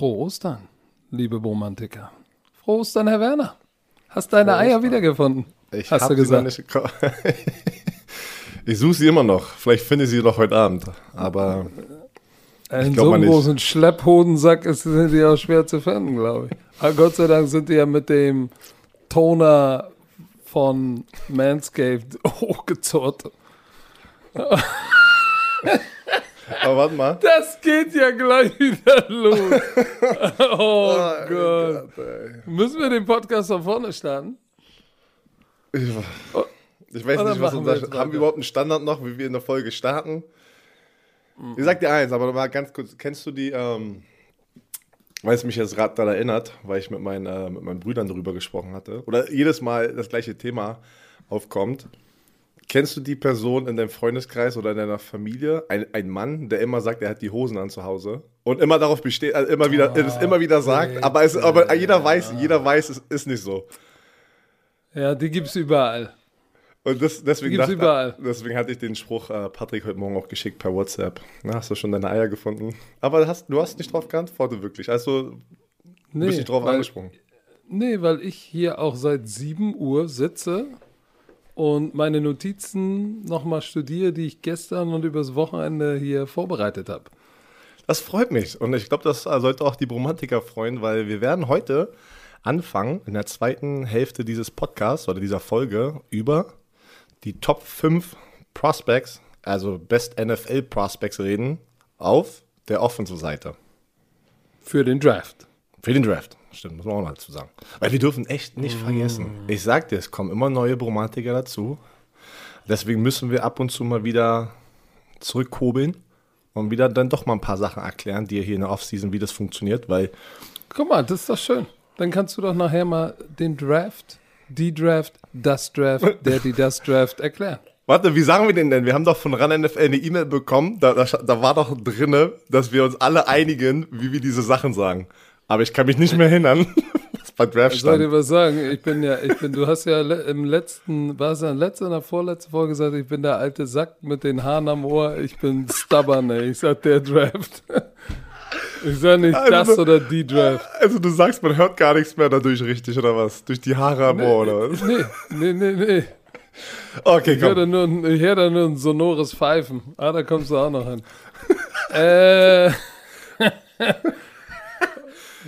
Frohe Ostern, liebe Romantiker. Frohe Ostern, Herr Werner. Hast deine Frohe Eier Ostern. wiedergefunden? Ich Hast du sie gesagt. ich suche sie immer noch. Vielleicht finde ich sie noch heute Abend. Aber In so einem großen Schlepphodensack ist, sind die auch schwer zu finden, glaube ich. Aber Gott sei Dank sind die ja mit dem Toner von Manscaped hochgezurrt. Aber warte mal. Das geht ja gleich wieder los. Oh Ah, Gott. ey. Müssen wir den Podcast von vorne starten? Ich, ich weiß Oder nicht, was wir unser. jetzt Haben wir überhaupt einen Standard noch, wie wir in der Folge starten? Ich sag dir eins, aber mal ganz kurz. Kennst du die, ähm, weil es mich jetzt gerade daran erinnert, weil ich mit meinen, äh, mit meinen Brüdern darüber gesprochen hatte, oder jedes Mal das gleiche Thema aufkommt. Kennst du die Person in deinem Freundeskreis oder in deiner Familie, ein, ein Mann, der immer sagt, er hat die Hosen an zu Hause und immer darauf besteht, also immer wieder, es immer wieder sagt, aber, es, aber jeder weiß, jeder weiß, es ist nicht so. Ja, die gibt's überall. Und das, deswegen, dachte- überall. deswegen hatte ich den Spruch äh, Patrick heute Morgen auch geschickt per WhatsApp. Na, hast du schon deine Eier gefunden? Aber hast, du hast nicht drauf geantwortet, wirklich. Also, du bist nicht drauf weil, angesprungen. Nee, weil ich hier auch seit 7 Uhr sitze und meine Notizen nochmal studiere, die ich gestern und übers Wochenende hier vorbereitet habe. Das freut mich. Und ich glaube, das sollte auch die Bromantiker freuen, weil wir werden heute anfangen, in der zweiten Hälfte dieses Podcasts oder dieser Folge über die Top 5 Prospects, also Best NFL Prospects reden, auf der Offensive-Seite. Für den Draft. Für den Draft. Stimmt, muss man auch noch dazu sagen. Weil wir dürfen echt nicht vergessen. Ich sag dir, es kommen immer neue Bromantiker dazu. Deswegen müssen wir ab und zu mal wieder zurückkurbeln und wieder dann doch mal ein paar Sachen erklären, die hier in der Offseason, wie das funktioniert, weil Guck mal, das ist doch schön. Dann kannst du doch nachher mal den Draft, die Draft, das Draft, der, die, das Draft erklären. Warte, wie sagen wir den denn? Wir haben doch von RAN NFL eine E-Mail bekommen, da, da, da war doch drinne, dass wir uns alle einigen, wie wir diese Sachen sagen. Aber ich kann mich nicht mehr erinnern, was bei Draft Ich soll dir stand. was sagen. Ich bin ja, ich bin, du hast ja im letzten, war es ja in der letzten oder vorletzten Folge gesagt, ich bin der alte Sack mit den Haaren am Ohr. Ich bin stubborn, ey. Ich sag der Draft. Ich sag nicht Also- das oder die Draft. Also du sagst, man hört gar nichts mehr dadurch richtig, oder was? Durch die Haare am Ohr, oder was? Nee, nee, nee, nee. Okay, Ich höre komm. nur, ein- ich hör da nur ein sonores Pfeifen. Ah, da kommst du auch noch hin. äh.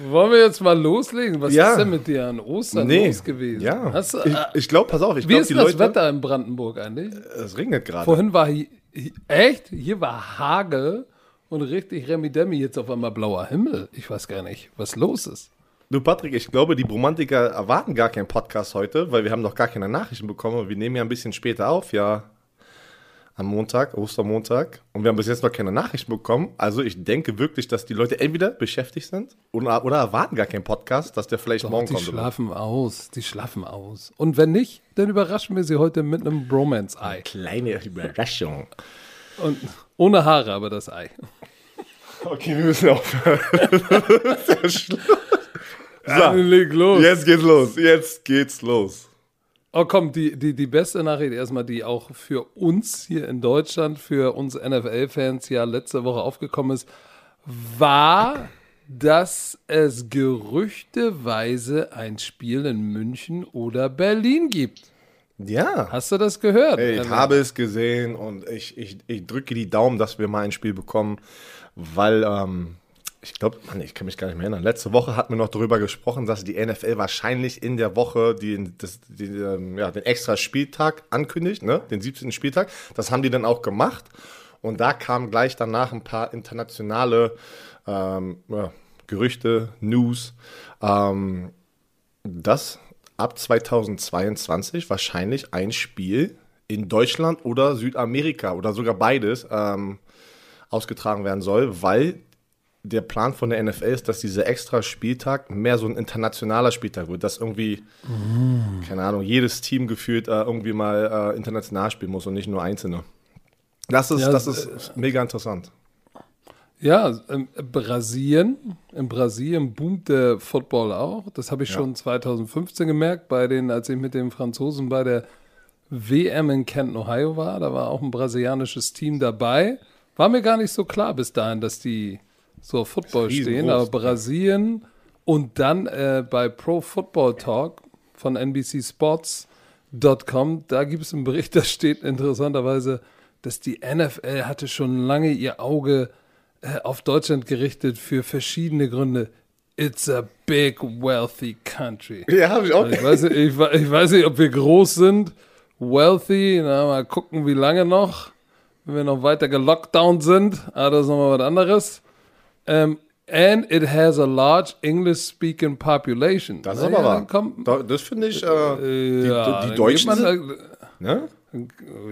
Wollen wir jetzt mal loslegen? Was Ja. ist denn mit dir an Ostern Nee. los gewesen? Ja. Hast ich äh, ich glaube, pass auf, ich wie glaube, ist die das Leute. Wetter in Brandenburg eigentlich? Es regnet gerade. Vorhin war hier, echt? Hier war Hagel und richtig Remi-Demi, jetzt auf einmal blauer Himmel. Ich weiß gar nicht, was los ist. Du, Patrick, ich glaube, die Bromantiker erwarten gar keinen Podcast heute, weil wir haben noch gar keine Nachrichten bekommen. Wir nehmen ja ein bisschen später auf, ja, am Montag, Ostermontag. Und wir haben bis jetzt noch keine Nachrichten bekommen. Also ich denke wirklich, dass die Leute entweder beschäftigt sind oder, oder erwarten gar keinen Podcast, dass der vielleicht Doch, morgen die kommt. oder? schlafen aus, die schlafen aus. Und wenn nicht, dann überraschen wir sie heute mit einem Bromance-Ei. Kleine Überraschung. Und ohne Haare, aber das Ei. Okay, wir müssen aufhören. Sehr schlimm. Dann So, leg los. jetzt geht's los. Jetzt geht's los. Oh komm, die, die, die beste Nachricht erstmal, die auch für uns hier in Deutschland, für uns NFL-Fans ja letzte Woche aufgekommen ist, war, dass es gerüchteweise ein Spiel in München oder Berlin gibt. Ja. Hast du das gehört? Ey, ich Alter? habe es gesehen und ich, ich, ich drücke die Daumen, dass wir mal ein Spiel bekommen, weil ähm, ich glaube, ich kann mich gar nicht mehr erinnern. Letzte Woche hatten wir noch darüber gesprochen, dass die NFL wahrscheinlich in der Woche die, das, die, ähm, ja, den extra Spieltag ankündigt, ne? den 17. Spieltag. Das haben die dann auch gemacht. Und da kamen gleich danach ein paar internationale ähm, ja, Gerüchte, News, ähm, dass ab 2022 wahrscheinlich ein Spiel in Deutschland oder Südamerika oder sogar beides ähm, ausgetragen werden soll, weil der Plan von der NFL ist, dass dieser extra Spieltag mehr so ein internationaler Spieltag wird, dass irgendwie, keine Ahnung, jedes Team gefühlt äh, irgendwie mal äh, international spielen muss und nicht nur einzelne. Das ist, Ja, das ist mega interessant. Ja, ähm, Brasilien, in Brasilien boomt der Football auch. Das habe ich Ja. schon 2015 gemerkt, bei den, als ich mit den Franzosen bei der WM in Canton, Ohio war. Da war auch ein brasilianisches Team dabei. War mir gar nicht so klar bis dahin, dass die so Football stehen, aber Brasilien und dann äh, bei Pro Football Talk von NBC Sports.com, da gibt es einen Bericht, da steht interessanterweise, dass die NFL hatte schon lange ihr Auge äh, auf Deutschland gerichtet für verschiedene Gründe. It's a big wealthy country. Ja, habe ich auch. Ich weiß, nicht, ich, ich weiß nicht, ob wir groß sind, wealthy, na, mal gucken, wie lange noch, wenn wir noch weiter gelockdownt sind, aber das ist nochmal was anderes. Ähm, and it has a large English-speaking population. Das ist aber wahr. Da- Das finde ich, äh, die, ja, die Deutschen sind, ne?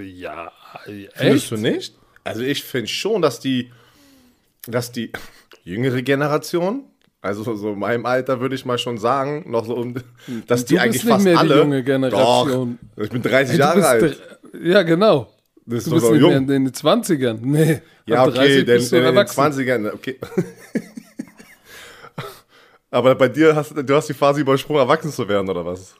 ja, Findest echt? du nicht? Also ich finde schon, dass die, dass die jüngere Generation, also so in meinem Alter würde ich mal schon sagen, noch so um, dass die bist eigentlich fast mehr die alle. junge Generation. Doch, ich bin 30 Ey, du Jahre alt. Ja, genau. Das Du bist nicht jung. mehr in den 20ern. Nee. Ja, okay, 30 denn bist du in den erwachsen. 20ern, okay. Aber bei dir hast du hast die Phase übersprungen, erwachsen zu werden, oder was?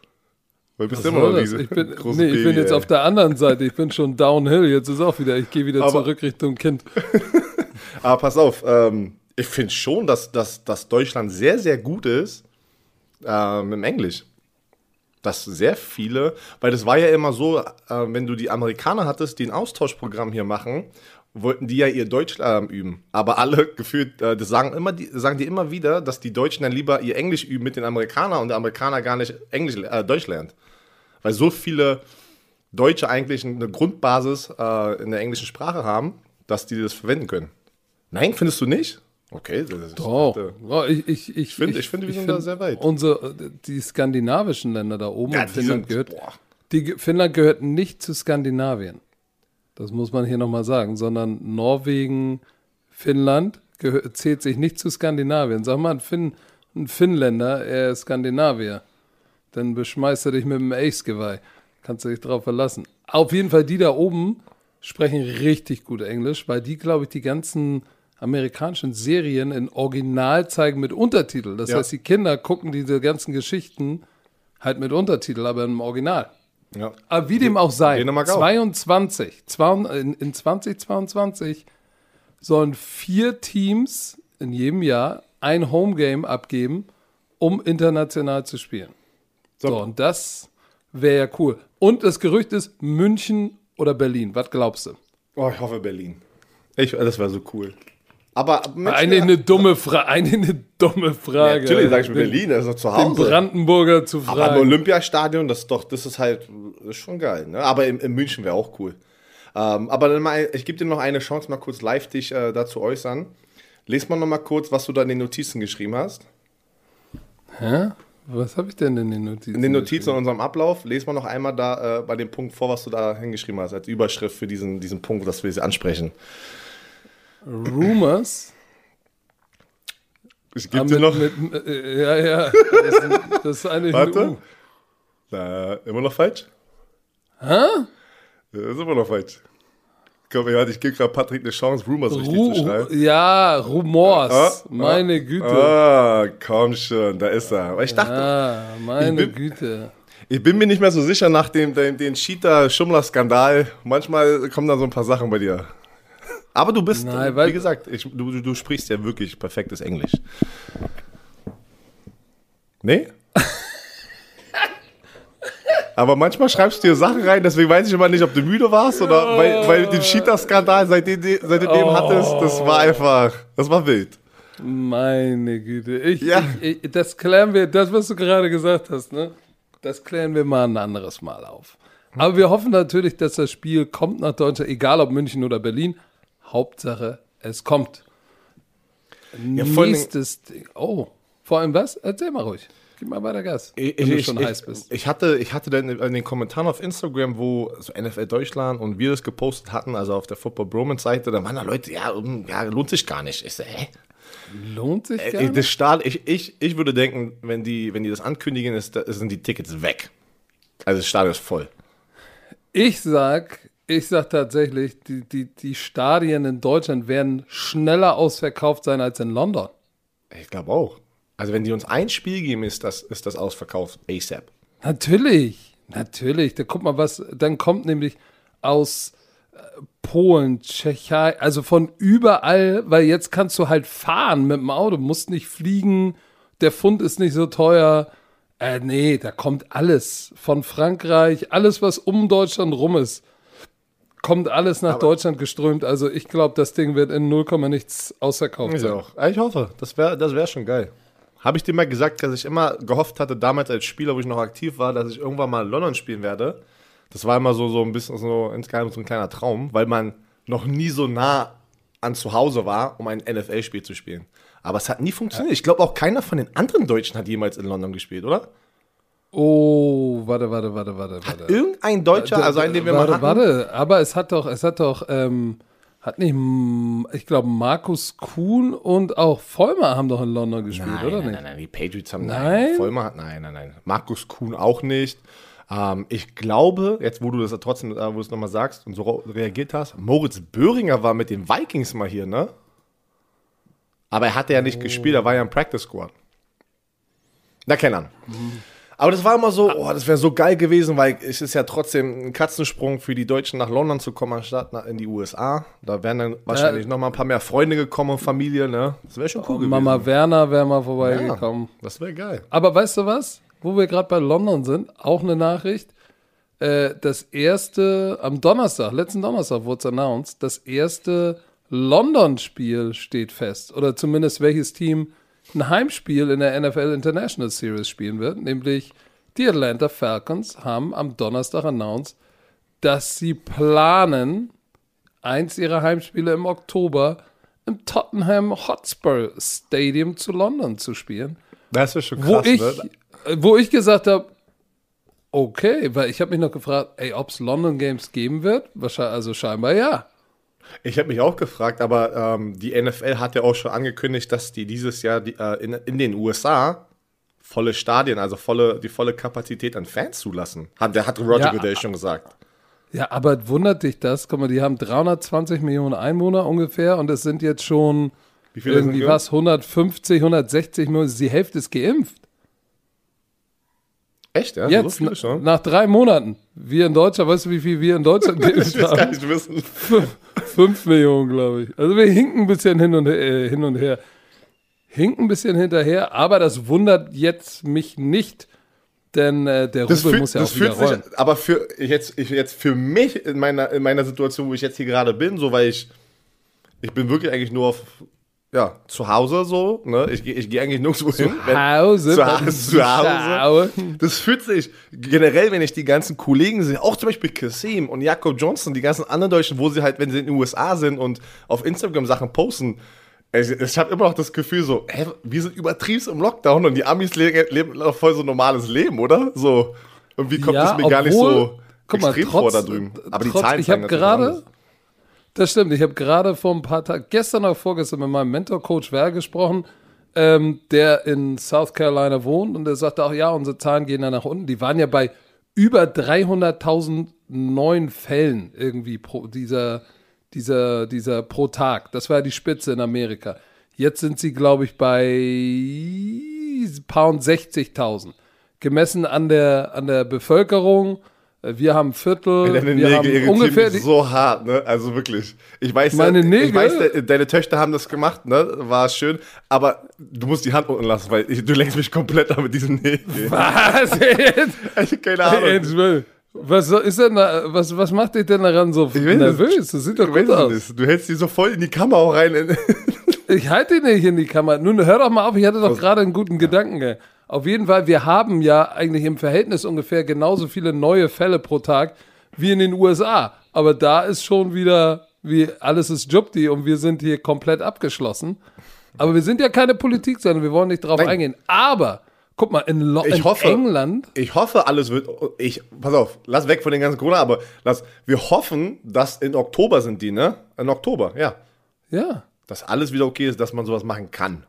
Weil du bist Was immer noch diese Ich bin, große nee, ich bin jetzt auf der anderen Seite. Ich bin schon downhill. Jetzt ist auch wieder. Ich gehe wieder Aber- zurück Richtung Kind. Aber pass auf, ähm, ich finde schon, dass, dass, dass Deutschland sehr, sehr gut ist ähm, im Englisch. Dass sehr viele, weil das war ja immer so, äh, wenn du die Amerikaner hattest, die ein Austauschprogramm hier machen, wollten die ja ihr Deutsch ähm, üben. Aber alle gefühlt, äh, das sagen, immer die, sagen die immer wieder, dass die Deutschen dann lieber ihr Englisch üben mit den Amerikanern und der Amerikaner gar nicht Englisch, äh, Deutsch lernt. Weil so viele Deutsche eigentlich eine Grundbasis äh, in der englischen Sprache haben, dass die das verwenden können. Nein, findest du nicht? Okay, das ist dachte- oh, ich, ich, ich, finde- ich finde, wir sind da sehr weit. Unsere, die skandinavischen Länder da oben, Ja, und Finnland sind- gehört, boah. die, Finnland gehört nicht zu Skandinavien. Das muss man hier nochmal sagen, sondern Norwegen, Finnland gehört, zählt sich nicht zu Skandinavien. Sag mal, ein, Finn, ein Finnländer, er ist Skandinavier. Dann beschmeißt er dich mit dem Ace-Geweih. Kannst du dich drauf verlassen. Auf jeden Fall, die da oben sprechen richtig gut Englisch, weil die, glaube ich, die ganzen amerikanischen Serien in Original zeigen mit Untertitel. Das Ja. heißt, die Kinder gucken diese ganzen Geschichten halt mit Untertitel, aber im Original. Ja. Aber wie dem auch sei, Dänemark auch. 22, zwei- in, in 2022 sollen vier Teams in jedem Jahr ein Homegame abgeben, um international zu spielen. So, So. und das wäre ja cool. Und das Gerücht ist München oder Berlin. Was glaubst du? Oh, ich hoffe Berlin. Ich, das wäre so cool. Aber Eine, ja, eine dumme Frage. Eine, eine dumme Frage. natürlich sage ich mir Den- Berlin, das ist doch zu Den Hause. Brandenburger zu Aber im fragen. Olympiastadion, das ist doch, das ist halt, das ist schon geil. Ne? Aber in, in München wäre auch cool. Ähm, aber dann mal, ich gebe dir noch eine Chance, mal kurz live dich äh, dazu äußern. Lies mal noch mal kurz, was du da in den Notizen geschrieben hast. Hä? Was habe ich denn in den Notizen? In den Notizen in unserem Ablauf, les mal noch einmal da äh, bei dem Punkt vor, was du da hingeschrieben hast, als Überschrift für diesen, diesen Punkt, dass wir sie ansprechen. Rumors. Ich Ah, gebe dir noch. Mit, äh, ja, ja. Das ist, das ist eigentlich ein Warte. Na, immer noch falsch? Hä? Ja, ist immer noch falsch. Komm, warte, ich gebe gerade Patrick eine Chance, Rumors richtig Ru zu schreiben. ja, Rumors. Ah, meine Güte. Ah, komm schon, da ist er. Aber ich dachte, Ah, meine Ich bin- Güte. ich bin mir nicht mehr so sicher nach dem, dem den Cheater-Schummler-Skandal. Manchmal kommen da so ein paar Sachen bei dir. Aber du bist, Nein, weil- wie gesagt, ich, du, du- sprichst ja wirklich perfektes Englisch. Nee? Aber manchmal schreibst du dir Sachen rein, deswegen weiß ich immer nicht, ob du müde warst oder weil, weil den Cheater-Skandal, seitdem, seitdem du den Oh. hattest, das war einfach, das war wild. Meine Güte. Ich, Ja. ich, ich, das klären wir, das, was du gerade gesagt hast, ne? Das klären wir mal ein anderes Mal auf. Aber wir hoffen natürlich, dass das Spiel kommt nach Deutschland, egal ob München oder Berlin. Hauptsache, es kommt. vor allen Nächstes Ding. Oh, vor allem was? Erzähl mal ruhig. Gib mal weiter Gas, Ich, wenn du schon ich, heiß bist. Ich hatte, ich hatte dann in den Kommentaren auf Instagram, wo so NFL Deutschland und wir das gepostet hatten, also auf der Football Bromance Seite, da waren da Leute, ja, ja lohnt sich gar nicht. Ich so, hä? Lohnt sich gar Äh, nicht? Das Start, ich, ich, ich würde denken, wenn die, wenn die das ankündigen, ist, sind die Tickets weg. Also das Stadion ist voll. Ich sag, ich sag tatsächlich, die, die, die Stadien in Deutschland werden schneller ausverkauft sein als in London. Ich glaube auch. Also wenn die uns ein Spiel geben, ist das, ist das ausverkauft ASAP. Natürlich, natürlich. Da guck mal, was dann kommt nämlich aus Polen, Tschechei, also von überall, weil jetzt kannst du halt fahren mit dem Auto, musst nicht fliegen, der Pfund ist nicht so teuer. Äh, nee, da kommt alles von Frankreich, alles, was um Deutschland rum ist, kommt alles nach Aber- Deutschland geströmt. Also ich glaube, das Ding wird in 0, nichts ausverkauft Ich sein. auch. Ich hoffe, das wäre das wär schon geil. Habe ich dir mal gesagt, dass ich immer gehofft hatte, damals als Spieler, wo ich noch aktiv war, dass ich irgendwann mal in London spielen werde. Das war immer so, so ein bisschen so insgeheim so ein kleiner Traum, weil man noch nie so nah an zu Hause war, um ein NFL-Spiel zu spielen. Aber es hat nie funktioniert. Ich glaube auch keiner von den anderen Deutschen hat jemals in London gespielt, oder? Oh, warte, warte, warte, warte, warte. Irgendein Deutscher, also einen, den wir warte, mal hatten. warte, aber es hat doch, es hat doch, ähm, hat nicht, ich glaube, Markus Kuhn und auch Vollmer haben doch in London gespielt, Nein, oder nein, nicht? nein, nein, die Patriots haben Nein? nein. Vollmer hat nein, nein, nein. Markus Kuhn auch nicht. Ähm, ich glaube, jetzt wo du das trotzdem, äh, wo du es nochmal sagst und so reagiert hast, Moritz Böhringer war mit den Vikings mal hier, ne? Aber er hatte ja nicht gespielt, er war ja im Practice Squad. Na, keine Ahnung. Aber das war immer so, oh, das wäre so geil gewesen, weil es ist ja trotzdem ein Katzensprung für die Deutschen nach London zu kommen, anstatt in die USA. Da wären dann wahrscheinlich noch mal ein paar mehr Freunde gekommen und Familie, ne? Das wäre schon cool gewesen. Mama Werner wäre mal ja, vorbeigekommen. das wäre geil. Aber weißt du was? Wo wir gerade bei London sind, auch eine Nachricht. Äh, das erste, am Donnerstag, letzten Donnerstag wurde es announced, das erste London-Spiel steht fest. Oder zumindest welches Team ein Heimspiel in der NFL International Series spielen wird. Nämlich die Atlanta Falcons haben am Donnerstag announced, dass sie planen, eins ihrer Heimspiele im Oktober im Tottenham Hotspur Stadium zu London zu spielen Das ist schon wo krass, ich, ne? äh, wo ich gesagt habe, okay, weil ich habe mich noch gefragt, ey, ob es London Games geben wird. Wahrscheinlich, also scheinbar ja. Ich habe mich auch gefragt, aber ähm, die NFL hat ja auch schon angekündigt, dass die dieses Jahr die, äh, in, in den USA volle Stadien, also volle, die volle Kapazität an Fans zulassen. Hat, der hat Roger Ja. Goodell schon gesagt. Ja, aber wundert dich das? Guck mal, die haben 320 Millionen Einwohner ungefähr und es sind jetzt schon irgendwie was, 150, 160 Millionen, die Hälfte ist geimpft. Echt, ja? Jetzt, so schon? nach drei Monaten. Wir in Deutschland, weißt du, wie viel wir in Deutschland Ich geimpft will gar haben? nicht wissen. Fünf Millionen, glaube ich. Also wir hinken ein bisschen hin und, äh, hin und her. Hinken ein bisschen hinterher, aber das wundert jetzt mich nicht, denn äh, der Das Rubel fühlt, muss ja das auch wieder fühlt rollen. sich, aber für jetzt, ich, jetzt für mich in meiner, in meiner Situation, wo ich jetzt hier gerade bin, so weil ich, ich bin wirklich eigentlich nur auf, ja, zu Hause so, ne? Ich, geh- ich gehe eigentlich nirgendwo hin. wenn- Hause, zu, ist zu Hause. Das fühlt sich generell, wenn ich die ganzen Kollegen sehe, auch zum Beispiel Kasim und Jakob Johnson, die ganzen anderen Deutschen, wo sie halt, wenn sie in den USA sind und auf Instagram Sachen posten, ich, ich habe immer noch das Gefühl so, hä, wir sind übertrieben im Lockdown und die Amis leben, leben voll so ein normales Leben, oder? So, irgendwie kommt Ja, es mir gar nicht obwohl- so guck mal, extrem trotz- vor da drüben. Aber die trotz- Zahlen ich habe gerade, anders. Das stimmt, ich habe gerade vor ein paar Tagen, gestern oder vorgestern mit meinem Mentor-Coach Wer gesprochen, ähm, der in South Carolina wohnt und der sagte auch, ja, unsere Zahlen gehen da nach unten. Die waren ja bei über 300.000 neuen Fällen irgendwie pro dieser, dieser, dieser pro Tag. Das war die Spitze in Amerika. Jetzt sind sie, glaube ich, bei Pound 60.000. Gemessen an der, an der Bevölkerung. Äh, Wir haben Viertel. Deine wir Nägel haben ungefähr mich die, so hart, ne? Also wirklich. Ich weiß, Meine ich Nägel? weiß, de- deine Töchter haben das gemacht, ne? War schön. Aber du musst die Hand unten lassen, weil ich, du lenkst mich komplett an mit diesen Nägeln. Was? Ich keine Ahnung. Was ist denn da, was, was macht dich denn daran so weiß nervös? Das sieht doch Ich weiß gut aus. nicht. Du hältst die so voll in die Kamera auch rein. Ich halte ihn nicht in die Kamera. Nun hör doch mal auf, ich hatte doch gerade einen guten Gedanken. Auf jeden Fall, wir haben ja eigentlich im Verhältnis ungefähr genauso viele neue Fälle pro Tag wie in den USA. Aber da ist schon wieder, wie alles ist Jupti und wir sind hier komplett abgeschlossen. Aber wir sind ja keine Politik, sondern wir wollen nicht drauf Nein. eingehen. Aber, guck mal, in, Lo Ich in hoffe- England, Ich hoffe, alles wird. Ich, pass auf, lass weg von den ganzen Corona, aber lass, wir hoffen, dass in Oktober sind die, ne? In Oktober, ja. ja. Dass alles wieder okay ist, dass man sowas machen kann.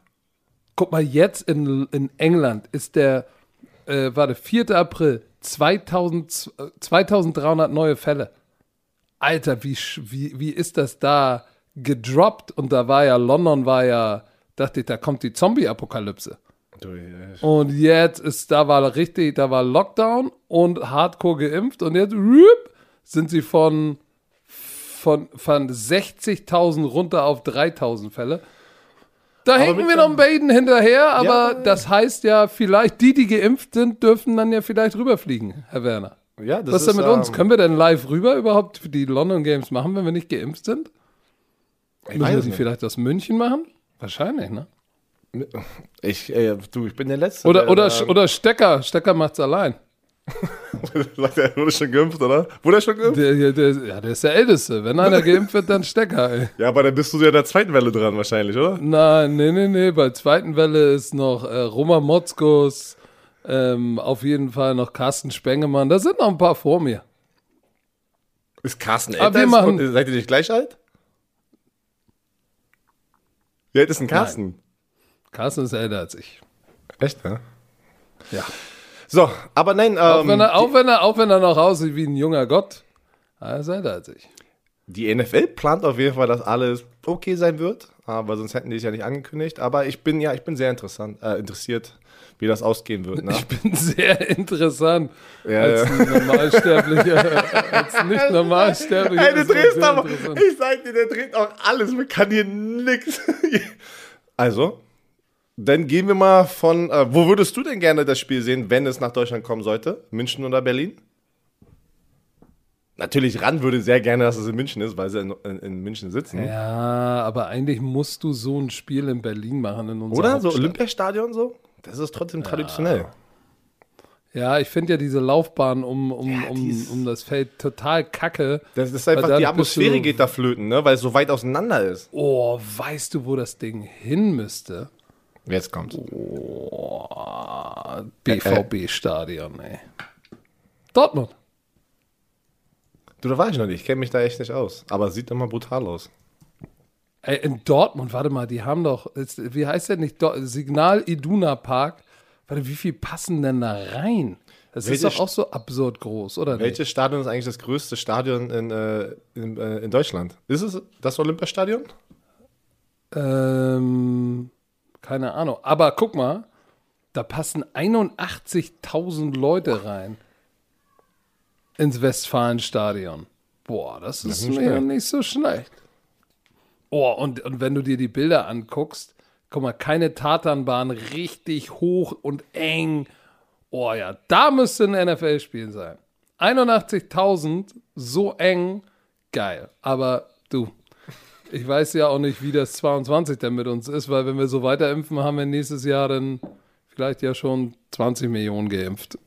Guck mal, jetzt in, in England ist der, äh, warte, 4. April, 2000, äh, 2300 neue Fälle. Alter, wie, wie, wie ist das da gedroppt? Und da war ja, London war ja, dachte ich, da kommt die Zombie-Apokalypse. Und jetzt ist, da war richtig, da war Lockdown und Hardcore geimpft und jetzt rüp, sind sie von von, von 60.000 runter auf 3.000 Fälle. Da Aber hinken wir noch ein Baden hinterher, aber Ja. das heißt ja, vielleicht die, die geimpft sind, dürfen dann ja vielleicht rüberfliegen, Herr Werner. Ja, das Was ist denn mit uns? ähm, Können wir denn live rüber überhaupt für die London Games machen, wenn wir nicht geimpft sind? Müssen wir die nicht. vielleicht aus München machen? Wahrscheinlich, ne? Ich, äh, du, ich bin der Letzte. Oder, der, oder, ähm, oder Stecker. Stecker macht's allein. sagt er, wurde schon geimpft, oder? Wurde er schon geimpft? Der, der, ja, der ist der Älteste. Wenn einer geimpft wird, dann Stecker, ey. Ja, aber dann bist du ja in der zweiten Welle dran wahrscheinlich, oder? Nein, nee, nee, nee. Bei zweiten Welle ist noch äh, Roma Motzkos, ähm, auf jeden Fall noch Carsten Spengemann. Da sind noch ein paar vor mir. Ist Carsten Aber älter? wir Ist- machen- und- Seid ihr nicht gleich alt? Wie alt ist denn Carsten? Carsten ist älter als ich. Echt, ne? Ja. So, aber nein, Auch, ähm, wenn er, auch, wenn er, auch wenn er noch aussieht wie ein junger Gott. Er ist älter als ich. die NFL plant auf jeden Fall, dass alles okay sein wird, aber sonst hätten die es ja nicht angekündigt. Aber ich bin ja, ich bin sehr interessant, äh, interessiert, wie das ausgehen wird. Ne? Ich bin sehr interessant. Ja, als ja. Normalsterblicher. als nicht Normalsterblicher. Ey, du ist das drehst sehr aber, interessant. ich sag dir, der dreht auch alles, man kann hier nix. Also, dann gehen wir mal von, äh, wo würdest du denn gerne das Spiel sehen, wenn es nach Deutschland kommen sollte? München oder Berlin? Natürlich, Rand würde sehr gerne, dass es in München ist, weil sie in, in, in München sitzen. Ja, aber eigentlich musst du so ein Spiel in Berlin machen in unserer Oder? So Hauptstadt. Olympiastadion so? Das ist trotzdem traditionell. Ja, ich finde ja diese Laufbahn um, um, Ja, um, um das Feld total kacke. Das ist einfach, die Atmosphäre geht da flöten, ne? weil es so weit auseinander ist. Oh, weißt du, wo das Ding hin müsste? Jetzt kommt's. Oh, BVB-Stadion, ey. Dortmund. Du, da war ich noch nicht, ich kenne mich da echt nicht aus. Aber es sieht immer brutal aus. Ey, in Dortmund, warte mal, die haben doch, ist, wie heißt der nicht, Signal Iduna Park. Warte, wie viel passen denn da rein? Das Welche ist doch auch so absurd groß, oder nicht? Welches Stadion ist eigentlich das größte Stadion in, äh, in, äh, in Deutschland? Ist es das Olympiastadion? Ähm, keine Ahnung. Aber guck mal, da passen 81.000 Leute rein ins Westfalenstadion. Boah, das ist nicht mir nicht so schlecht. Oh, und, und wenn du dir die Bilder anguckst, guck mal, keine Tatanbahn, richtig hoch und eng. Oh ja, da müsste ein NFL-Spiel sein. 81.000, so eng, geil. Aber du, ich weiß ja auch nicht, wie das 22 denn mit uns ist, weil wenn wir so weiter impfen, haben wir nächstes Jahr dann vielleicht ja schon 20 Millionen geimpft.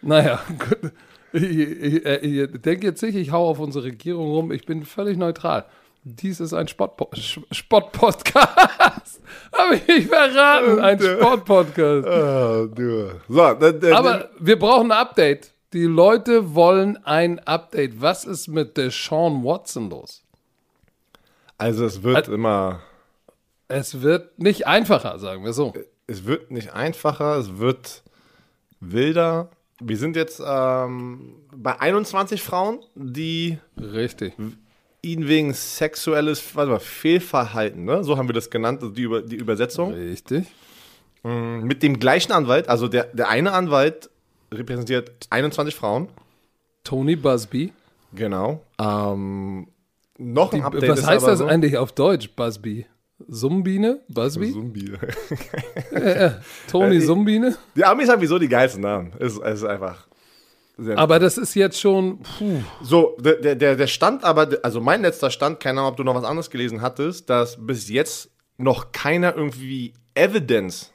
Naja, gut. Ich, ich, ich, ich denke jetzt nicht, ich hau auf unsere Regierung rum. Ich bin völlig neutral. Dies ist ein Sportpodcast. Habe ich mich verraten. Ein äh, Sportpodcast. Oh, du. So, dann, dann, Aber wir brauchen ein Update. Die Leute wollen ein Update. Was ist mit Deshaun Watson los? Also es wird Halt- immer, Es wird nicht einfacher, sagen wir so. es wird nicht einfacher, es wird wilder. Wir sind jetzt ähm, bei 21 Frauen, die Richtig. ihn wegen sexuelles warte mal, Fehlverhalten, ne? so haben wir das genannt, also die, Über, die Übersetzung, Richtig. mit dem gleichen Anwalt, also der, der eine Anwalt repräsentiert 21 Frauen, Tony Busby. genau. Ähm, noch ein Die, Update was ist heißt das so, eigentlich auf Deutsch, Busby? Sumbine? Busby? Zombie. Tony Äh, Sumbine? Die Amis haben wieso die geilsten Namen. Es ist, ist einfach. Sehr Aber das ist jetzt schon, puh, so, der, der, der Stand aber, also mein letzter Stand, keine Ahnung, ob du noch was anderes gelesen hattest, dass bis jetzt noch keiner irgendwie Evidence,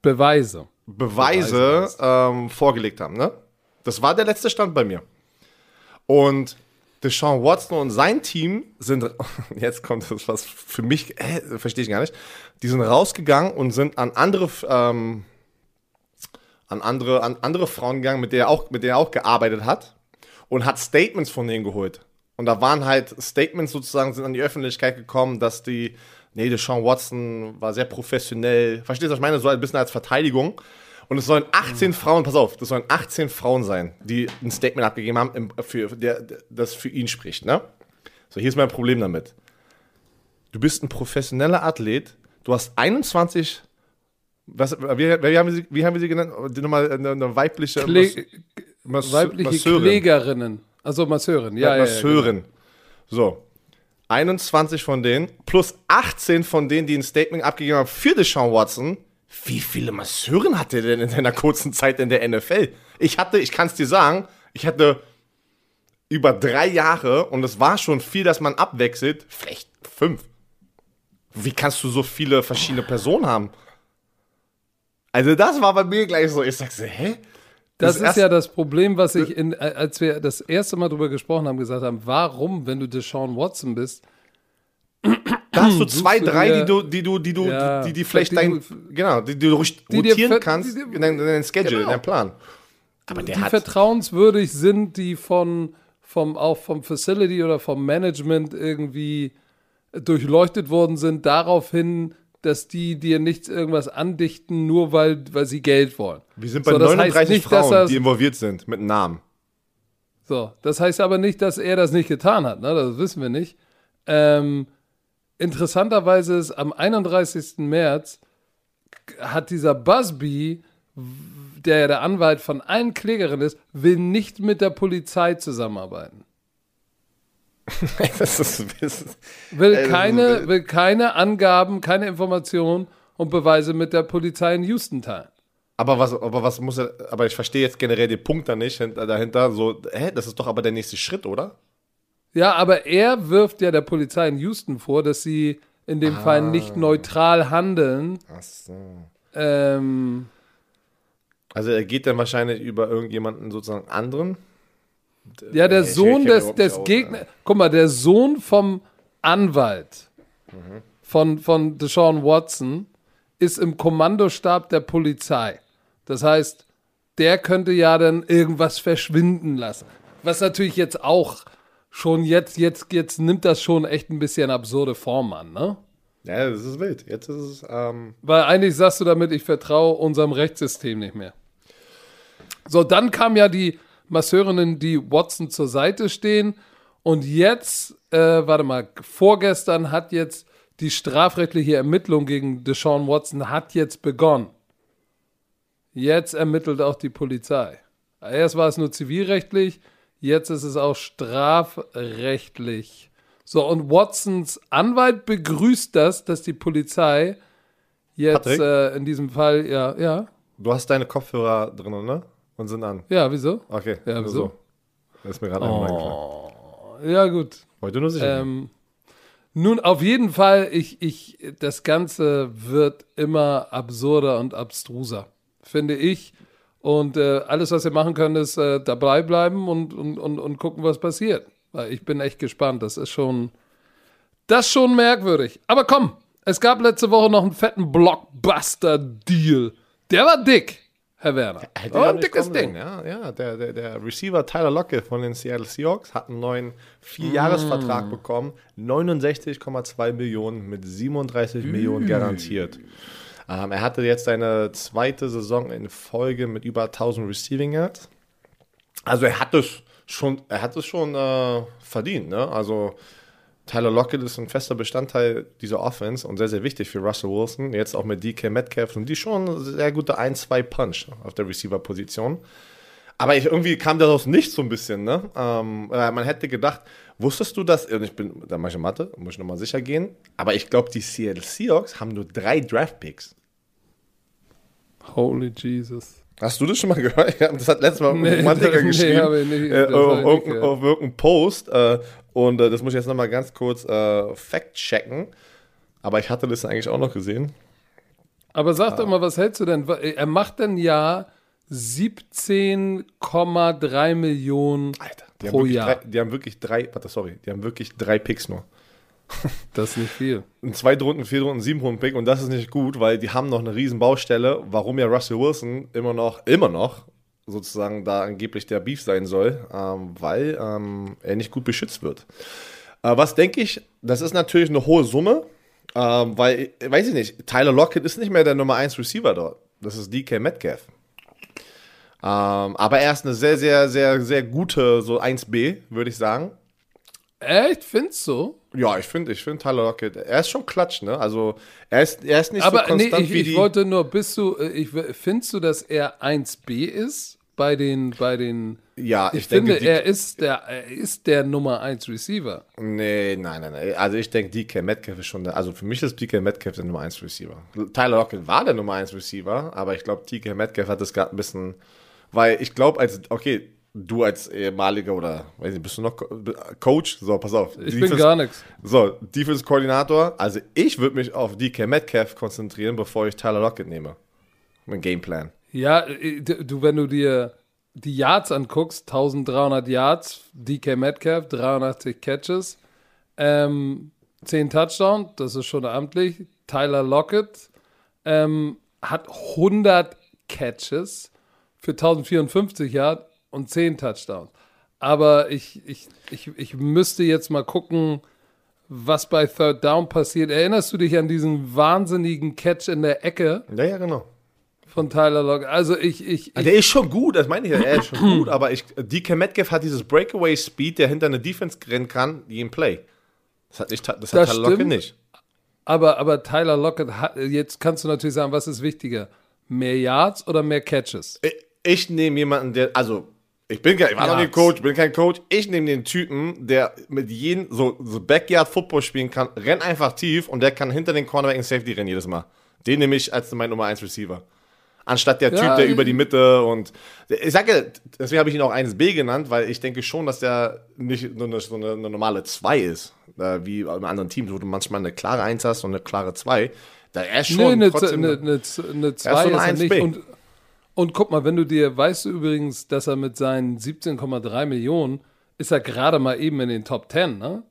Beweise. Beweise Beweise ähm, vorgelegt haben, ne? Das war der letzte Stand bei mir. Und Deshaun Watson und sein Team sind, jetzt kommt das was für mich, äh, verstehe ich gar nicht, die sind rausgegangen und sind an andere, ähm, an andere, an andere Frauen gegangen, mit der er auch, mit der er auch gearbeitet hat und hat Statements von denen geholt. Und da waren halt Statements sozusagen, sind an die Öffentlichkeit gekommen, dass die, nee, Deshaun Watson war sehr professionell. Verstehst du, was ich meine? So ein bisschen als Verteidigung. Und es sollen 18 Frauen, pass auf, das sollen 18 Frauen sein, die ein Statement abgegeben haben, im, für, der, das für ihn spricht, ne? So, hier ist mein Problem damit. Du bist ein professioneller Athlet, du hast 21, was, wie, wie, haben wir sie, wie haben wir sie genannt? Die Nochmal eine, eine weibliche Kle Mas- weibliche Masseurin. Klägerinnen. Also Masseurin, ja. ja, Masseurin. Ja, genau. So. 21 von denen plus 18 von denen, die ein Statement abgegeben haben für Deshaun Watson. Wie viele Masseuren hat er denn in seiner kurzen Zeit in der NFL? Ich hatte, ich kann es dir sagen, ich hatte über drei Jahre und es war schon viel, dass man abwechselt, vielleicht fünf. Wie kannst du so viele verschiedene Personen haben? Also das war bei mir gleich so, ich sag so, hä? Das, das ist ja das Problem, was ich, in, als wir das erste Mal drüber gesprochen haben, gesagt haben, warum, wenn du Deshaun Watson bist, da hast du zwei, drei, die du, die du, die du, ja, die, die vielleicht dein, genau, die, die du rotieren die kannst in dein, dein Schedule, genau. in deinem Plan. Aber der die hat vertrauenswürdig sind, die von, vom, auch vom Facility oder vom Management irgendwie durchleuchtet worden sind, daraufhin dass die dir nichts irgendwas andichten, nur weil, weil sie Geld wollen. Wir sind bei so, 39 nicht, Frauen, die involviert sind, mit Namen. So, das heißt aber nicht, dass er das nicht getan hat, ne? das wissen wir nicht. Ähm, interessanterweise ist am 31. März hat dieser Busby, der ja der Anwalt von allen Klägerinnen ist, will nicht mit der Polizei zusammenarbeiten. das ist, das ist, will, keine, will keine Angaben, keine Informationen und Beweise mit der Polizei in Houston teilen. Aber was, aber was muss er, aber ich verstehe jetzt generell den Punkt da nicht dahinter, so, hä, das ist doch aber der nächste Schritt, oder? Ja, aber er wirft ja der Polizei in Houston vor, dass sie in dem ah. Fall nicht neutral handeln. Ach so. Ähm, also er geht dann wahrscheinlich über irgendjemanden sozusagen anderen ja, der Sohn des, des Gegners. Guck mal, der Sohn vom Anwalt mhm. von, von Deshaun Watson ist im Kommandostab der Polizei. Das heißt, der könnte ja dann irgendwas verschwinden lassen. Was natürlich jetzt auch schon jetzt, jetzt, jetzt nimmt das schon echt ein bisschen absurde Form an, ne? Ja, das ist wild. Jetzt ist es. Ähm Weil eigentlich sagst du damit, ich vertraue unserem Rechtssystem nicht mehr. So, dann kam ja die Masseurinnen, die Watson zur Seite stehen. Und jetzt, äh, warte mal, vorgestern hat jetzt die strafrechtliche Ermittlung gegen Deshaun Watson hat jetzt begonnen. Jetzt ermittelt auch die Polizei. Erst war es nur zivilrechtlich, jetzt ist es auch strafrechtlich. So, und Watsons Anwalt begrüßt das, dass die Polizei jetzt äh, in diesem Fall, ja, ja. Du hast deine Kopfhörer drin, ne? und sind an. Ja, wieso? Okay, ja, wieso? So. Das ist mir gerade oh. Ja, gut. Heute nur sicher. Ähm, nun, auf jeden Fall, ich, ich, das Ganze wird immer absurder und abstruser, finde ich. Und äh, alles, was wir machen können, ist äh, dabei bleiben und, und, und, und gucken, was passiert. Weil ich bin echt gespannt. Das ist schon, das ist schon merkwürdig. Aber komm, es gab letzte Woche noch einen fetten Blockbuster-Deal. Der war dick. Herr Werner. oh, ein dickes Ding. Ja, ja der, der, der, Receiver Tyler Lockett von den Seattle Seahawks hat einen neuen Vierjahresvertrag mm. bekommen. 69,2 Millionen mit 37 mm. Millionen garantiert. Ähm, er hatte jetzt seine zweite Saison in Folge mit über 1000 Receiving Yards. Also er hat es schon, er hat es schon äh, verdient. Ne? Also Tyler Lockett ist ein fester Bestandteil dieser Offense und sehr, sehr wichtig für Russell Wilson. Jetzt auch mit DK Metcalf und die schon sehr gute 1-2-Punch auf der Receiver-Position. Aber ich, irgendwie kam daraus nicht so ein bisschen, ne? Ähm, man hätte gedacht, wusstest du das? Und ich bin, da mache ich Mathe, muss ich nochmal sicher gehen. Aber ich glaube, die Seattle Seahawks haben nur drei Draft-Picks. Holy Jesus. Hast du das schon mal gehört? Das hat letztes Mal nee, Romantiker geschrieben. Nee, nicht, äh, auf, irgendein, auf irgendeinem Post. Äh, und äh, das muss ich jetzt nochmal ganz kurz äh, fact-checken. Aber ich hatte das eigentlich auch noch gesehen. Aber sag ah. doch mal, was hältst du denn? Er macht denn ja 17,3 Millionen Alter, pro Jahr. Drei, die haben wirklich drei, warte, sorry, die haben wirklich drei Picks nur. Das ist nicht viel. Ein zwei Runden, vier Runden, sieben Runden Pick und das ist nicht gut, weil die haben noch eine riesen Baustelle, warum ja Russell Wilson immer noch, immer noch sozusagen da angeblich der Beef sein soll, ähm, weil ähm, er nicht gut beschützt wird. Äh, was denke ich, das ist natürlich eine hohe Summe, ähm, weil, weiß ich nicht, Tyler Lockett ist nicht mehr der Nummer 1 Receiver dort. Das ist DK Metcalf. Ähm, aber er ist eine sehr, sehr, sehr, sehr gute, so 1B, würde ich sagen. Echt? Findest du? Ja, ich finde, ich finde Tyler Lockett, er ist schon klatsch, ne? Also, er ist, er ist nicht Aber so konstant nee, ich, wie ich die... wollte nur, bist du, äh, ich, findest du, dass er 1B ist? bei den, bei den. Ja, Ich, ich, finde, denke, er ist der, er ist der Nummer 1 Receiver. Nee, nein, nein, nein. Also ich denke, DK Metcalf ist schon der, also für mich ist DK Metcalf der Nummer 1 Receiver. Tyler Lockett war der Nummer 1 Receiver, aber ich glaube, DK Metcalf hat das gerade ein bisschen, weil ich glaube, als, okay, du als ehemaliger oder, weiß nicht, bist du noch Co- Coach? So, pass auf. Ich bin gar nichts. So, Defense-Koordinator, also ich würde mich auf DK Metcalf konzentrieren, bevor ich Tyler Lockett nehme. Mein Gameplan. Ja, äh, du, wenn du dir die Yards anguckst, 1300 Yards, DK Metcalf, 83 Catches, ähm, 10 Touchdowns, das ist schon amtlich. Tyler Lockett ähm, hat 100 Catches für 1054 Yards und 10 Touchdowns. Aber ich, ich, ich, ich müsste jetzt mal gucken, was bei Third Down passiert. Erinnerst du dich an diesen wahnsinnigen Catch in der Ecke Ja, ja, genau. von Tyler Lockett? Also ich, ich, ich Der ist schon gut, das meine ich ja, er ist schon gut, aber ich, DK Metcalf hat dieses Breakaway-Speed, der hinter eine Defense rennen kann, jeden Play. Das hat, nicht, das hat Das Tyler Lockett nicht. Aber, aber Tyler Lockett hat, jetzt kannst du natürlich sagen, was ist wichtiger? Mehr Yards oder mehr Catches? Ich, ich nehme jemanden, der, also, ich bin kein, ich war noch Ja. nie Coach, bin kein Coach. Ich nehme den Typen, der mit jedem so, so Backyard-Football spielen kann, rennt einfach tief und der kann hinter den Cornerback und Safety rennen jedes Mal. Den nehme ich als mein Nummer 1 Receiver. Anstatt der Typ, Ja, der ich- über die Mitte und ich sage, deswegen habe ich ihn auch 1B genannt, weil ich denke schon, dass der nicht nur eine, so eine, eine normale 2 ist, wie in anderen Teams, wo du manchmal eine klare 1 hast und eine klare 2. Da er ist Nee, schon eine, trotzdem eine, eine, eine 2 so eine ist 1B. nicht. Und, und guck mal, wenn du dir, weißt du übrigens, dass er mit seinen 17,3 Millionen, ist er gerade mal eben in den Top 10, ne?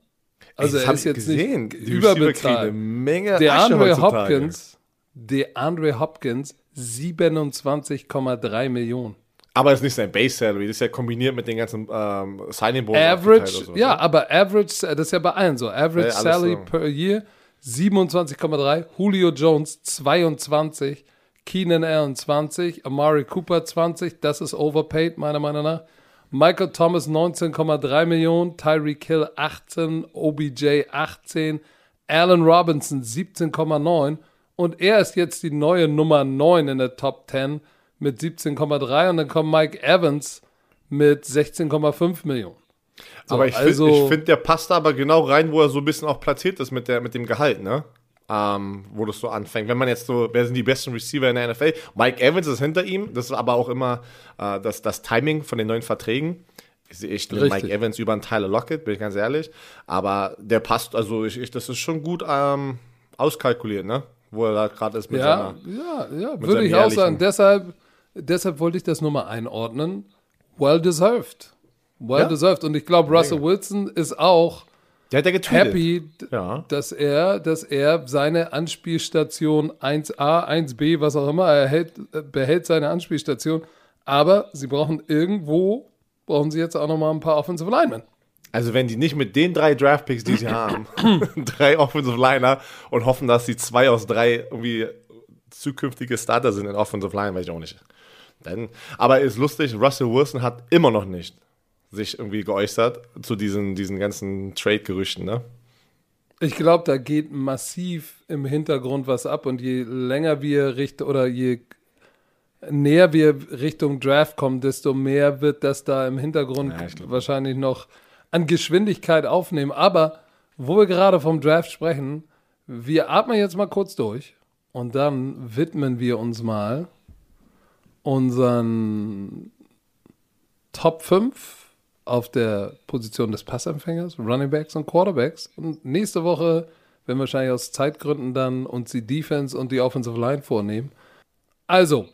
Also das er ist jetzt gesehen. nicht Die überbezahlt. eine Menge Der Asche Andre heutzutage. Hopkins, der Andre Hopkins, 27,3 Millionen. Aber das ist nicht sein Base Salary, das ist ja kombiniert mit den ganzen ähm, Signing Bonus. Average, so, ja, ne? aber Average, das ist ja bei allen so. Average Ja, Salary so. per Year 27,3. Julio Jones 22. Keenan Allen 20. Amari Cooper 20. Das ist overpaid, meiner Meinung nach. Michael Thomas 19,3 Millionen. Tyreek Hill 18. OBJ 18. Allen Robinson 17,9. Und er ist jetzt die neue Nummer 9 in der Top 10 mit 17,3. Und dann kommt Mike Evans mit 16,5 Millionen. So, aber ich also, finde, find, der passt da aber genau rein, wo er so ein bisschen auch platziert ist mit, der, mit dem Gehalt, ne? Ähm, wo das so anfängt. Wenn man jetzt so, wer sind die besten Receiver in der NFL? Mike Evans ist hinter ihm, das ist aber auch immer äh, das, das Timing von den neuen Verträgen. Ich nehme. Mike Evans über einen Tyler Lockett, bin ich ganz ehrlich. Aber der passt, also ich, ich, das ist schon gut ähm, auskalkuliert, ne? Wo er da gerade ist mit Ja, seiner. ja, ja, würde ich auch sagen. Deshalb, deshalb wollte ich das nur mal einordnen. Well deserved. Well Ja. deserved. Und ich glaube, Russell Wilson ist auch Der hat ja getweetet. happy, Ja. dass er, dass er seine Anspielstation 1a, 1b, was auch immer, er hält, behält seine Anspielstation. Aber sie brauchen irgendwo, brauchen sie jetzt auch noch mal ein paar Offensive Linemen. Also wenn die nicht mit den drei Draftpicks, die sie haben, drei Offensive Liner und hoffen, dass die zwei aus drei irgendwie zukünftige Starter sind in Offensive Line, weiß ich auch nicht. Dann, aber ist lustig, Russell Wilson hat immer noch nicht sich irgendwie geäußert zu diesen, diesen ganzen Trade-Gerüchten, ne? Ich glaube, da geht massiv im Hintergrund was ab und je länger wir Richtung oder je näher wir Richtung Draft kommen, desto mehr wird das da im Hintergrund Ja, glaub- wahrscheinlich noch an Geschwindigkeit aufnehmen. Aber wo wir gerade vom Draft sprechen, wir atmen jetzt mal kurz durch und dann widmen wir uns mal unseren Top 5 auf der Position des Passempfängers, Running Backs und Quarterbacks. Und nächste Woche werden wir wahrscheinlich aus Zeitgründen dann uns die Defense und die Offensive Line vornehmen. Also,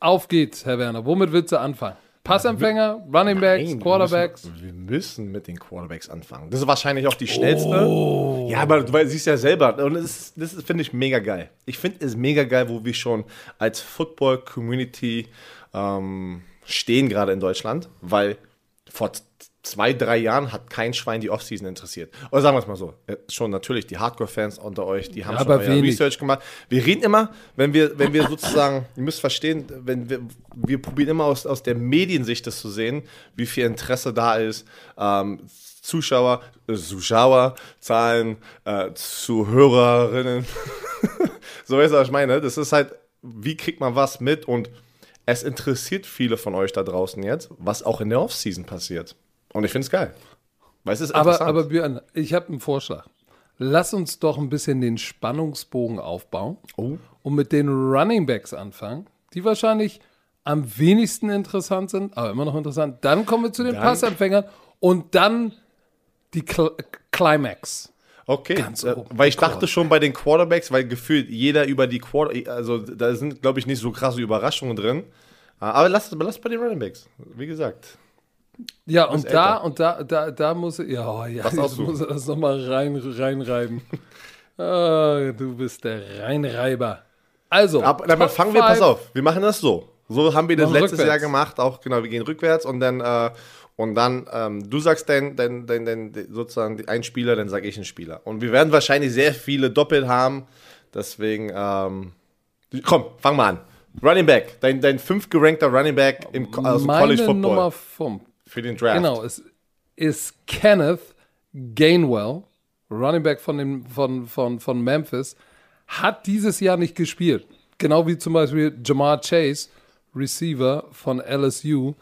auf geht's, Herr Werner. Womit willst du anfangen? Passempfänger, Running Backs, Nein, Quarterbacks. Wir müssen, wir müssen mit den Quarterbacks anfangen. Das ist wahrscheinlich auch die schnellste. Oh. Ja, aber du siehst ja selber. Und das, das finde ich mega geil. Ich finde es mega geil, wo wir schon als Football-Community ähm, stehen, gerade in Deutschland, weil vor zwei, drei Jahren hat kein Schwein die Offseason interessiert. Oder sagen wir es mal so, äh, schon natürlich die Hardcore-Fans unter euch, die haben Ja, schon wenig. Research gemacht. Wir reden immer, wenn wir, wenn wir sozusagen, ihr müsst verstehen, wenn wir, wir probieren immer aus, aus der Mediensicht das zu sehen, wie viel Interesse da ist, ähm, Zuschauer, äh, Zuschauer, Zahlen, äh, Zuhörerinnen. so weißt du, was ich meine? Das ist halt, wie kriegt man was mit und es interessiert viele von euch da draußen jetzt, was auch in der Offseason passiert. Und ich finde es geil. Weil es ist aber, aber Björn, ich habe einen Vorschlag. Lass uns doch ein bisschen den Spannungsbogen aufbauen Oh. und mit den Running Backs anfangen, die wahrscheinlich am wenigsten interessant sind, aber immer noch interessant. Dann kommen wir zu den Dann- Passempfängern und dann die Cl Climax. Okay, Ganz oben. weil ich dachte schon bei den Quarterbacks, weil gefühlt jeder über die Quarter, also da sind, glaube ich, nicht so krasse Überraschungen drin. Äh, Aber lass, aber lass bei den Running Backs, wie gesagt. Ja, und älter. da, und da, da, da muss ich, ja, ja Was jetzt muss er das nochmal rein, reinreiben. ah, du bist der Reinreiber. Also, Aber Top fangen wir, pass auf, wir machen das so. So haben wir das Machen letztes rückwärts. Jahr gemacht, auch genau, wir gehen rückwärts und dann, äh, und dann, ähm, du sagst dein, dein, dein, dein, sozusagen einen Spieler, dann sage ich einen Spieler. Und wir werden wahrscheinlich sehr viele doppelt haben, deswegen, ähm, komm, fang mal an. Running Back, dein, dein fünf gerankter Running Back im also Meine College Football Nummer 5. für den Draft. Genau, es ist Kenneth Gainwell, Running Back von, dem, von, von, von Memphis, hat dieses Jahr nicht gespielt. Genau wie zum Beispiel Jamar Chase, Receiver von LSU,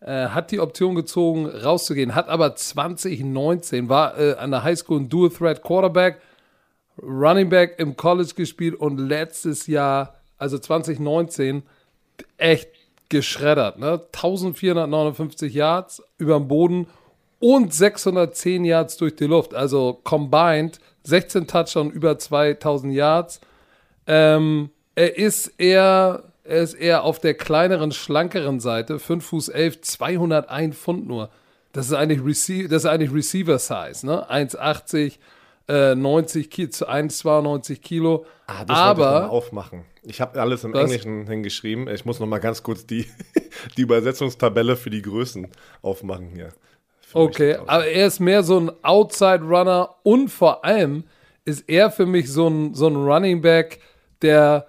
äh, hat die Option gezogen, rauszugehen, hat aber 2019, war äh, an der Highschool ein Dual-Threat Quarterback, Running Back im College gespielt und letztes Jahr, also 2019, echt geschreddert. Ne? 1459 Yards über dem Boden und 610 Yards durch die Luft. Also combined 16 Touchdowns über 2000 Yards. Ähm, er ist eher, er ist eher auf der kleineren, schlankeren Seite. 5 Fuß 11, 201 Pfund nur. Das ist eigentlich, Rece das ist eigentlich Receiver-Size. Ne? 1,80, äh, 90 Kilo, 1,92 Kilo. Ah, das wollte ich Aber aufmachen. Ich habe alles im Was? Englischen hingeschrieben. Ich muss noch mal ganz kurz die, die Übersetzungstabelle für die Größen aufmachen hier. Okay, aber er ist mehr so ein Outside-Runner und vor allem ist er für mich so ein, so ein Running Back, der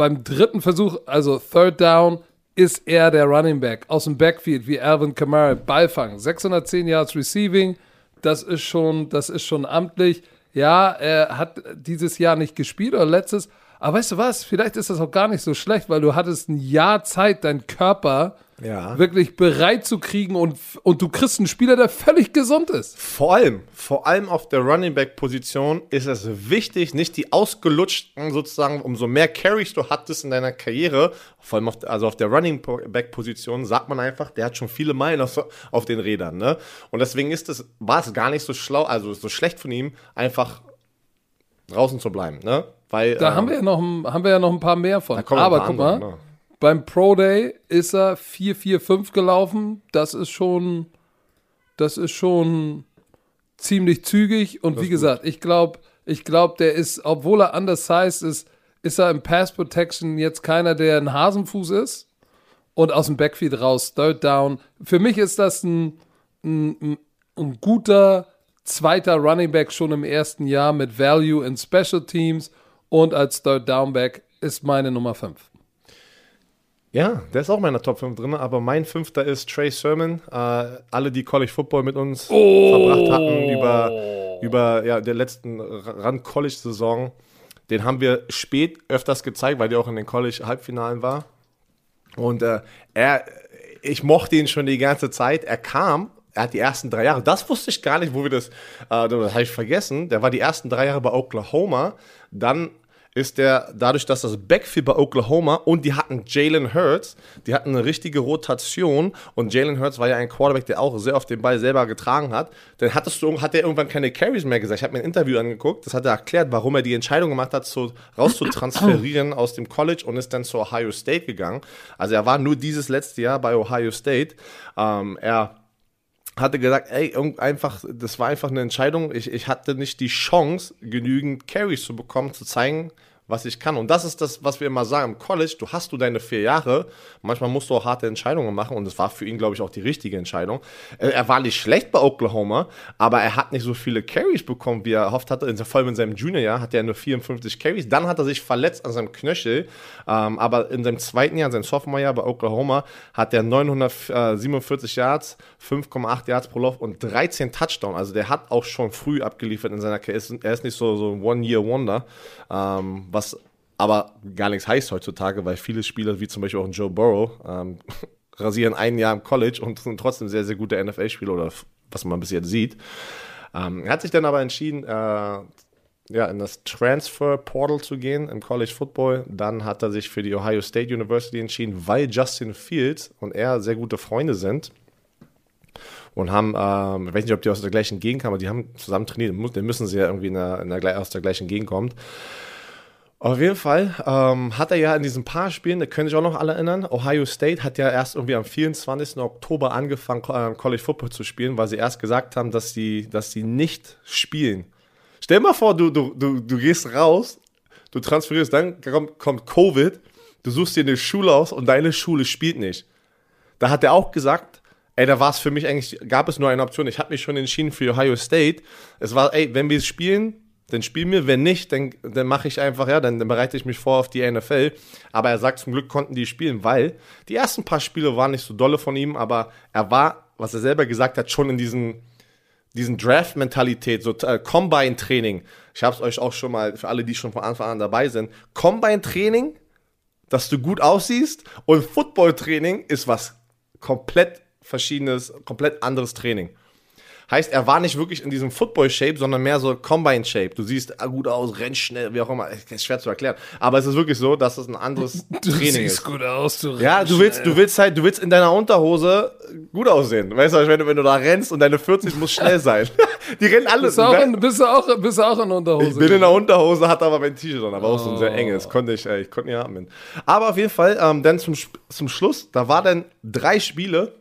beim dritten Versuch, also Third Down, ist er der Running Back. Aus dem Backfield wie Alvin Kamara, Ballfang, 610 Yards Receiving, das ist schon, das ist schon amtlich. Ja, er hat dieses Jahr nicht gespielt oder letztes, aber weißt du was, vielleicht ist das auch gar nicht so schlecht, weil du hattest ein Jahr Zeit, deinen Körper Ja. wirklich bereit zu kriegen und, und du kriegst einen Spieler, der völlig gesund ist. Vor allem, vor allem auf der Running Back Position ist es wichtig, nicht die ausgelutschten sozusagen, umso mehr Carries du hattest in deiner Karriere, vor allem auf, also auf der Running Back Position, sagt man einfach, der hat schon viele Meilen auf, auf den Rädern, ne? Und deswegen ist es, war es gar nicht so schlau, also so schlecht von ihm, einfach draußen zu bleiben, ne? Weil, Da ähm, haben, wir ja noch, ein- haben wir ja noch ein paar mehr von. Aber guck mal, ne? Beim Pro Day ist er 4-4-5 gelaufen. Das ist schon, das ist schon ziemlich zügig. Und wie gesagt, ich glaube, ich glaube, der ist, obwohl er undersized ist, ist er im Pass Protection jetzt keiner, der ein Hasenfuß ist. Und aus dem Backfield raus, Third Down. Für mich ist das ein, ein, ein, ein guter zweiter Running Back schon im ersten Jahr mit Value in Special Teams und als Third Down Back ist meine Nummer 5. Ja, der ist auch in meiner Top 5 drin, aber mein fünfter ist Trey Sermon. Äh, alle, die College Football mit uns verbracht hatten über, über ja, der letzten Rand-College-Saison, den haben wir spät öfters gezeigt, weil der auch in den College-Halbfinalen war. Und äh, er, ich mochte ihn schon die ganze Zeit. Er kam, er hat die ersten drei Jahre, das wusste ich gar nicht, wo wir das, äh, das habe ich vergessen. Der war die ersten drei Jahre bei Oklahoma. Dann ist der, dadurch, dass das Backfield bei Oklahoma und die hatten Jalen Hurts, die hatten eine richtige Rotation und Jalen Hurts war ja ein Quarterback, der auch sehr oft den Ball selber getragen hat. Dann hattest du, hat er irgendwann keine Carries mehr gesagt. Ich habe mir ein Interview angeguckt, das hat er erklärt, warum er die Entscheidung gemacht hat, zu, rauszutransferieren aus dem College und ist dann zu Ohio State gegangen. Also er war nur dieses letzte Jahr bei Ohio State. Ähm, er hatte gesagt, ey, einfach, das war einfach eine Entscheidung. Ich, ich hatte nicht die Chance, genügend Carries zu bekommen, zu zeigen, was ich kann. Und das ist das, was wir immer sagen. Im College, du hast du deine vier Jahre. Manchmal musst du auch harte Entscheidungen machen. Und das war für ihn, glaube ich, auch die richtige Entscheidung. Äh, Er war nicht schlecht bei Oklahoma, aber er hat nicht so viele Carries bekommen, wie er erhofft hatte. Vor allem in seinem Juniorjahr hat er nur 54 Carries. Dann hat er sich verletzt an seinem Knöchel. Ähm, aber in seinem zweiten Jahr, in seinem Sophomore-Jahr bei Oklahoma, hat er 947 Yards, 5,8 Yards pro Lauf und 13 Touchdowns. Also der hat auch schon früh abgeliefert in seiner Karriere. Er ist- nicht so, so ein One-Year-Wonder, ähm, was aber gar nichts heißt heutzutage, weil viele Spieler, wie zum Beispiel auch Joe Burrow, ähm, rasieren ein Jahr im College und sind trotzdem sehr, sehr gute NFL-Spieler oder was man bis jetzt sieht. Ähm, er hat sich dann aber entschieden, äh, ja, in das Transfer Portal zu gehen im College Football. Dann hat er sich für die Ohio State University entschieden, weil Justin Fields und er sehr gute Freunde sind. Und haben, ähm, ich weiß nicht, ob die aus der gleichen Gegend kamen, aber die haben zusammen trainiert. Dann müssen sie ja irgendwie in der, in der, aus der gleichen Gegend kommen. Auf jeden Fall ähm, hat er ja in diesen paar Spielen, da können sich auch noch alle erinnern, Ohio State hat ja erst irgendwie am 24. Oktober angefangen, äh, College Football zu spielen, weil sie erst gesagt haben, dass sie, dass sie nicht spielen. Stell dir mal vor, du, du, du, du gehst raus, du transferierst, dann kommt, kommt Covid, du suchst dir eine Schule aus und deine Schule spielt nicht. Da hat er auch gesagt, ey, da war es für mich eigentlich, gab es nur eine Option. Ich habe mich schon entschieden für Ohio State. Es war, ey, wenn wir spielen, dann spielen wir. Wenn nicht, dann, dann mache ich einfach, ja, dann, dann, bereite ich mich vor auf die NFL. Aber er sagt, zum Glück konnten die spielen, weil die ersten paar Spiele waren nicht so dolle von ihm, aber er war, was er selber gesagt hat, schon in diesen, diesen Draft-Mentalität, so äh, Combine-Training. Ich habe es euch auch schon mal, für alle, die schon von Anfang an dabei sind, Combine-Training, dass du gut aussiehst und Football-Training ist was komplett verschiedenes, komplett anderes Training. Heißt, er war nicht wirklich in diesem Football-Shape, sondern mehr so Combine-Shape. Du siehst gut aus, rennst schnell, wie auch immer. Ist schwer zu erklären. Aber es ist wirklich so, dass es ein anderes du Training ist. Du siehst gut aus, du Ja, du willst, du willst halt, du willst in deiner Unterhose gut aussehen. Weißt du, wenn du, wenn du da rennst und deine 40 muss schnell sein. Die rennen alles. Bist du, auch in, bist, du auch, bist du auch in Unterhose? Ich bin in der Unterhose, hatte aber mein T-Shirt an, aber oh. auch so ein sehr enges. Konnte ich, ich konnte nicht atmen. Aber auf jeden Fall, ähm, dann zum, zum Schluss, da war dann drei Spiele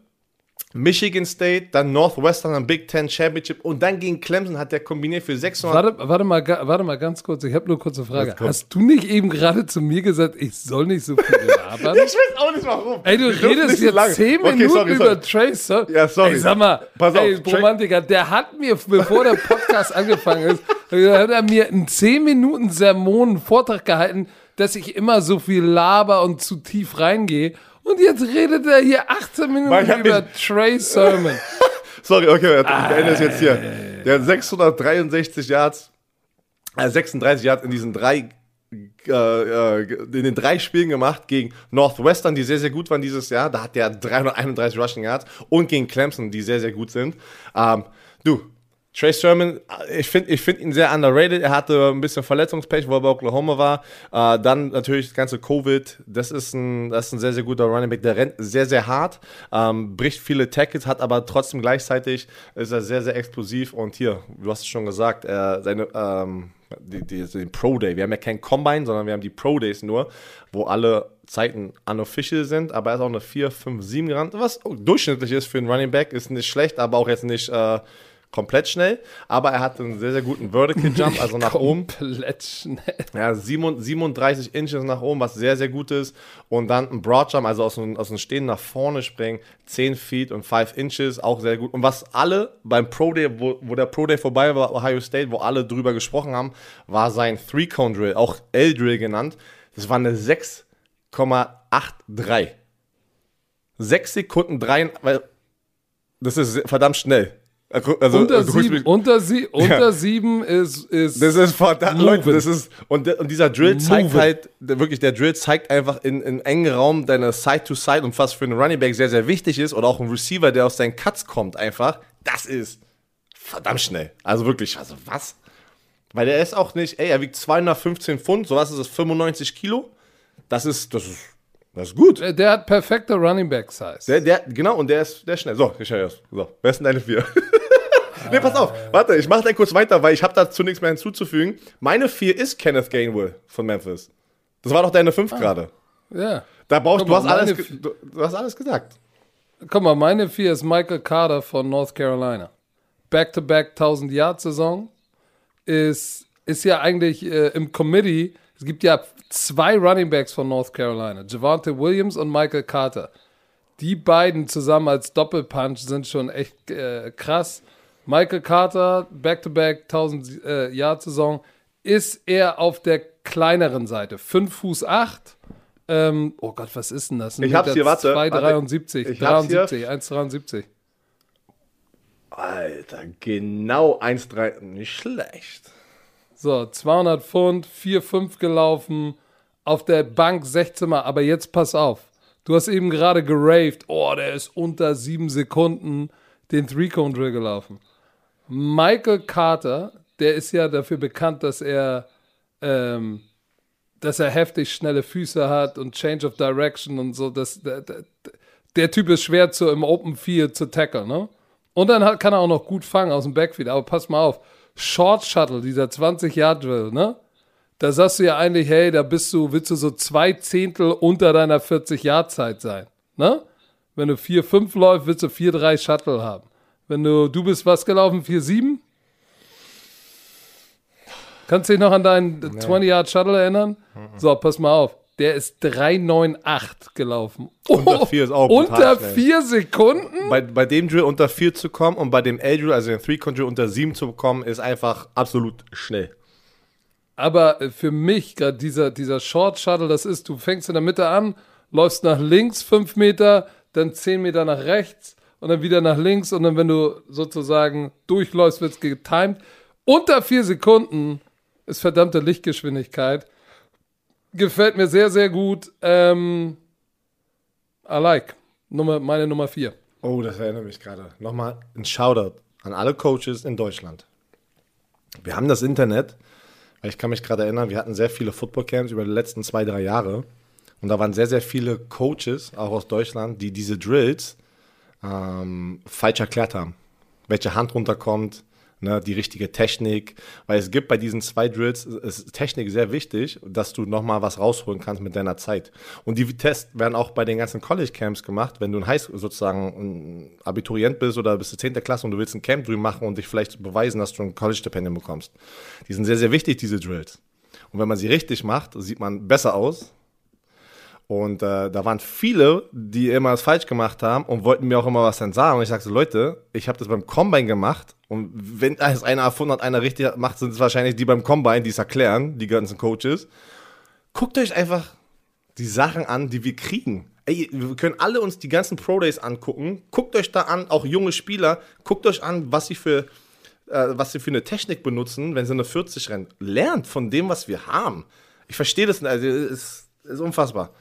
Michigan State, dann Northwestern, dann Big Ten Championship und dann gegen Clemson hat der kombiniert für 600. Warte, warte, mal, warte mal ganz kurz, ich habe nur kurze Frage. Hast du nicht eben gerade zu mir gesagt, ich soll nicht so viel labern? ich weiß auch nicht warum. Ey, du Wir redest jetzt so 10 Minuten okay, sorry, über Trace. Ja, sorry. Ey, sag mal, Pass auf, ey, Romantiker, der hat mir, bevor der Podcast angefangen ist, hat er mir einen 10 Minuten Sermon Vortrag gehalten, dass ich immer so viel laber und zu tief reingehe. Und jetzt redet er hier 18 Minuten über Trey Sermon. Sorry, okay, ich beende es jetzt hier. Der hat 663 Yards, äh, 36 Yards in diesen drei äh, äh, in den drei Spielen gemacht gegen Northwestern, die sehr, sehr gut waren dieses Jahr. Da hat der 331 Rushing Yards und gegen Clemson, die sehr, sehr gut sind. Ähm, du, Trey Sermon, ich finde ich find ihn sehr underrated. Er hatte ein bisschen Verletzungspech, wo er bei Oklahoma war. Äh, dann natürlich das ganze Covid. Das ist, ein, das ist ein sehr, sehr guter Running Back. Der rennt sehr, sehr hart, ähm, bricht viele Tackles, hat aber trotzdem gleichzeitig ist er sehr, sehr explosiv. Und hier, du hast es schon gesagt, äh, seine, ähm, die, die, den Pro Day. Wir haben ja keinen Combine, sondern wir haben die Pro Days nur, wo alle Zeiten unofficial sind, aber er ist auch eine 4, 5, 7 gerannt, was durchschnittlich ist für einen Running Back, ist nicht schlecht, aber auch jetzt nicht äh, komplett schnell, aber er hat einen sehr, sehr guten Vertical Jump, also nach oben. Komplett schnell. Ja, 37 Inches nach oben, was sehr, sehr gut ist. Und dann ein Broad Jump, also aus dem, aus dem Stehen nach vorne springen, 10 Feet und 5 Inches, auch sehr gut. Und was alle beim Pro Day, wo, wo der Pro Day vorbei war, Ohio State, wo alle drüber gesprochen haben, war sein Three-Cone Drill, auch L-Drill genannt. Das war eine 6,83. 6 Sekunden 3, weil das ist verdammt schnell. Also, unter, sieben, unter, sie, unter ja. sieben ist, ist. Das ist verdammt, Leute, das ist. Und, und dieser Drill zeigt moving. halt, wirklich, der Drill zeigt einfach in, in engen Raum deine Side-to-Side und was für einen Running Back sehr, sehr wichtig ist oder auch ein Receiver, der aus seinen Cuts kommt, einfach. Das ist verdammt schnell. Also wirklich, also was? Weil der ist auch nicht, ey, er wiegt 215 Pfund, so was ist das, 95 Kilo? Das ist, das ist das ist gut. Der, der hat perfekte Running Back Size. Der, der, genau, und der ist, der ist schnell. So, ich höre jetzt. So, wer sind deine vier? nee, pass auf. Warte, ich mache dann kurz weiter, weil ich habe dazu nichts mehr hinzuzufügen. Meine vier ist Kenneth Gainwell von Memphis. Das war doch deine fünf ah. gerade. Ja. Da brauchst du, hast alles, du, du hast alles gesagt. Guck mal, meine vier ist Michael Carter von North Carolina. Back-to-back 1000 Yard Saison ist, ist ja eigentlich äh, im Committee. Es gibt ja zwei Running Backs von North Carolina, Javante Williams und Michael Carter. Die beiden zusammen als Doppelpunch sind schon echt äh, krass. Michael Carter, Back-to-Back, 1000 äh, Jahr Saison, ist er auf der kleineren Seite. 5 Fuß 8. Ähm, oh Gott, was ist denn das? Ich hab's hier, warte. 2,73. 73, 1,73. Alter, genau 1,3. Nicht schlecht. So, 200 Pfund, 4,5 gelaufen, auf der Bank 16 Mal, aber jetzt pass auf. Du hast eben gerade geraved, oh, der ist unter sieben Sekunden den Three-Cone-Drill gelaufen. Michael Carter, der ist ja dafür bekannt, dass er, ähm, dass er heftig schnelle Füße hat und Change of Direction und so. Das, der, der, der Typ ist schwer zu, im Open Field zu tackle, ne? Und dann hat, kann er auch noch gut fangen aus dem Backfield. Aber pass mal auf, Short Shuttle, dieser 20-Yard-Drill, ne? Da sagst du ja eigentlich, hey, da bist du, willst du so zwei Zehntel unter deiner 40-Yard-Zeit sein, ne? Wenn du 4-5 läufst, willst du 4-3 Shuttle haben. Wenn du, du bist was gelaufen, 4-7? Kannst du dich noch an deinen 20-Yard-Shuttle erinnern? So, pass mal auf. Der ist 3,98 gelaufen. Unter vier ist auch Unter vier Sekunden? Bei, bei dem Drill unter 4 zu kommen und bei dem L-Drill, also dem Three-Con-Drill unter 7 zu bekommen, ist einfach absolut schnell. Aber äh, für mich, gerade dieser, dieser Short Shuttle, das ist, du fängst in der Mitte an, läufst nach links 5 Meter, dann 10 Meter nach rechts und dann wieder nach links und dann, wenn du sozusagen durchläufst, wird es getimed. Unter 4 Sekunden ist verdammte Lichtgeschwindigkeit. Gefällt mir sehr, sehr gut. Ähm, I like. Nummer, meine Nummer 4. Oh, das erinnert mich gerade. Nochmal ein Shoutout an alle Coaches in Deutschland. Wir haben das Internet, weil ich kann mich gerade erinnern, wir hatten sehr viele Footballcamps über die letzten zwei, drei Jahre. Und da waren sehr, sehr viele Coaches, auch aus Deutschland, die diese Drills ähm, falsch erklärt haben. Welche Hand runterkommt, ne, die richtige Technik. Weil es gibt bei diesen zwei Drills, ist Technik sehr wichtig, dass du nochmal was rausholen kannst mit deiner Zeit. Und die Tests werden auch bei den ganzen College Camps gemacht, wenn du ein High sozusagen ein Abiturient bist oder bist du 10. Klasse und du willst ein Camp drüben machen und dich vielleicht beweisen, dass du ein College-Stipendium bekommst. Die sind sehr, sehr wichtig, diese Drills. Und wenn man sie richtig macht, sieht man besser aus, und äh, da waren viele, die immer das falsch gemacht haben und wollten mir auch immer was dann sagen. Und ich sagte so, Leute, ich habe das beim Combine gemacht. Und wenn es einer erfunden hat, einer richtig macht, sind es wahrscheinlich die beim Combine, die es erklären, die ganzen Coaches. Guckt euch einfach die Sachen an, die wir kriegen. Ey, wir können alle uns die ganzen Pro Days angucken. Guckt euch da an, auch junge Spieler, guckt euch an, was sie für, äh, was sie für eine Technik benutzen, wenn sie eine 40 rennen. Lernt von dem, was wir haben. Ich verstehe das nicht, also es ist, ist unfassbar.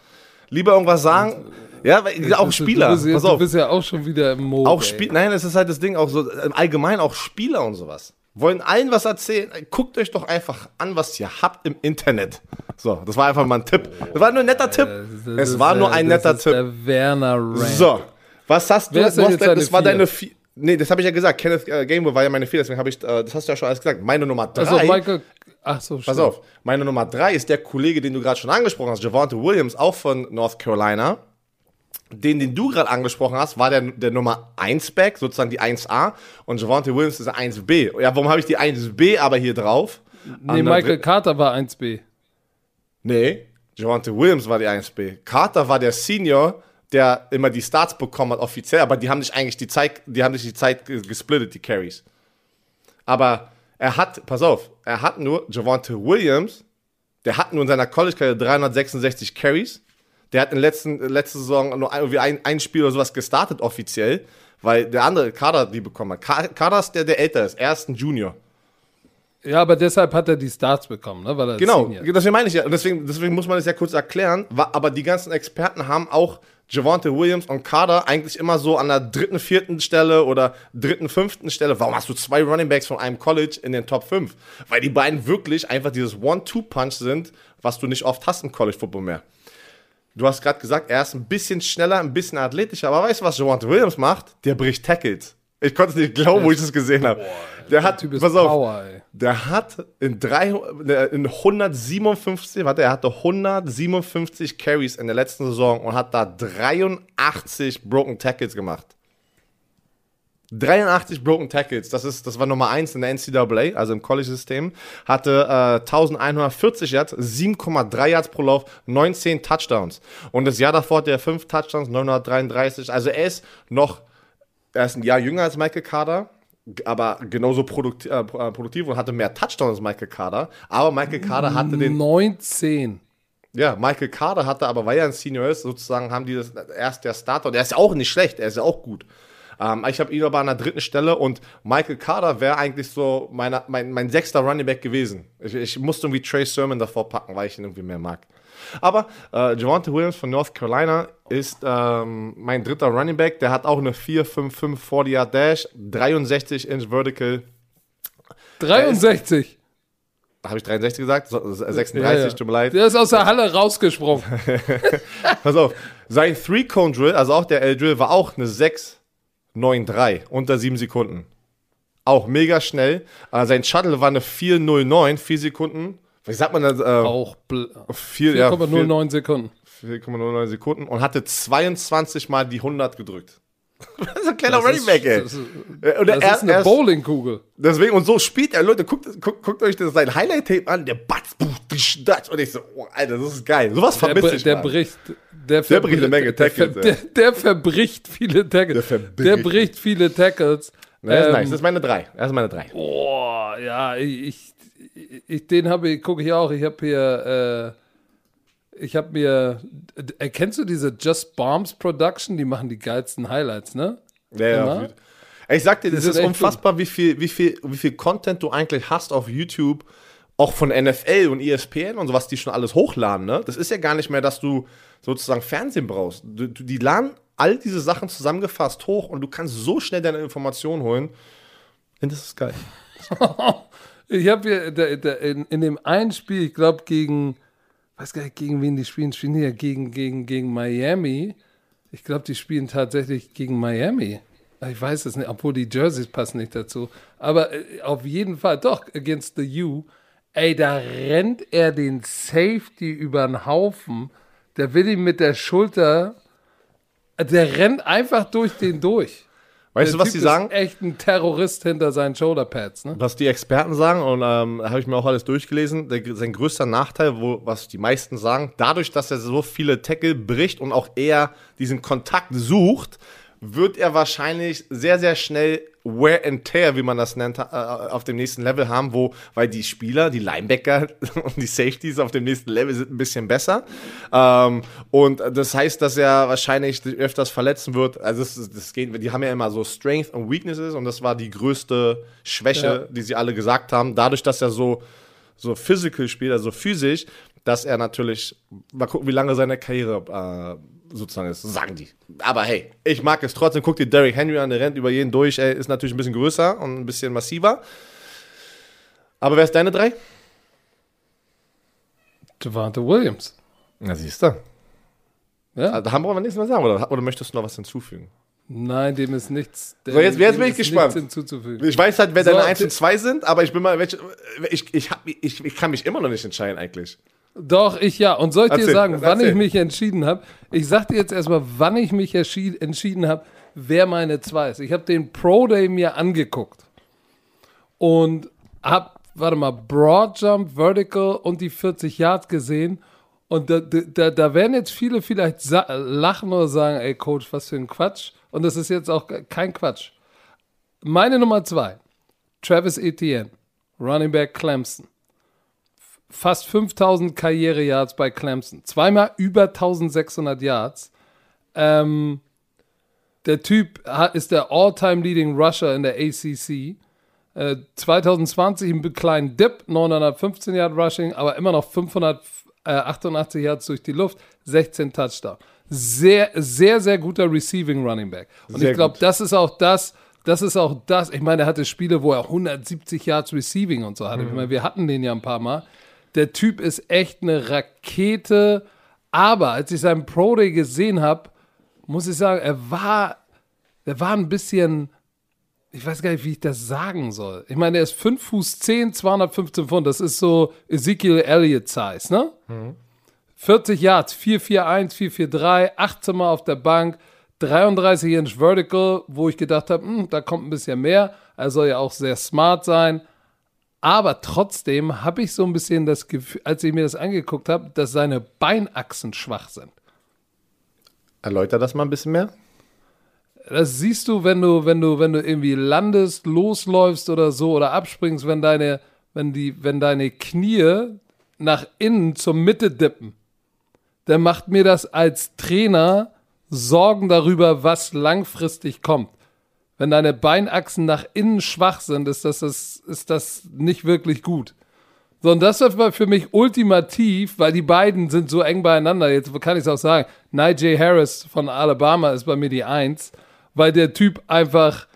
Lieber irgendwas sagen. Ja, weil, auch Spieler. Du bist, Pass du bist ja auch schon wieder im Mode. Auch Spiel, nein, es ist halt das Ding auch so, im Allgemeinen auch Spieler und sowas. Wollen allen was erzählen? Guckt euch doch einfach an, was ihr habt im Internet. So, das war einfach mal ein Tipp. Das war nur ein netter Tipp. Das Es ist war nur ein netter Tipp. Der Werner Rand. So, was hast du? Das war deine vier. Nee, das habe ich ja gesagt. Kenneth äh, Gameboy war ja meine vier, deswegen habe ich, äh, das hast du ja schon alles gesagt. Meine Nummer drei. Also Michael. Ach so, Pass stimmt. auf, meine Nummer drei ist der Kollege, den du gerade schon angesprochen hast, Javante Williams, auch von North Carolina. Den, den du gerade angesprochen hast, war der, der Nummer 1 Back, sozusagen die 1A. Und Javante Williams ist der 1B. Ja, warum habe ich die 1B aber hier drauf? Nee, Michael Carter war 1B. Nee, Javante Williams war die 1B. Carter war der Senior, der immer die Starts bekommen hat, offiziell, aber die haben nicht eigentlich die Zeit, die haben nicht die Zeit ge- gesplittet, die Carries. Aber er hat, pass auf, er hat nur Javante Williams, der hat nur in seiner College-Karriere 366 Carries. Der hat in der letzten, letzte Saison nur irgendwie ein, ein Spiel oder sowas gestartet offiziell, weil der andere Kader die bekommen hat. Ka- Kader ist der, der älter ist, er ist ein Junior. Ja, aber deshalb hat er die Starts bekommen, ne? Weil er Genau, deswegen meine ich ja. Und deswegen, deswegen muss man das ja kurz erklären. Aber die ganzen Experten haben auch Javante Williams und Carter eigentlich immer so an der dritten, vierten Stelle oder dritten, fünften Stelle. Warum hast du zwei Running Backs von einem College in den Top 5? Weil die beiden wirklich einfach dieses One-Two-Punch sind, was du nicht oft hast im College Football mehr. Du hast gerade gesagt, er ist ein bisschen schneller, ein bisschen athletischer, aber weißt du, was Javante Williams macht? Der bricht Tackles. Ich konnte es nicht glauben, wo ich das gesehen habe. Der hat, Typ ist pass auf, Power, ey. Der hat in, drei, in 157, warte, er hatte 157 Carries in der letzten Saison und hat da 83 Broken Tackles gemacht. 83 Broken Tackles, das, ist, das war Nummer 1 in der NCAA, also im College-System. Hatte äh, 1140 Yards, 7,3 Yards pro Lauf, 19 Touchdowns. Und das Jahr davor hat er 5 Touchdowns, 933. Also er ist noch, er ist ein Jahr jünger als Michael Carter, aber genauso produktiv, äh, produktiv und hatte mehr Touchdowns als Michael Carter. Aber Michael Carter hatte den 19. ja, Michael Carter hatte, aber weil er ein Senior ist, sozusagen haben die das erst der Starter. Und er ist ja auch nicht schlecht, er ist ja auch gut. Ähm, ich habe ihn aber an der dritten Stelle und Michael Carter wäre eigentlich so meine, mein, mein sechster Running Back gewesen. Ich, ich musste irgendwie Trey Sermon davor packen, weil ich ihn irgendwie mehr mag. Aber äh, Javante Williams von North Carolina ist ähm, mein dritter Running Back. Der hat auch eine 4-5-5 40 Yard Dash, 63 Inch Vertical. 63. Habe ich 63 gesagt? So, 36, Ja, ja. tut mir leid. Der ist aus der Halle rausgesprungen. Pass auf. Sein Three-Cone-Drill, also auch der L-Drill, war auch eine 6-9-3, unter 7 Sekunden. Auch mega schnell. Äh, sein Shuttle war eine 4-0-9, 4 Sekunden. Wie sagt man das? Äh, Auch bl- 4, ja, 4,09 Sekunden. 4,09 Sekunden und hatte 22 Mal die 100 gedrückt. das ist ein kleiner Das Running Back, ey. Das ist, Äh, und das er- ist eine Bowlingkugel. Deswegen, und so spielt er, Leute, guckt, guckt, guckt euch das, sein Highlight-Tape an, der Batz, datsch. Und ich so, oh, Alter, das ist geil. Sowas vermisse ich der mal. bricht. Der, Der bricht eine Menge Tackles, der, der, der verbricht viele Tackles. Der verbricht. Der bricht viele Tackles. Na, das ist Ähm, nice. Das ist meine 3. Das ist meine 3. Boah, ja, ich, ich, den habe ich, gucke ich auch. Ich habe hier, äh, ich habe mir, äh, kennst du diese Just Bombs Production? Die machen die geilsten Highlights, ne? Ja, ja. Ich sag dir, das ist unfassbar, wie viel, wie, viel, wie viel Content du eigentlich hast auf YouTube, auch von NFL und ESPN und so, was die schon alles hochladen. Ne? Das ist ja gar nicht mehr, dass du sozusagen Fernsehen brauchst. Du, du, die laden all diese Sachen zusammengefasst hoch und du kannst so schnell deine Informationen holen. Und das ist geil. Ich habe hier da, da, in, in dem einen Spiel, ich glaube gegen, weiß gar nicht, gegen wen die spielen, spielen ja gegen, gegen, gegen Miami. Ich glaube, die spielen tatsächlich gegen Miami. Ich weiß es nicht, obwohl die Jerseys passen nicht dazu. Aber äh, auf jeden Fall, doch, against the U. Ey, da rennt er den Safety über den Haufen. Der will ihm mit der Schulter, der rennt einfach durch den durch. Weißt Der du, was Typ die ist sagen? echt ein Terrorist hinter seinen Shoulderpads, ne? Was die Experten sagen, und ähm, habe ich mir auch alles durchgelesen, der, sein größter Nachteil, wo, was die meisten sagen, dadurch, dass er so viele Tackle bricht und auch eher diesen Kontakt sucht, wird er wahrscheinlich sehr, sehr schnell Wear and Tear, wie man das nennt, äh, auf dem nächsten Level haben, wo, weil die Spieler, die Linebacker und die Safeties auf dem nächsten Level sind ein bisschen besser. Ähm, und das heißt, dass er wahrscheinlich öfters verletzen wird. Also das, das geht, die haben ja immer so Strength und Weaknesses und das war die größte Schwäche, Ja. die sie alle gesagt haben. Dadurch, dass er so, so physical spielt, also physisch, dass er natürlich, mal gucken, wie lange seine Karriere äh, sozusagen ist, sagen die. Aber hey, ich mag es trotzdem. Guck dir Derrick Henry an, der rennt über jeden durch, ey, ist natürlich ein bisschen größer und ein bisschen massiver. Aber wer ist deine drei? Javante Williams. Na, siehst du. Ja. Da haben wir aber nichts mehr sagen, oder, oder möchtest du noch was hinzufügen? Nein, dem ist nichts. dem- So, jetzt- jetzt bin ich gespannt. Ich weiß halt, wer So, deine 1 die- und 2 sind, aber ich bin mal, welche, ich, ich, hab, ich, ich kann mich immer noch nicht entscheiden eigentlich. Doch, ich ja. Und soll ich dir Erzähl, sagen, wann erzähl. ich mich entschieden habe? Ich sag dir jetzt erstmal, wann ich mich entschied, entschieden habe, wer meine zwei ist. Ich habe den Pro Day mir angeguckt und hab, warte mal, Broad Jump, Vertical und die 40 Yards gesehen. Und da, da, da werden jetzt viele vielleicht lachen oder sagen, ey Coach, was für ein Quatsch. Und das ist jetzt auch kein Quatsch. Meine Nummer zwei, Travis Etienne, Running Back Clemson fast 5000 Karriere-Yards bei Clemson. Zweimal über 1600 Yards. Ähm, der Typ hat, ist der All-Time-Leading Rusher in der ACC. Äh, 2020 ein kleinen Dip, 915 Yard Rushing, aber immer noch 588 Yards durch die Luft, 16 Touchdown. Sehr, sehr, sehr guter Receiving Running Back. Und Sehr ich glaube, das ist auch das, das ist auch das. Ich meine, er hatte Spiele, wo er 170 Yards Receiving und so hatte. Ich meine, wir hatten den ja ein paar Mal. Der Typ ist echt eine Rakete. Aber als ich seinen Pro Day gesehen habe, muss ich sagen, er war, er war ein bisschen, ich weiß gar nicht, wie ich das sagen soll. Ich meine, er ist 5 Fuß 10, 215 Pfund. Das ist so Ezekiel Elliott Size, ne? 40 Yards, 441, 443, 18 Mal auf der Bank, 33 Inch Vertical, wo ich gedacht habe, hm, da kommt ein bisschen mehr. Er soll ja auch sehr smart sein. Aber trotzdem habe ich so ein bisschen das Gefühl, als ich mir das angeguckt habe, dass seine Beinachsen schwach sind. Erläuter das mal ein bisschen mehr. Das siehst du, wenn du, wenn du, wenn du irgendwie landest, losläufst oder so oder abspringst, wenn deine, wenn die, wenn deine Knie nach innen zur Mitte dippen. Dann macht mir das als Trainer Sorgen darüber, was langfristig kommt. Wenn deine Beinachsen nach innen schwach sind, ist das, das, ist das nicht wirklich gut. So, und das war für mich ultimativ, weil die beiden sind so eng beieinander. Jetzt kann ich es auch sagen. Nigel Harris von Alabama ist bei mir die Eins, weil der Typ einfach.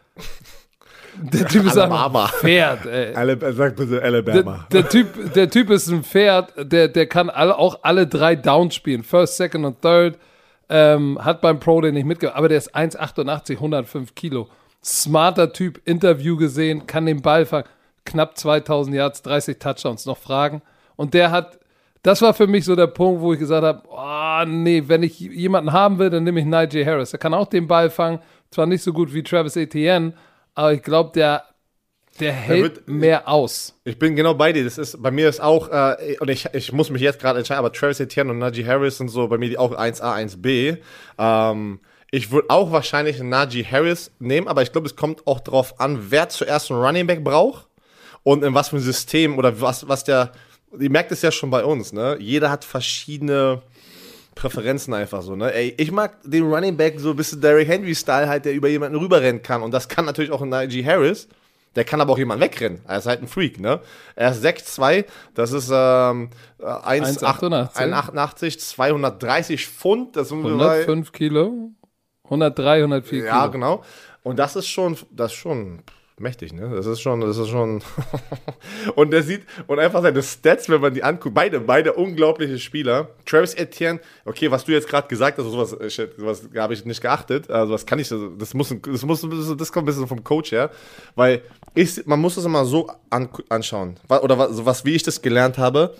Der Typ ist Alabama. ein Pferd, ey. Alabama, sag bitte Alabama. Der, der, typ, der Typ ist ein Pferd, der, der kann alle, auch alle drei Downs spielen. First, Second und Third. Ähm, hat beim Pro Day nicht mitgemacht, aber der ist 1,88, 105 Kilo. Smarter Typ, Interview gesehen, kann den Ball fangen. Knapp 2000 Yards, 30 Touchdowns, noch Fragen. Und der hat, das war für mich so der Punkt, wo ich gesagt habe, oh nee, wenn ich jemanden haben will, dann nehme ich Nigel Harris. Der kann auch den Ball fangen, zwar nicht so gut wie Travis Etienne, aber ich glaube, der, der hält wird- mehr aus. Ich bin genau bei dir. Das ist, bei mir ist auch, äh, und ich, ich muss mich jetzt gerade entscheiden, aber Travis Etienne und Najee Harris sind so bei mir die auch 1A, 1B. Ähm, ich würde auch wahrscheinlich einen Najee Harris nehmen, aber ich glaube, es kommt auch darauf an, wer zuerst einen Running Back braucht und in was für ein System oder was, was der, ihr merkt es ja schon bei uns, ne? Jeder hat verschiedene Präferenzen einfach so, ne? Ey, ich mag den Running Back so ein bisschen Derrick Henry-Style halt, der über jemanden rüberrennen kann. Und das kann natürlich auch ein Najee Harris. Der kann aber auch jemanden wegrennen. Er ist halt ein Freak, ne? Er ist 6'2, das ist ähm, äh, 1,88. 1,88, 230 Pfund, das sind wir bei, 105 Kilo, 103, 104 Ja, Kilo. genau. Und das ist schon, das ist schon mächtig, ne? Das ist schon, das ist schon. und der sieht, und einfach seine Stats, wenn man die anguckt, beide, beide unglaubliche Spieler. Travis Etienne, okay, was du jetzt gerade gesagt hast, sowas, äh, sowas habe ich nicht geachtet. Also, was kann ich, das muss, das muss, das kommt ein bisschen vom Coach her. Weil ich, man muss das immer so an, anschauen. Oder was, was, wie ich das gelernt habe.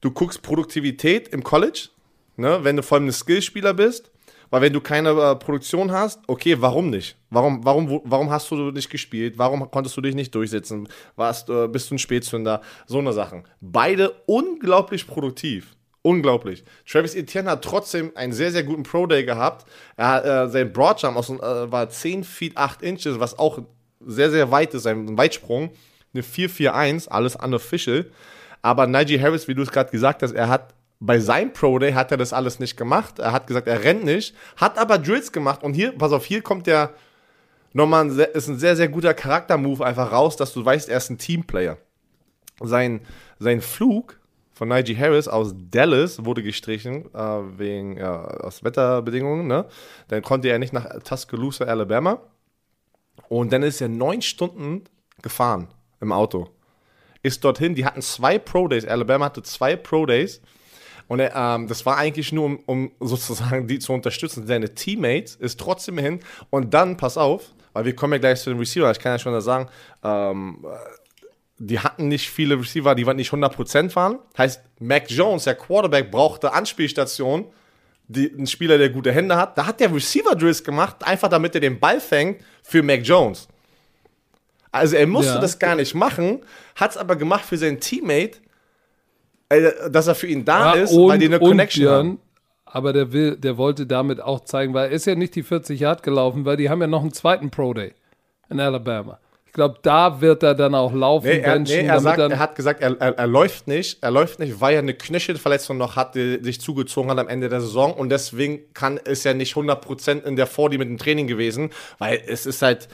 Du guckst Produktivität im College, ne? Wenn du vor allem ein Skillspieler bist. Weil wenn du keine äh, Produktion hast, okay, warum nicht? Warum, warum, warum hast du nicht gespielt? Warum konntest du dich nicht durchsetzen? Warst, äh, bist du ein Spätzünder? So eine Sachen. Beide unglaublich produktiv. Unglaublich. Travis Etienne hat trotzdem einen sehr, sehr guten Pro-Day gehabt. Er, äh, sein Broadjump aus, äh, war 10 Feet 8 Inches, was auch sehr, sehr weit ist, ein Weitsprung. Eine 4-4-1, alles unofficial. Aber Najee Harris, wie du es gerade gesagt hast, er hat bei seinem Pro Day hat er das alles nicht gemacht. Er hat gesagt, er rennt nicht, hat aber Drills gemacht. Und hier, pass auf, hier kommt der nochmal ein, ist ein sehr, sehr guter Charaktermove einfach raus, dass du weißt, er ist ein Teamplayer. Sein, sein Flug von Najee Harris aus Dallas wurde gestrichen, äh, wegen ja, aus Wetterbedingungen. Ne? Dann konnte er nicht nach Tuscaloosa, Alabama. Und dann ist er neun Stunden gefahren im Auto. Ist dorthin, die hatten zwei Pro Days. Alabama hatte zwei Pro Days. Und er, ähm, das war eigentlich nur, um, um sozusagen die zu unterstützen. Seine Teammates ist trotzdem hin. Und dann, pass auf, weil wir kommen ja gleich zu den Receiver. Ich kann ja schon da sagen, ähm, die hatten nicht viele Receiver, die nicht 100% waren. Heißt, Mac Jones, der Quarterback, brauchte Anspielstation, die, ein Spieler, der gute Hände hat. Da hat der Receiver-Drills gemacht, einfach damit er den Ball fängt für Mac Jones. Also er musste Ja. das gar nicht machen, hat es aber gemacht für seinen Teammate, äh, dass er für ihn da Ja, ist, weil die eine Connection Björn, haben. Aber der will, der wollte damit auch zeigen, weil er ist ja nicht die 40 Yard gelaufen, weil die haben ja noch einen zweiten Pro Day in Alabama. Ich glaube, da wird er dann auch laufen, Nee, er, nee, er, sagt, dann, er hat gesagt, er, er, er läuft nicht, er läuft nicht, weil er eine Knöchelverletzung noch hat, die sich zugezogen hat am Ende der Saison und deswegen kann ist er nicht 100% in der 40 mit dem Training gewesen, weil es ist halt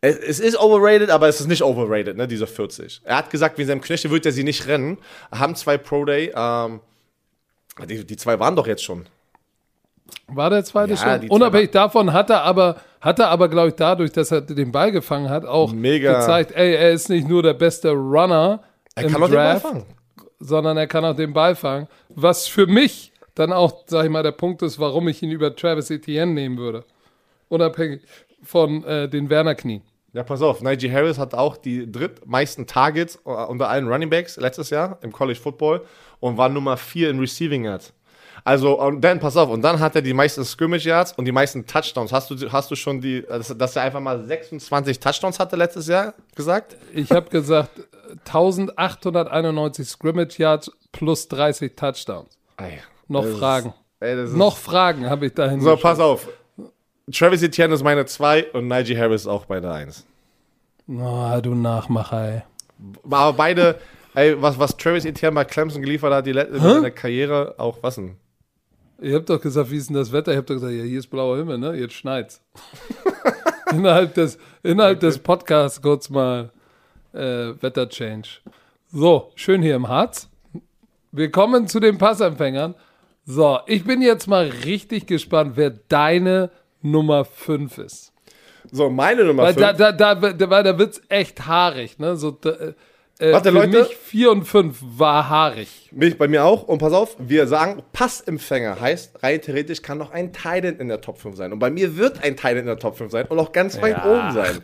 es, es ist overrated, aber es ist nicht overrated, ne, diese 40. Er hat gesagt, wegen seinem Knöchel wird er sie nicht rennen. Haben zwei Pro Day, ähm, die, die zwei waren doch jetzt schon. war der zweite Ja, schon. Unabhängig davon hat er aber, hat er aber, glaube ich, dadurch, dass er den Ball gefangen hat, auch Mega. gezeigt, ey, er ist nicht nur der beste Runner Er im kann auch den Ball Draft, fangen. sondern er kann auch den Ball fangen. Was für mich dann auch, sag ich mal, der Punkt ist, warum ich ihn über Travis Etienne nehmen würde. Unabhängig von äh, den Werner-Knien. Ja, pass auf, Najee Harris hat auch die drittmeisten Targets äh, unter allen Running Backs letztes Jahr im College Football und war Nummer 4 in Receiving Yards. Also, und dann, pass auf, und dann hat er die meisten Scrimmage Yards und die meisten Touchdowns. Hast du, hast du schon die, dass, dass er einfach mal 26 Touchdowns hatte letztes Jahr gesagt? Ich habe gesagt, 1891 Scrimmage Yards plus 30 Touchdowns. Ey, Noch das ist- Fragen. Ey, Noch Fragen habe ich dahin. So, pass auf. Travis Etienne ist meine 2 und Najee Harris auch meine 1. Oh, du Nachmacher, ey. Aber beide, ey, was, was Travis Etienne bei Clemson geliefert hat, die letzte in seiner Karriere, auch was denn? Ihr habt doch gesagt, wie ist denn das Wetter? Ich hab doch gesagt, ja, hier ist blauer Himmel, ne? Jetzt schneit's. innerhalb des, innerhalb des Podcasts kurz mal äh, Wetterchange. So, schön hier im Harz. Willkommen zu den Passempfängern. So, ich bin jetzt mal richtig gespannt, wer deine Nummer 5 ist. So, meine Nummer Weil 5. da, da, da, da, weil da wird's echt haarig, ne? So, da, äh, Warte, für Leute. mich 4 und 5 war haarig. Mich, bei mir auch. Und pass auf, wir sagen, Passempfänger heißt, rein theoretisch kann noch ein Titan in der Top 5 sein. Und bei mir wird ein Titan in der Top 5 sein und auch ganz weit Ja. oben sein.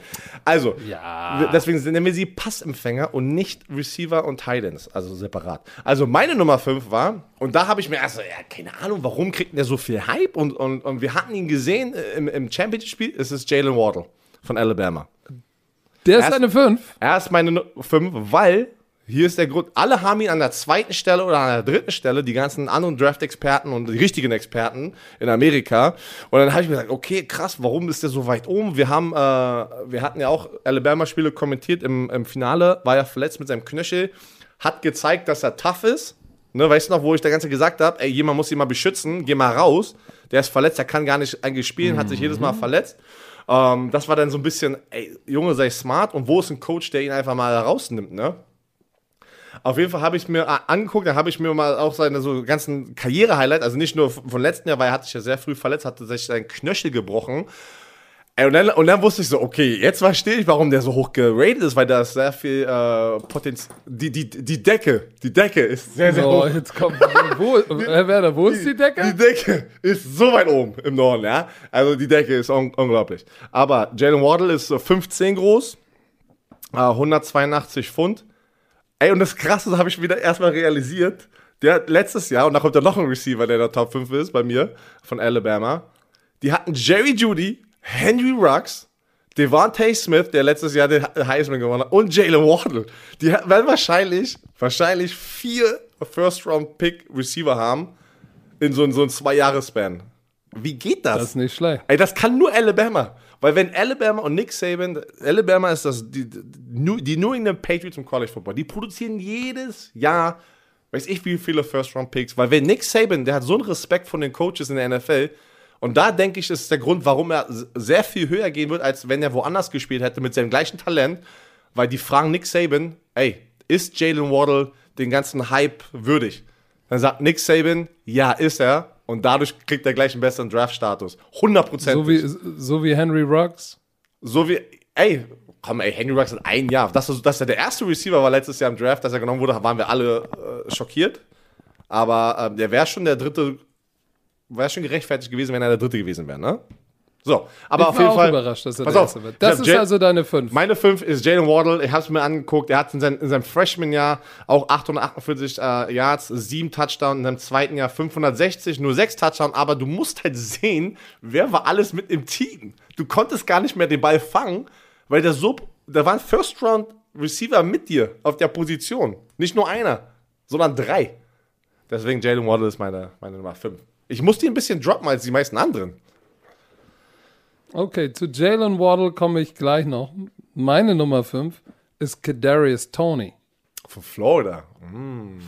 Also, Ja. deswegen nennen wir sie Passempfänger und nicht Receiver und Titans, also separat. Also meine Nummer 5 war, und da habe ich mir erst so, ja, keine Ahnung, warum kriegt der so viel Hype? Und, und, und wir hatten ihn gesehen äh, im, im Championship-Spiel, es ist Jalen Waddle von Alabama. Der ist deine 5. Er ist meine 5, weil hier ist der Grund, alle haben ihn an der zweiten Stelle oder an der dritten Stelle, die ganzen anderen Draft-Experten und die richtigen Experten in Amerika. Und dann habe ich mir gesagt, okay, krass, warum ist der so weit oben? Wir haben, äh, wir hatten ja auch Alabama-Spiele kommentiert im, im Finale, war ja verletzt mit seinem Knöchel, hat gezeigt, dass er tough ist. Ne, weißt du noch, wo ich der ganze gesagt habe, ey, jemand muss ihn mal beschützen, geh mal raus. Der ist verletzt, der kann gar nicht eigentlich spielen, hat sich jedes Mal verletzt. Ähm, das war dann so ein bisschen, ey, Junge, sei smart. Und wo ist ein Coach, der ihn einfach mal rausnimmt, ne? Auf jeden Fall habe ich mir a- angeguckt, da habe ich mir mal auch seine so ganzen Karriere-Highlight, also nicht nur von letzten Jahr, weil er hat sich ja sehr früh verletzt, hatte sich seinen Knöchel gebrochen. Ey, und, dann, und dann wusste ich so, okay, jetzt verstehe ich, warum der so hoch geratet ist, weil da ist sehr viel äh, Potenzial. Die, die, die Decke, die Decke ist sehr, sehr So, hoch. jetzt kommt. Wo, Herr Werner, wo ist die Decke? Die Decke ist so weit oben im Norden, ja. Also die Decke ist un unglaublich. Aber Jalen Waddle ist so 15 groß, äh, 182 Pfund. Ey, und das Krasse habe ich wieder erstmal realisiert. Der hat letztes Jahr, und da kommt ja noch ein Receiver, der in der Top 5 ist bei mir, von Alabama. Die hatten Jerry Judy, Henry Ruggs, Devontae Smith, der letztes Jahr den Heisman gewonnen hat, und Jalen Waddle. Die werden wahrscheinlich, wahrscheinlich vier First-Round-Pick-Receiver haben in so, in so einem Zwei-Jahres-Span. Wie geht das? Das ist nicht schlecht. Ey, das kann nur Alabama. Weil wenn Alabama und Nick Saban, Alabama ist das, die, die, die New England Patriots im College Football, die produzieren jedes Jahr, weiß ich wie viele First-Round-Picks, weil wenn Nick Saban, der hat so einen Respekt von den Coaches in der NFL und da denke ich, ist der Grund, warum er sehr viel höher gehen wird, als wenn er woanders gespielt hätte mit seinem gleichen Talent, weil die fragen Nick Saban, ey, ist Jalen Waddle den ganzen Hype würdig? Dann sagt Nick Saban, ja, ist er. Und dadurch kriegt er gleich einen besseren Draft-Status. 100%. So wie, so wie Henry Ruggs. So wie, ey, komm, ey, Henry Ruggs hat ein Jahr. Dass, er- dass er der erste Receiver war letztes Jahr im Draft, dass er genommen wurde, waren wir alle äh, schockiert. Aber ähm, der wäre schon der dritte, wäre schon gerechtfertigt gewesen, wenn er der dritte gewesen wäre, ne? So, aber Ich auf war jeden auch Fall. überrascht, dass er Pass der auf, Erste wird. Das ist Jal- also deine 5. Meine 5 ist Jalen Waddle. Ich habe es mir angeguckt. Er hat in, sein, in seinem Freshman-Jahr auch 848 äh, Yards, 7 Touchdowns. In seinem zweiten Jahr 560, nur 6 Touchdowns. Aber du musst halt sehen, wer war alles mit im Team. Du konntest gar nicht mehr den Ball fangen, weil der so, da waren First-Round-Receiver mit dir auf der Position. Nicht nur einer, sondern drei. Deswegen Jalen Waddle ist meine, meine Nummer 5. Ich musste ihn ein bisschen droppen als die meisten anderen. Okay, zu Jalen Waddle komme ich gleich noch. Meine Nummer 5 ist Kadarius Tony. Von Florida.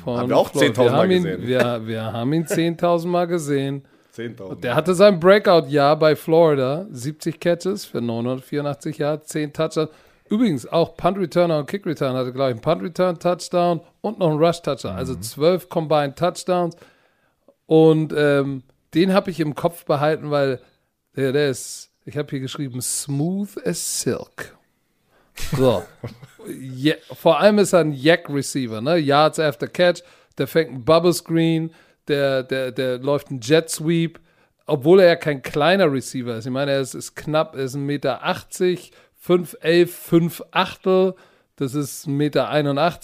Von Haben wir auch Florida. 10.000 wir Mal haben ihn, gesehen. Wir, wir haben ihn 10.000 Mal gesehen. 10.000. Der hatte sein Breakout-Jahr bei Florida. 70 Catches für 984 Yards, 10 Touchdowns. Übrigens auch Punt Returner und Kick Return hatte, glaube ich, einen Punt Return Touchdown und noch einen Rush Touchdown. Also Mhm. 12 Combined Touchdowns. Und ähm, den habe ich im Kopf behalten, weil der, der ist, ich habe hier geschrieben, smooth as silk. So. ja, vor allem ist er ein Yak-Receiver, ne? Yards after Catch, der fängt einen Bubble Screen, der, der, der läuft einen Jet Sweep, obwohl er ja kein kleiner Receiver ist. Ich meine, er ist, ist knapp, er ist 1,80 Meter, 5'11, 5 Achtel, das ist 1,81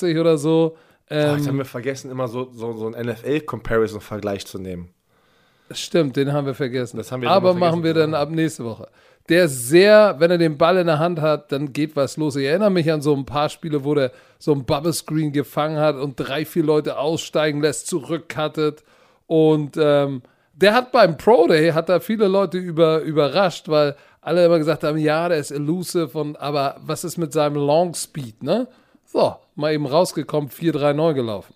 Meter oder so. Ähm, haben wir vergessen, immer so, so, so einen NFL-Comparison-Vergleich zu nehmen. Stimmt, den haben wir vergessen. Das haben wir Aber vergessen machen wir zu dann ab nächste Woche. Der ist sehr, wenn er den Ball in der Hand hat, dann geht was los. Ich erinnere mich an so ein paar Spiele, wo der so ein Bubble Screen gefangen hat und drei, vier Leute aussteigen lässt, zurückcuttet. Und ähm, der hat beim Pro Day, hat da viele Leute über, überrascht, weil alle immer gesagt haben, ja, der ist elusive und aber was ist mit seinem Long Speed, ne? So, mal eben rausgekommen, 4-3-9 gelaufen.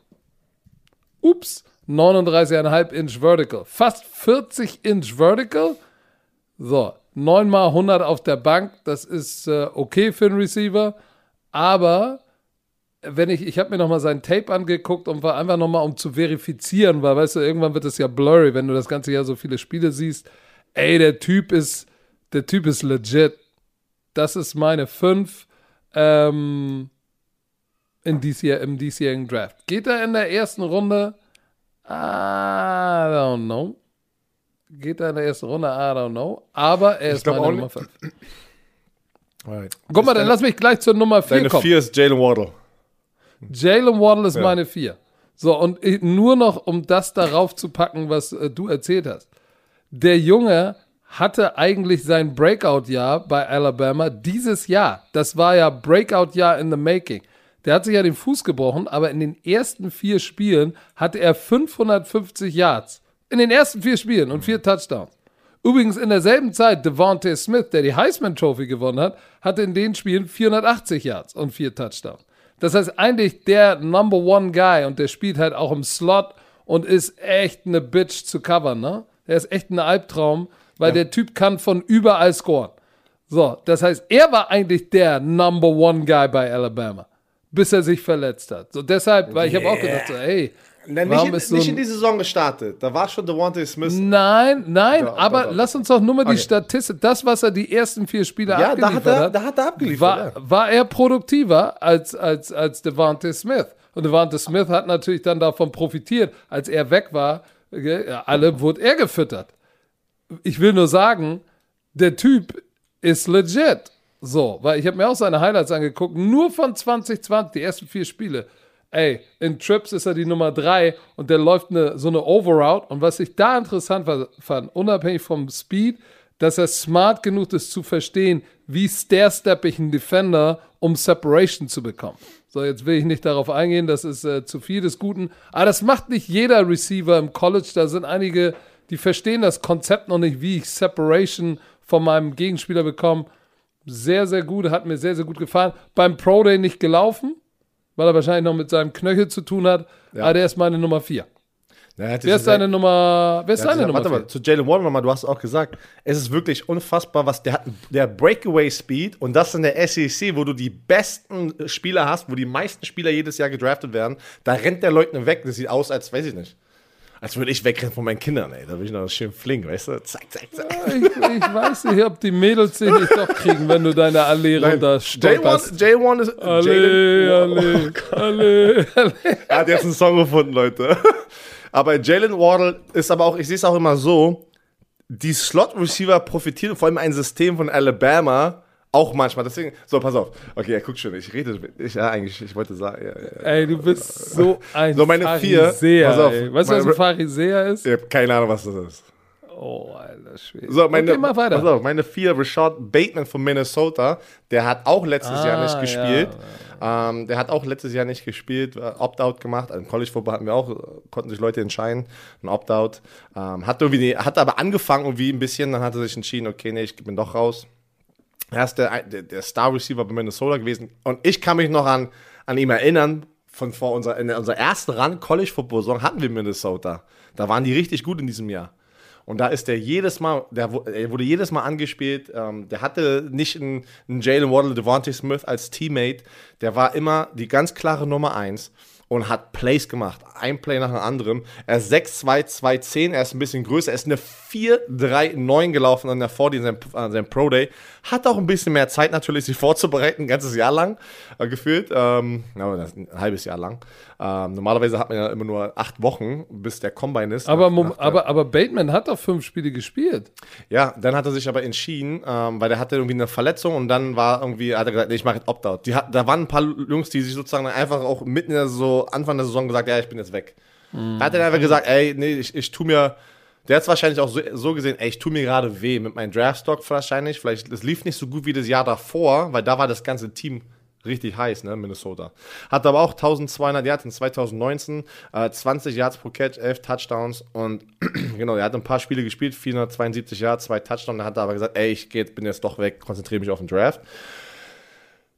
Ups, 39,5 Inch Vertical. Fast 40 Inch Vertical. So, 9 mal 100 auf der Bank, das ist äh, okay für einen Receiver, aber wenn ich, ich habe mir nochmal sein Tape angeguckt und war einfach nochmal, um zu verifizieren, weil, weißt du, irgendwann wird es ja blurry, wenn du das ganze Jahr so viele Spiele siehst. Ey, der Typ ist, der Typ ist legit. Das ist meine 5 ähm, in dies Jahr, im diesjährigen Draft. Geht er in der ersten Runde? I don't know. Geht er in der ersten Runde? I don't know. Aber er ist meine Nummer 5. Right. Guck mal, dann lass mich gleich zur Nummer 4 kommen. Deine 4 ist Jalen Waddle. Jalen Waddle ist ja. meine 4. So, und nur noch, um das darauf zu packen, was äh, du erzählt hast. Der Junge hatte eigentlich sein Breakout-Jahr bei Alabama dieses Jahr. Das war ja Breakout-Jahr in the making. Der hat sich ja den Fuß gebrochen, aber in den ersten vier Spielen hatte er 550 Yards. In den ersten vier Spielen und vier Touchdowns. Übrigens in derselben Zeit Devontae Smith, der die Heisman Trophy gewonnen hat, hatte in den Spielen 480 Yards und vier Touchdowns. Das heißt eigentlich der Number One Guy und der spielt halt auch im Slot und ist echt eine Bitch zu covern, ne? Der ist echt ein Albtraum, weil ja. der Typ kann von überall scoren. So, das heißt, er war eigentlich der Number One Guy bei Alabama, bis er sich verletzt hat. So deshalb, weil yeah. ich habe auch gedacht, so, ey, Nein, nicht, in, so nicht in die Saison gestartet. Da war schon Devontae Smith. Nein, nein, da, aber da, da, lass uns doch nur mal okay. die Statistik, das, was er die ersten vier Spiele ja, abgeliefert da hat, er, da hat er abgeliefert. War, ja. war er produktiver als, als, als Devontae Smith. Und Devontae Smith hat natürlich dann davon profitiert, als er weg war, alle wurde er gefüttert. Ich will nur sagen, der Typ ist legit. So, weil ich habe mir auch seine Highlights angeguckt, nur von 2020, die ersten vier Spiele ey, in Trips ist er die Nummer drei und der läuft eine, so eine Overroute. Und was ich da interessant fand, unabhängig vom Speed, dass er smart genug ist zu verstehen, wie stair-step ich einen Defender, um Separation zu bekommen. So, jetzt will ich nicht darauf eingehen, das ist äh, zu viel des Guten. Aber das macht nicht jeder Receiver im College. Da sind einige, die verstehen das Konzept noch nicht, wie ich Separation von meinem Gegenspieler bekomme. Sehr, sehr gut, hat mir sehr, sehr gut gefallen. Beim Pro Day nicht gelaufen, weil er wahrscheinlich noch mit seinem Knöchel zu tun hat. Ja. Aber der ist meine Nummer 4. Ja, wer ist deine Nummer? Wer ist deine Nummer? Warte mal, zu Jalen Warren nochmal, du hast auch gesagt, es ist wirklich unfassbar, was der hat. Der Breakaway Speed und das in der SEC, wo du die besten Spieler hast, wo die meisten Spieler jedes Jahr gedraftet werden, da rennt der Leuten weg. Das sieht aus, als weiß ich nicht als würde ich wegrennen von meinen Kindern, ey. Da bin ich noch schön flink, weißt du? Zack, zack, zack. Ja, ich, ich, weiß nicht, ob die Mädels den nicht doch kriegen, wenn du deine Allee runter J1, J1 ist. Allee, Allee, oh Allee, Allee. Er hat jetzt einen Song gefunden, Leute. Aber Jalen Waddle ist aber auch, ich sehe es auch immer so, die Slot-Receiver profitieren vor allem ein System von Alabama, auch manchmal, deswegen, so, pass auf. Okay, er guckt schon, ich rede, ich, ja, eigentlich, ich wollte sagen, ja, ja, Ey, du bist so ein so meine Pharisäer, pass auf, Weißt du, was ein Pharisäer ist? Ich habe keine Ahnung, was das ist. Oh, Alter, schwierig. So, meine, okay, mal weiter. Pass auf, meine vier, Rashad Bateman von Minnesota, der hat auch letztes ah, Jahr nicht gespielt. Ja. Ähm, der hat auch letztes Jahr nicht gespielt, äh, Opt-out gemacht. Im College Football hatten wir auch, konnten sich Leute entscheiden, ein Opt-out. Ähm, hat, irgendwie, hat aber angefangen irgendwie ein bisschen, dann hat er sich entschieden, okay, nee, ich bin doch raus. Er ist der, der, der Star Receiver bei Minnesota gewesen. Und ich kann mich noch an, an ihm erinnern, von vor unserer, in unserer ersten Run College Football Saison hatten wir Minnesota. Da waren die richtig gut in diesem Jahr. Und da ist der jedes Mal, der wurde jedes Mal angespielt. Ähm, der hatte nicht einen, einen Jalen Waddle, Devontae Smith als Teammate. Der war immer die ganz klare Nummer 1 und hat Plays gemacht. Ein Play nach dem anderen. Er ist 6-2-2-10, er ist ein bisschen größer. Er ist eine 4-3-9 gelaufen an der 40 an seinem, an seinem Pro Day. Hat auch ein bisschen mehr Zeit natürlich, sich vorzubereiten, ein ganzes Jahr lang äh, gefühlt. Ähm, ein halbes Jahr lang. Ähm, normalerweise hat man ja immer nur acht Wochen, bis der Combine ist. Aber, nach, nach aber, aber Bateman hat doch fünf Spiele gespielt. Ja, dann hat er sich aber entschieden, ähm, weil der hatte irgendwie eine Verletzung und dann war irgendwie, hat er gesagt, nee, ich mache jetzt Opt-out. Da waren ein paar Jungs, die sich sozusagen einfach auch mitten in der so Anfang der Saison gesagt, ja, ich bin jetzt weg. Mhm. Da hat er einfach gesagt, ey, nee, ich, ich tu mir der hat es wahrscheinlich auch so, so, gesehen, ey, ich tue mir gerade weh mit meinem Draftstock wahrscheinlich. Vielleicht, es lief nicht so gut wie das Jahr davor, weil da war das ganze Team richtig heiß, ne, Minnesota. Hat aber auch 1200 Yards in 2019, äh, 20 Yards pro Catch, 11 Touchdowns und genau, er hat ein paar Spiele gespielt, 472 Yards, zwei Touchdowns, dann hat er aber gesagt, ey, ich geh, bin jetzt doch weg, konzentriere mich auf den Draft.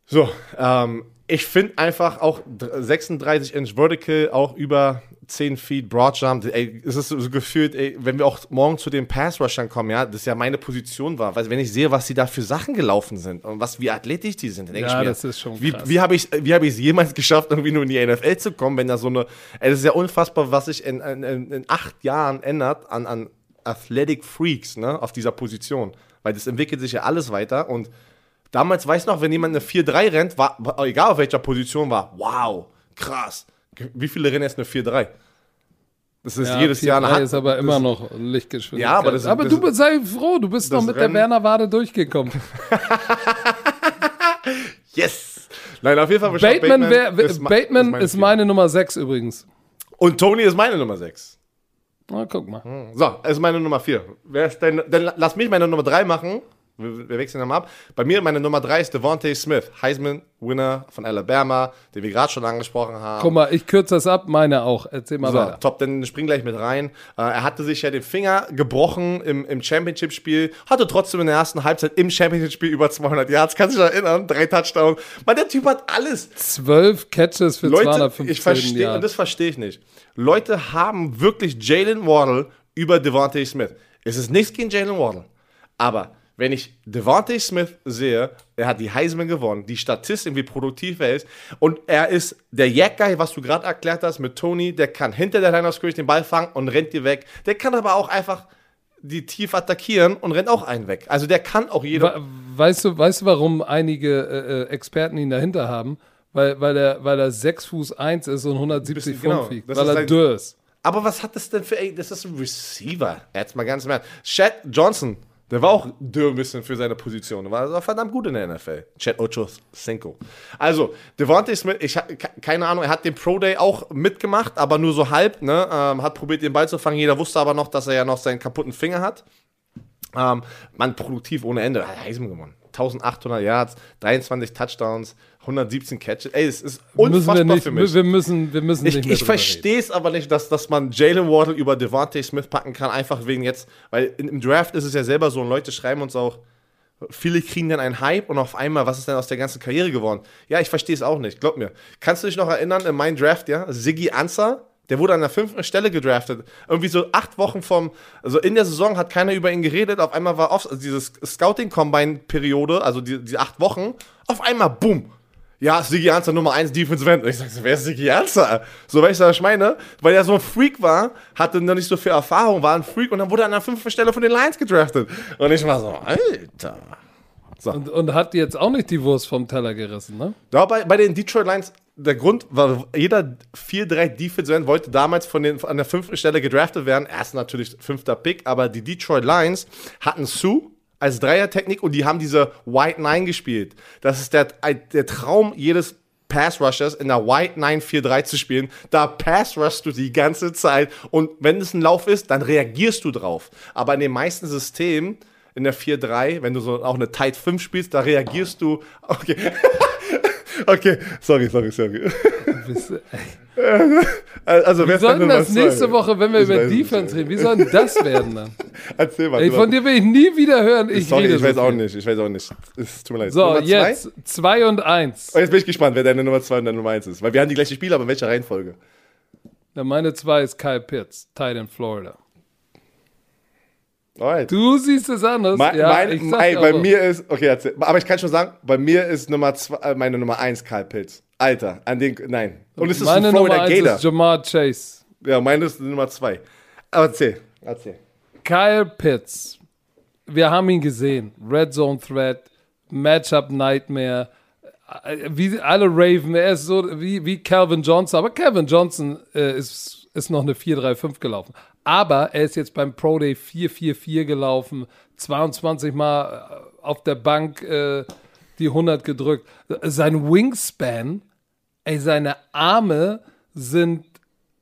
So, ähm, ich finde einfach auch 36 Inch Vertical, auch über 10 Feet Broad Jump. Ey, es ist so gefühlt, ey, wenn wir auch morgen zu den Pass Rushern kommen, ja, das ja meine Position war, weil wenn ich sehe, was sie da für Sachen gelaufen sind und was wie athletisch die sind, dann denke Ja, ich mir, das ist schon wie, krass. wie habe ich wie habe ich es jemals geschafft, irgendwie nur in die NFL zu kommen, wenn da so eine, ey, das ist ja unfassbar, was sich in, in, in, acht Jahren ändert an, an Athletic Freaks, ne, auf dieser Position, weil das entwickelt sich ja alles weiter und Damals weiß noch, wenn jemand eine 4-3 rennt, war, egal auf welcher Position war, wow, krass. Wie viele rennen jetzt eine 4-3? Das ist Ja, jedes 4-3 Jahr eine Hand- ist aber immer noch Lichtgeschwindigkeit. Ja, aber das- aber das- du bist- sei froh, du bist noch mit der Rennen- Werner Wade durchgekommen. Yes! Nein, auf jeden Fall. Rashad Bateman, wär, ist ma- Bateman ist Vier. meine Nummer 6 übrigens. Und Tony ist meine Nummer 6. Na, guck mal. So, es ist meine Nummer 4. Wer ist dein, dann lass mich meine Nummer 3 machen. Wir, wir wechseln dann mal ab. Bei mir meine Nummer 3 ist Devontae Smith, Heisman-Winner von Alabama, den wir gerade schon angesprochen haben. Guck mal, ich kürze das ab, meine auch. Erzähl mal So, weiter. top, dann spring gleich mit rein. Äh, er hatte sich ja den Finger gebrochen im, im Championship-Spiel, hatte trotzdem in der ersten Halbzeit im Championship-Spiel über 200 Yards. Kannst du dich erinnern? Drei Touchdowns. Mann, der Typ hat alles. Zwölf Catches für Leute, 215 ich verstehe, und das verstehe ich nicht. Leute haben wirklich Jalen Waddle über Devontae Smith. Es ist nichts gegen Jalen Waddle. Aber wenn ich Devontae Smith sehe, er hat die Heisman gewonnen, die Statistik, wie produktiv er ist, und er ist der Yak-Guy, was du gerade erklärt hast mit Tony, der kann hinter der Line of Scrimmage den Ball fangen und rennt dir weg. Der kann aber auch einfach die tief attackieren und rennt auch einen weg. Also der kann auch jeder. Weißt du, weißt du, warum einige äh, äh, Experten ihn dahinter haben? Weil, weil, er, weil er 6 Fuß 1 ist und 170 Pfund Genau, wiegt. Weil er sein- dürr ist. Aber was hat das denn für, ey, das ist ein Receiver. Jetzt mal ganz im Ernst. Chad Johnson, der war auch dürr ein bisschen für seine Position. Der war also verdammt gut in der NFL. Chad Ochocinco. Also, Devontae Smith, ich keine Ahnung, er hat den Pro Day auch mitgemacht, aber nur so halb, ne? Ähm, hat probiert, den Ball zu fangen. Jeder wusste aber noch, dass er ja noch seinen kaputten Finger hat. Ähm, man, produktiv ohne Ende. Hat Heisman gewonnen. 1800 Yards, 23 Touchdowns, 117 Catches. Ey, es ist Müssen unfassbar wir, nicht, für mich. wir müssen, wir müssen Ich, nicht mehr ich verstehe es aber nicht, dass, dass man Jalen Waddle über Devontae Smith packen kann, einfach wegen jetzt, weil im Draft ist es ja selber so und Leute schreiben uns auch, viele kriegen dann einen Hype und auf einmal, was ist denn aus der ganzen Karriere geworden? Ja, ich verstehe es auch nicht, glaub mir. Kannst du dich noch erinnern, in meinem Draft, ja, Siggy Ansah, der wurde an der fünften Stelle gedraftet. Irgendwie so acht Wochen vom, also in der Saison hat keiner über ihn geredet. Auf einmal war off, also diese Scouting-Combine-Periode, also die, die acht Wochen, auf einmal, boom. Ja, Siggy Ansah Nummer 1 Defensive End. Und ich sag so, wer ist Siggy Ansah? So, weißt du, was ich meine? Weil er so ein Freak war, hatte noch nicht so viel Erfahrung, war ein Freak und dann wurde er an der fünften Stelle von den Lions gedraftet. Und ich war so, Alter. Und, und hat jetzt auch nicht die Wurst vom Teller gerissen, ne? Ja, bei, bei den Detroit Lions, der Grund war, jeder 4-3 Defensive End wollte damals von den, an der fünften Stelle gedraftet werden. Erst natürlich fünfter Pick, aber die Detroit Lions hatten Sue als Dreiertechnik und die haben diese White Nine gespielt. Das ist der, der Traum jedes Pass Rushers in der White 9-4-3 zu spielen. Da Pass rushst du die ganze Zeit und wenn es ein Lauf ist, dann reagierst du drauf. Aber in den meisten Systemen in der 4-3, wenn du so auch eine Tight 5 spielst, da reagierst du. Okay. okay, sorry, sorry, sorry. Du- Also, Wie soll denn das nächste? Woche, wenn wir Ich über Defense reden, wie soll denn das werden dann? Erzähl mal. Ey, von dir will ich nie wieder hören. Ich Sorry, rede ich weiß so auch nicht. Ich weiß auch nicht. Es tut mir leid. So, Nummer zwei? jetzt 2 und 1. Oh, jetzt bin ich gespannt, wer deine Nummer 2 und deine Nummer 1 ist. Weil wir haben die gleiche Spieler, aber in welcher Reihenfolge? Ja, meine 2 ist Kyle Pitts, Tight in Florida. Alright. Du siehst es anders. Mein, ja, mein, mein, bei so. mir ist, okay, erzähl. aber ich kann schon sagen, bei mir ist Nummer zwei, äh, meine Nummer 1 Karl Pilz. Alter, an den, nein. Und es ist meine ein Nummer Florida 1 Gator. ist Jamar Chase. Ja, meine ist Nummer 2. Aber erzähl, erzähl. Kyle Pitts. Wir haben ihn gesehen. Red Zone Threat, Matchup Nightmare. Äh, Wie alle Raven, er ist so wie, wie Calvin Johnson. Aber Calvin Johnson äh, ist, ist noch eine 4-3-5 gelaufen. Aber er ist jetzt beim Pro Day 4-4-4 gelaufen, 22 Mal äh, auf der Bank äh, die 100 gedrückt. Sein Wingspan, ey, seine Arme sind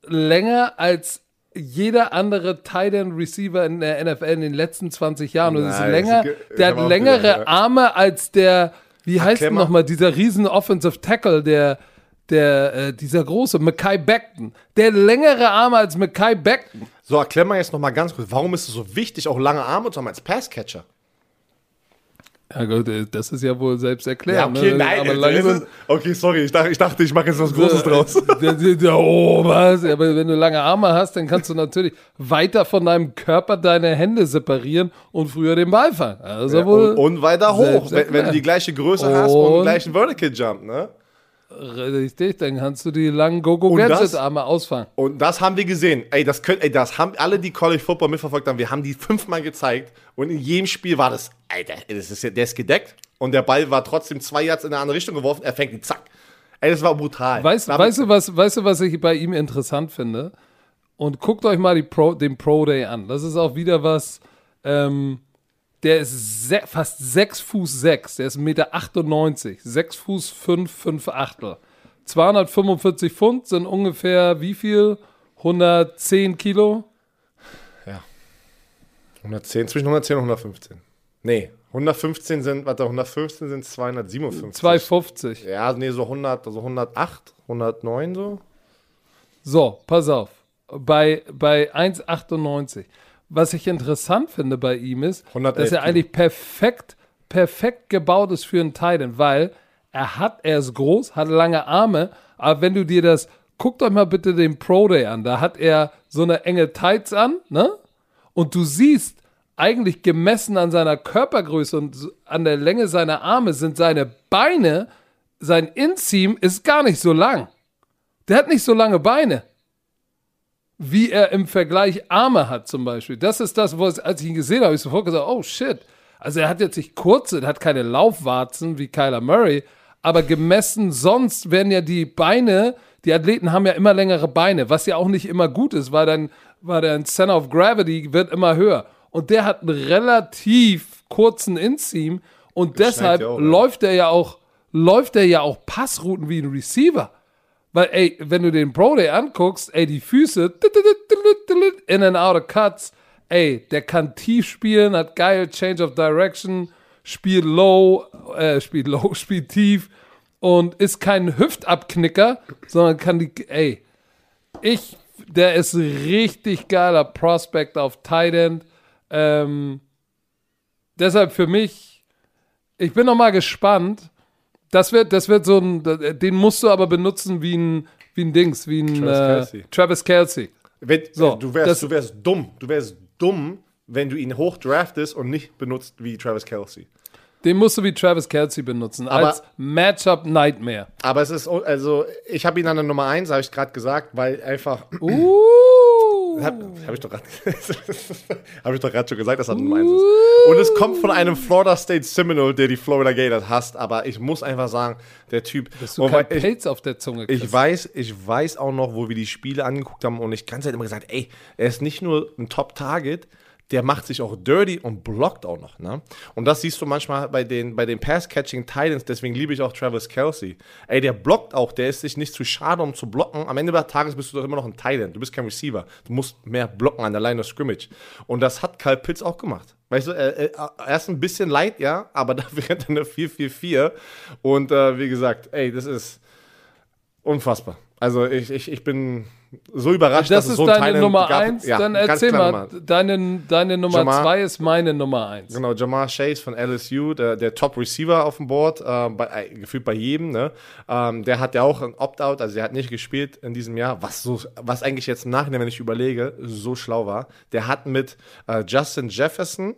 länger als jeder andere Tight End Receiver in der NFL in den letzten 20 Jahren. Und Nein, länger, der hat längere gedacht, ja. Arme als der, wie heißt denn nochmal, dieser riesen Offensive Tackle, der, der, äh, dieser große, Mackay Beckton. Der hat längere Arme als Mackay Beckton. So, erklär mal jetzt noch mal ganz kurz, warum ist es so wichtig, auch lange Arme zu haben als Passcatcher? Ja gut, äh, das ist ja wohl selbst erklärt. Ja, okay, ne? nein, aber das ist, okay, sorry, ich dachte, ich, dachte, ich mache jetzt was Großes draus. oh, was? Ja, Aber wenn du lange Arme hast, dann kannst du natürlich weiter von deinem Körper deine Hände separieren und früher den Ball fangen. Also Ja, wohl und, und weiter hoch, wenn, wenn du die gleiche Größe hast und den Und- gleichen Vertical Jump, ne? Richtig, dann kannst du die langen das- Go-Go-Gadget-Arme ausfangen. Und das haben wir gesehen. Ey, das können, ey, das haben alle, die College Football mitverfolgt haben, wir haben die fünfmal gezeigt und in jedem Spiel war das, Alter, das ist, der ist gedeckt und der Ball war trotzdem zwei Yards in eine andere Richtung geworfen, er fängt ihn, zack. Ey, das war brutal. Weißt, Damit- weißt, du, was, weißt du, was ich bei ihm interessant finde? Und guckt euch mal Pro, den Pro Day an. Das ist auch wieder was. Ähm, der ist se fast 6 Fuß 6. Der ist 1,98 Meter. 98, 6 Fuß 5, 5 Achtel. 245 Pfund sind ungefähr wie viel? 110 Kilo? Ja. 110, zwischen 110 und 115. Nee, 115 sind, warte, 115 sind 257. 250. Ja, nee, so 100, also 108, 109 so. So, pass auf. Bei, bei 1,98. Was ich interessant finde bei ihm ist, 111 dass er eigentlich perfekt, perfekt gebaut ist für einen Titan, weil er hat, er ist groß, hat lange Arme, aber wenn du dir das, guck doch mal bitte den Pro Day an, da hat er so eine enge Tights an, ne? Und du siehst, eigentlich gemessen an seiner Körpergröße und an der Länge seiner Arme sind seine Beine, sein Inseam ist gar nicht so lang. Der hat nicht so lange Beine, wie er im Vergleich Arme hat zum Beispiel. Das ist das, was, als ich ihn gesehen habe, habe ich sofort gesagt, oh shit. Also er hat jetzt nicht kurze, er hat keine Laufwarzen wie Kyler Murray, aber gemessen sonst werden ja die Beine, die Athleten haben ja immer längere Beine, was ja auch nicht immer gut ist, weil dann, weil dein Center of Gravity wird immer höher. Und der hat einen relativ kurzen Inseam und deshalb ja auch, läuft er ja auch, läuft er ja auch Passrouten wie ein Receiver. Weil, ey, wenn du den Pro Day anguckst, ey, die Füße, in and out of cuts, ey, der kann tief spielen, hat geil Change of Direction, spielt low, äh, spielt low, spielt tief und ist kein Hüftabknicker, sondern kann die, ey, ich, der ist richtig geiler Prospect auf Tight End. Ähm, deshalb für mich, ich bin noch mal gespannt. Das wird, das wird so ein, den musst du aber benutzen wie ein, wie ein Dings, wie ein Travis äh, Kelce. Travis Kelsey. Wenn, So, du, wärst, das- du wärst dumm. Du wärst dumm, wenn du ihn hoch draftest und nicht benutzt wie Travis Kelsey. Den musst du wie Travis Kelsey benutzen, Aber- als Matchup Nightmare. Aber es ist, also, ich habe ihn an der Nummer 1, habe ich gerade gesagt, weil einfach. Uh. Habe hab ich doch gerade hab ich doch schon gesagt, dass er Nummer 1 ist. Und es kommt von einem Florida State Seminole, der die Florida Gators hasst, aber ich muss einfach sagen, der Typ. Dass du kein ich, Pelz auf der Zunge ich kriegst. weiß, ich weiß auch noch, wo wir die Spiele angeguckt haben und ich ganz halt immer gesagt, ey, er ist nicht nur ein Top-Target, der macht sich auch dirty und blockt auch noch. Ne? Und das siehst du manchmal bei den, bei den Pass-Catching Titans, deswegen liebe ich auch Travis Kelsey. Ey, der blockt auch, der ist sich nicht zu schade, um zu blocken. Am Ende des Tages bist du doch immer noch ein Titan. Du bist kein Receiver. Du musst mehr blocken an der Line of Scrimmage. Und das hat Kyle Pitts auch gemacht. Weißt du, er, er, er ist ein bisschen light, ja, aber dafür rennt er eine 4-4-4. Und äh, wie gesagt, ey, das ist unfassbar. Also ich, ich, ich bin so überrascht, das dass es ist so ein deine Titan Nummer gab. 1, Ja, dann erzähl mal, deine, deine Nummer Jamar- 2 ist meine Nummer 1. Genau, Jamar Chase von LSU, der, der Top-Receiver auf dem Board, äh, bei, gefühlt bei jedem. Ne? Ähm, der hat ja auch ein Opt-out, also der hat nicht gespielt in diesem Jahr, was, so, was eigentlich jetzt im Nachhinein, wenn ich überlege, so schlau war. Der hat mit äh, Justin Jefferson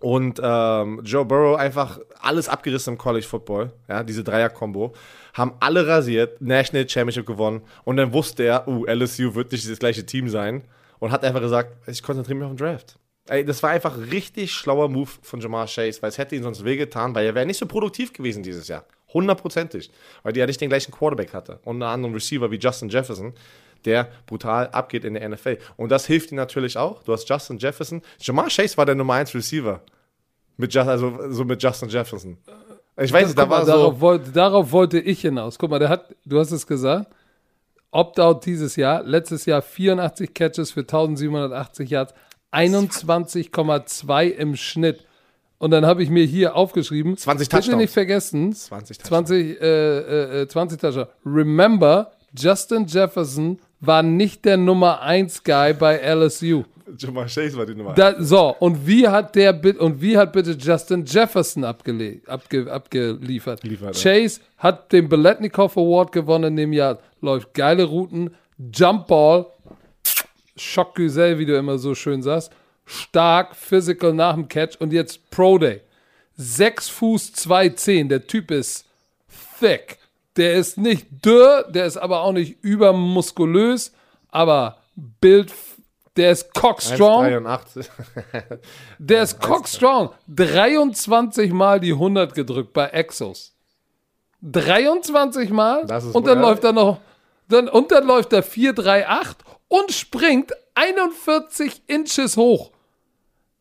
und ähm, Joe Burrow einfach alles abgerissen im College Football, ja, diese Dreier-Kombo, haben alle rasiert, National Championship gewonnen und dann wusste er, uh, LSU wird nicht das gleiche Team sein und hat einfach gesagt, ich konzentriere mich auf den Draft. Ey, das war einfach ein richtig schlauer Move von Jamar Chase, weil es hätte ihn sonst wehgetan, weil er wäre nicht so produktiv gewesen dieses Jahr. Hundertprozentig. Weil die ja nicht den gleichen Quarterback hatte. Und einen anderen Receiver wie Justin Jefferson, der brutal abgeht in der NFL. Und das hilft ihm natürlich auch. Du hast Justin Jefferson. Jamar Chase war der Nummer 1 Receiver. Mit, Ju- also, so mit Justin Jefferson. Ich weiß nicht, da Guck mal, war darauf, so. wollte, darauf wollte ich hinaus. Guck mal, der hat, du hast es gesagt, Opt-out dieses Jahr, letztes Jahr 84 Catches für 1780 Yards, 21,2 im Schnitt. Und dann habe ich mir hier aufgeschrieben, 20 bitte Touchdowns. nicht vergessen, 20 Touchdowns. 20, äh, äh, 20 Touchdowns. Remember, Justin Jefferson war nicht der Nummer 1 Guy bei LSU. Jamal Chase war die Nummer. Da, so, und wie hat der und wie hat bitte Justin Jefferson abgele abge abgeliefert? Liefert, Chase hat den Beletnikov Award gewonnen in dem Jahr, läuft geile Routen, Jumpball, Schockgesell, wie du immer so schön sagst, stark, physical nach dem Catch und jetzt Pro Day. 6 Fuß 2,10, der Typ ist thick. Der ist nicht dürr, der ist aber auch nicht übermuskulös, aber Bild, der ist cockstrong. 83. Der ist cockstrong. 23 Mal die 100 gedrückt bei Exos. 23 Mal. Und dann läuft er noch. Dann, und dann läuft er 438 und springt 41 Inches hoch.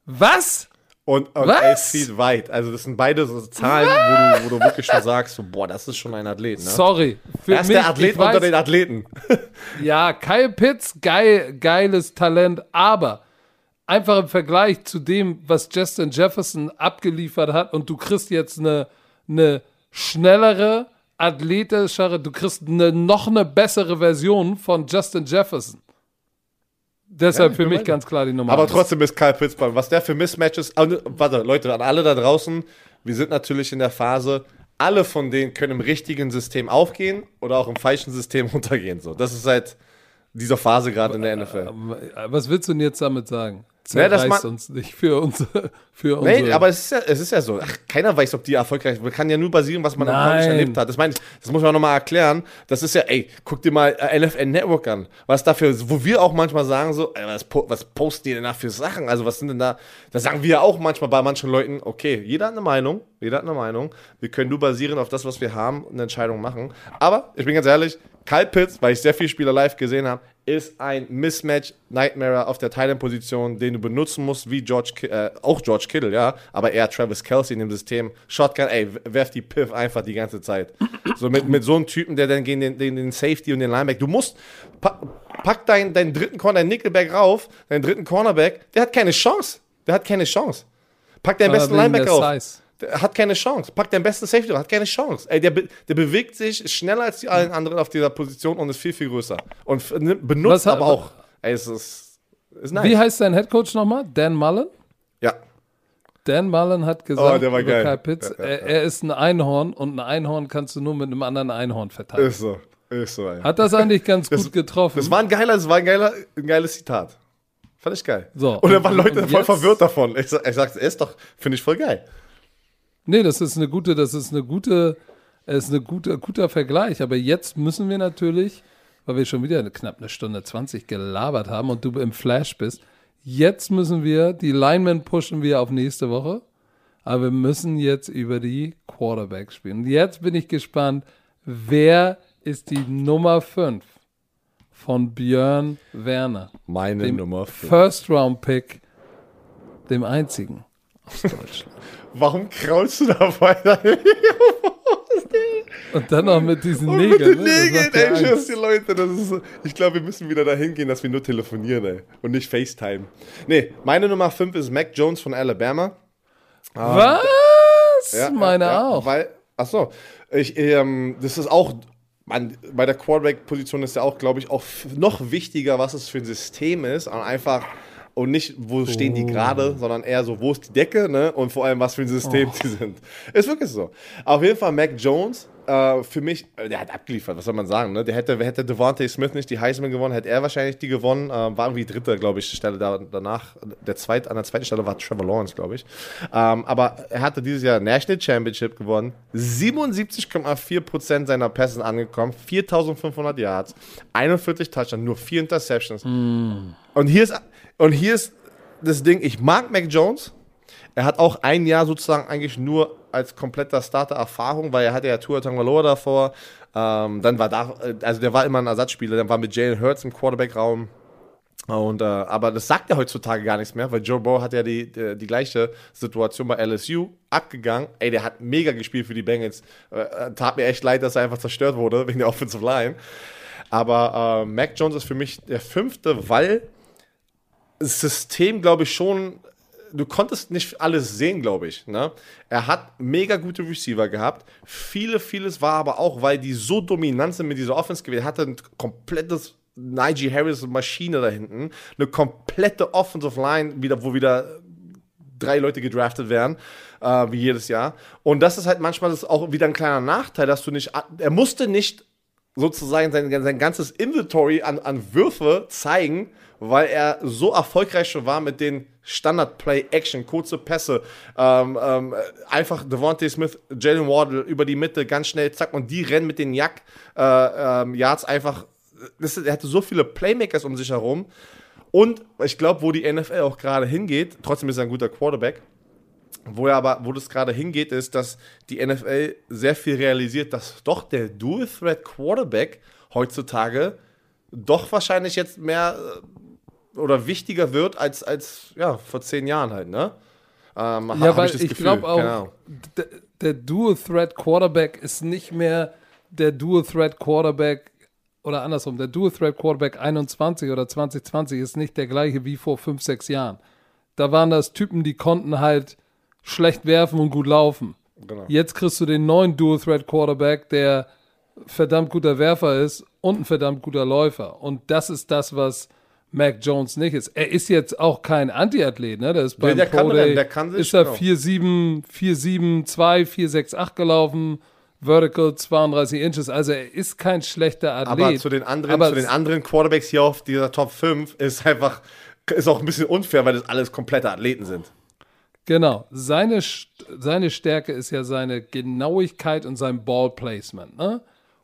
Was? Und, und Was? 11 Feet weit. Also das sind beide so Zahlen, wo du, wo du wirklich schon sagst, so, boah, das ist schon ein Athlet. Ne? Sorry. Für er ist mich, der Athlet ich weiß, unter den Athleten. Ja, Kyle Pitts, geil, geiles Talent, aber einfach im Vergleich zu dem, was Justin Jefferson abgeliefert hat und du kriegst jetzt eine, eine schnellere, athletischere, du kriegst eine, noch eine bessere Version von Justin Jefferson. Deshalb ich für mich ganz klar die Nummer Aber eins. trotzdem ist Kyle Pitts, beim- was der für Mismatches. Warte, Leute, an alle da draußen, wir sind natürlich in der Phase, alle von denen können im richtigen System aufgehen oder auch im falschen System runtergehen. So. Das ist seit dieser Phase gerade in der NFL. Was willst du denn jetzt damit sagen? Ja, das Zerreißt ma- uns nicht für unsere. Für unsere Nee, aber es ist, ja, es ist ja so. Ach, keiner weiß, ob die erfolgreich Man kann ja nur basieren, was man Nein. Erlebt hat. Das meine ich, das muss man nochmal erklären. Das ist ja, ey, guck dir mal äh, NFL Network an. Was dafür, wo wir auch manchmal sagen, so, ey, was, was posten die denn da für Sachen? Also, was sind denn da? Da sagen wir ja auch manchmal bei manchen Leuten, okay, jeder hat eine Meinung, jeder hat eine Meinung. Wir können nur basieren auf das, was wir haben, eine Entscheidung machen. Aber, ich bin ganz ehrlich, Kyle Pitts, weil ich sehr viele Spieler live gesehen habe, ist ein Mismatch Nightmare auf der Thailand-Position, den du benutzen musst, wie George, äh, auch George Kittle, ja, aber eher Travis Kelsey in dem System. Shotgun, ey, werf die Piff einfach die ganze Zeit. So mit, mit so einem Typen, der dann gegen den, den, den Safety und den Lineback, du musst, pack, pack deinen, deinen dritten Corner, deinen Nickelback rauf, deinen dritten Cornerback, der hat keine Chance. Der hat keine Chance. Pack deinen besten Linebacker auf. Size. Hat keine Chance. Pack deinen besten Safety, hat keine Chance. Ey, der, be der bewegt sich schneller als die allen anderen auf dieser Position und ist viel, viel größer. Und benutzt Was aber auch. Ey, es ist, ist nice. Wie heißt dein Headcoach nochmal? Dan Mullen? ja. Dan Mullen hat gesagt Oh, der war über geil. Kyle Pitts, Ja, ja, er, er ist ein Einhorn und ein Einhorn kannst du nur mit einem anderen Einhorn verteidigen. Ist so. Ist so, ey. Hat das eigentlich ganz Das- gut getroffen? Das war ein geiler, das war ein geiler, ein geiles Zitat. Fand ich geil. So, und und- waren Leute voll verwirrt davon. Ich, ich sagte, er ist doch, finde ich voll geil. Nee, das ist eine gute, das ist eine gute, es ist eine gute, guter Vergleich. Aber jetzt müssen wir natürlich, weil wir schon wieder knapp eine Stunde 20 gelabert haben und du im Flash bist, jetzt müssen wir, die Linemen pushen wir auf nächste Woche. Aber wir müssen jetzt über die Quarterbacks spielen. Und jetzt bin ich gespannt, wer ist die Nummer 5 von Björn Werner? Meine Nummer 5. First Round Pick, dem einzigen aus Deutschland. Warum kraulst du da weiter? Und dann noch mit diesen Und Nägeln. mit den ne? Nägeln, ey, ich Angst. schwör's dir, Leute, das ist so. Ich glaube, wir müssen wieder dahin gehen, dass wir nur telefonieren, ey. Und nicht FaceTime. Nee, meine Nummer 5 ist Mac Jones von Alabama. Was? Ja, Meine ja, auch. Weil, ach so, ich, ähm, das ist auch, man, bei der Quarterback-Position ist ja auch, glaube ich, auch noch wichtiger, was es für ein System ist. Und einfach, und nicht, wo stehen Oh. die gerade, sondern eher so, wo ist die Decke, ne? Und vor allem, was für ein System Oh. die sind. Ist wirklich so. Auf jeden Fall, Mac Jones, äh, für mich, äh, der hat abgeliefert, was soll man sagen, ne? Der hätte, hätte Devontae Smith nicht die Heisman gewonnen, hätte er wahrscheinlich die gewonnen. Äh, war irgendwie dritte, glaube ich, Stelle da, danach. Der zweit, an der zweiten Stelle war Trevor Lawrence, glaube ich. Ähm, aber er hatte dieses Jahr National Championship gewonnen. 77,4% seiner Pässe angekommen, 4500 Yards, 41 Touchdowns, nur 4 Interceptions. Und hier ist und hier ist das Ding, ich mag Mac Jones. Er hat auch ein Jahr sozusagen eigentlich nur als kompletter Starter Erfahrung, weil er hatte ja Tua Tagovailoa davor. Ähm, dann war da, also der war immer ein Ersatzspieler, dann war mit Jalen Hurts im Quarterback-Raum. Und, äh, aber das sagt er heutzutage gar nichts mehr, weil Joe Burrow hat ja die, die, die gleiche Situation bei LSU abgegangen. Ey, der hat mega gespielt für die Bengals. Äh, äh, tat mir echt leid, dass er einfach zerstört wurde wegen der Offensive Line. Aber äh, Mac Jones ist für mich der fünfte, weil System, glaube ich, schon. Du konntest nicht alles sehen, glaube ich. Ne? Er hat mega gute Receiver gehabt. Viele, vieles war aber auch, weil die so dominant sind mit dieser Offense gewesen. Er hatte ein komplettes Najee Harris Maschine da hinten, eine komplette Offensive Line, wieder, wo wieder drei Leute gedraftet werden, äh, wie jedes Jahr. Und das ist halt manchmal das auch wieder ein kleiner Nachteil, dass du nicht, er musste nicht sozusagen sein, sein ganzes Inventory an, an Würfe zeigen, weil er so erfolgreich schon war mit den Standard-Play-Action, kurze Pässe, ähm, ähm, einfach Devontae Smith, Jalen Wardle über die Mitte, ganz schnell, zack, und die rennen mit den Jack äh, ähm, Yards einfach. Das, er hatte so viele Playmakers um sich herum. Und ich glaube, wo die NFL auch gerade hingeht, trotzdem ist er ein guter Quarterback, wo er aber, wo das gerade hingeht, ist, dass die NFL sehr viel realisiert, dass doch der Dual-Threat-Quarterback heutzutage doch wahrscheinlich jetzt mehr äh, oder wichtiger wird als, als ja, vor zehn Jahren halt, ne? Ähm, ja, weil ich, ich glaube auch, der, der Dual-Threat-Quarterback ist nicht mehr der Dual-Threat-Quarterback oder andersrum, der Dual-Threat-Quarterback 21 oder 2020 ist nicht der gleiche wie vor fünf, sechs Jahren. Da waren das Typen, die konnten halt schlecht werfen und gut laufen. Genau. Jetzt kriegst du den neuen Dual-Threat-Quarterback, der verdammt guter Werfer ist und ein verdammt guter Läufer. Und das ist das, was Mac Jones nicht ist. Er ist jetzt auch kein Anti-Athlet, ne? Der ist beim der, Pro Day, der kann sich, ist er 4-7, 4-7, 2, 4-6-8 gelaufen. Vertical 32 Inches, also er ist kein schlechter Athlet. Aber zu den anderen, zu den anderen Quarterbacks hier auf dieser Top 5 ist einfach, ist auch ein bisschen unfair, weil das alles komplette Athleten sind. Genau. Seine, seine Stärke ist ja seine Genauigkeit und sein Ballplacement, ne?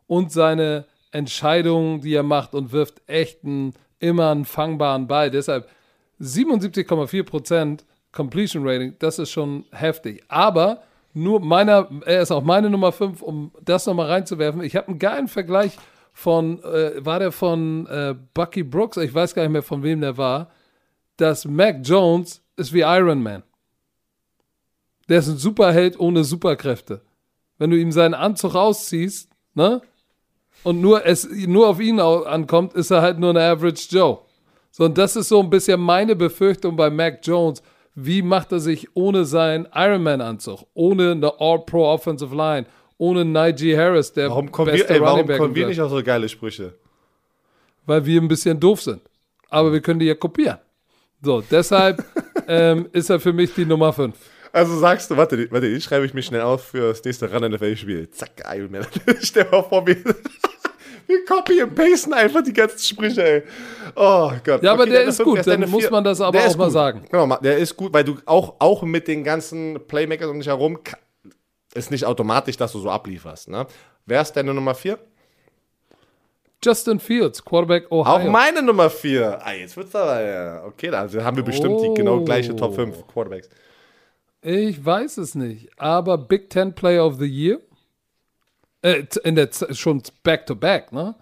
Und seine Entscheidungen, die er macht und wirft echt einen, immer einen fangbaren Ball. Deshalb 77,4% Completion Rating, das ist schon heftig. Aber nur meiner, er ist auch meine Nummer 5, um das nochmal reinzuwerfen. Ich habe einen geilen Vergleich von, äh, war der von äh, Bucky Brooks? Ich weiß gar nicht mehr, von wem der war. Dass Mac Jones ist wie Iron Man. Der ist ein Superheld ohne Superkräfte. Wenn du ihm seinen Anzug ausziehst, ne? Und nur es nur auf ihn ankommt, ist er halt nur ein Average Joe. So, und das ist so ein bisschen meine Befürchtung bei Mac Jones wie macht er sich ohne seinen Ironman-Anzug, ohne eine All-Pro Offensive Line, ohne Najee Harris, der warum kommen beste wir, ey, Warum kommen wir nicht auf so geile Sprüche? Weil wir ein bisschen doof sind. Aber wir können die ja kopieren. So, deshalb ähm, ist er für mich die Nummer 5. Also sagst du, warte, warte, ich schreibe ich mich schnell auf für das nächste Run NFL-Spiel. Zack, Ironman. Stell mal vor mir. Wir copy und pasten einfach die ganzen Sprüche, ey. Oh Gott. Ja, aber okay, der ist gut, dann muss man das aber auch mal sagen. Genau, der ist gut, weil du auch, auch mit den ganzen Playmakers um dich herum ist nicht automatisch, dass du so ablieferst. Ne? Wer ist deine Nummer 4? Justin Fields, Quarterback Ohio. Auch meine Nummer 4. Ah, jetzt wird's aber, ja. Okay, also haben wir bestimmt oh. die genau gleiche Top 5 Quarterbacks. Ich weiß es nicht, aber Big Ten Player of the Year äh, in der schon back to back, ne?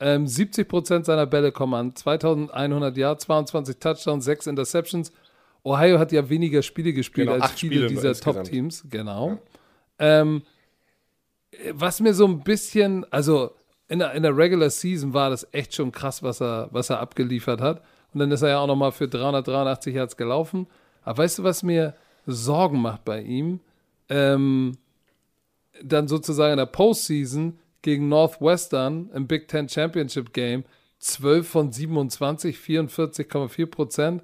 Ähm, 70% seiner Bälle kommen an, 2100 Yards, 22 Touchdowns, 6 Interceptions. Ohio hat ja weniger Spiele gespielt genau, als viele Spiele dieser Top-Teams, genau. Ja. Ähm, was mir so ein bisschen, also in der, in der Regular Season war das echt schon krass, was er, was er abgeliefert hat. Und dann ist er ja auch nochmal für 383 Yards gelaufen. Aber weißt du, was mir Sorgen macht bei ihm? Ähm, dann sozusagen in der Postseason gegen Northwestern im Big Ten Championship Game 12 von 27, 44,4 Prozent,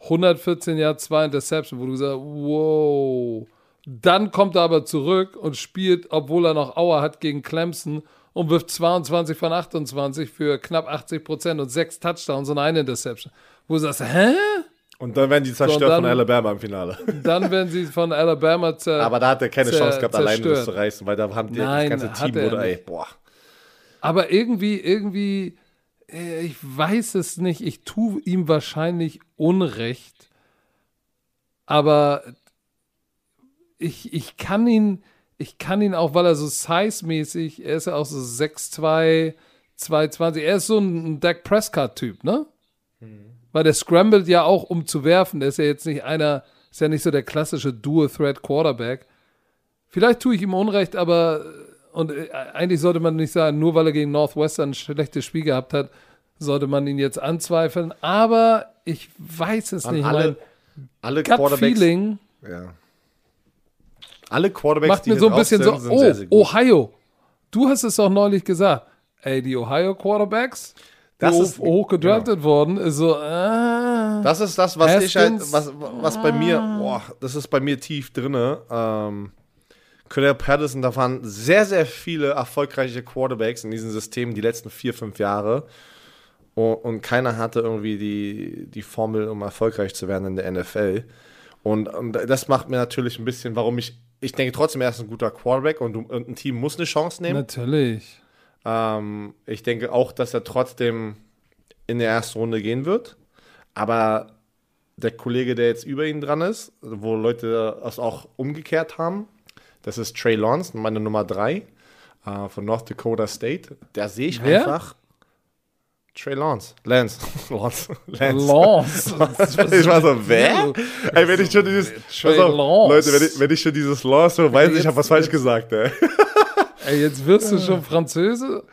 114 Jahre, 2 Interception, wo du sagst, wow. Dann kommt er aber zurück und spielt, obwohl er noch Auer hat, gegen Clemson und wirft 22 von 28 für knapp 80 Prozent und sechs Touchdowns und eine Interception. Wo du sagst, hä? Und dann werden die zerstört so, dann, von Alabama im Finale. Dann werden sie von Alabama zerstört. Aber da hat er keine Chance gehabt, alleine das zu reißen, weil da haben die, Nein, das ganze Team wurde, ey, boah. Aber irgendwie, irgendwie, äh, ich weiß es nicht, ich tue ihm wahrscheinlich Unrecht. Aber ich, ich kann ihn, ich kann ihn auch, weil er so size-mäßig, er ist ja auch so 6'2, 220, er ist so ein Dak Prescott-Typ, ne? Weil der scrambled ja auch, um zu werfen. Der ist ja jetzt nicht einer, ist ja nicht so der klassische Dual-Threat-Quarterback. Vielleicht tue ich ihm Unrecht, aber und äh, eigentlich sollte man nicht sagen, nur weil er gegen Northwestern ein schlechtes Spiel gehabt hat, sollte man ihn jetzt anzweifeln. Aber ich weiß es An nicht. Alle, mein alle Quarterbacks. Feeling ja. Alle Quarterbacks, macht mir so ein bisschen so, oh, Ohio. Du hast es auch neulich gesagt. Ey, die Ohio Quarterbacks, Das hoch, ist- hoch gedraftet worden, ist so, äh, Das ist das, was ich halt, Haskins. was, was bei mir, boah, das ist bei mir tief drinne. Ähm, Cordell Patterson, da waren sehr, sehr viele erfolgreiche Quarterbacks in diesem System die letzten vier, fünf Jahre. Und, und keiner hatte irgendwie die, die Formel, um erfolgreich zu werden in der NFL. Und, und das macht mir natürlich ein bisschen, warum ich, ich denke trotzdem, er ist ein guter Quarterback und, und ein Team muss eine Chance nehmen. natürlich. Ähm, ich denke auch, dass er trotzdem in der ersten Runde gehen wird. Aber der Kollege, der jetzt über ihn dran ist, wo Leute das auch umgekehrt haben, das ist Trey Lance, meine Nummer 3 äh, von North Dakota State. Da sehe ich Wer? einfach Trey Lance. Lance. Lance. Lance. Lance. Ich war so, wer? Ey, wenn ich schon dieses. Trey Lance. Leute, wenn ich, wenn ich schon dieses Lance so weiß, ich habe was falsch gesagt, ey. Ey, jetzt wirst du schon Französe.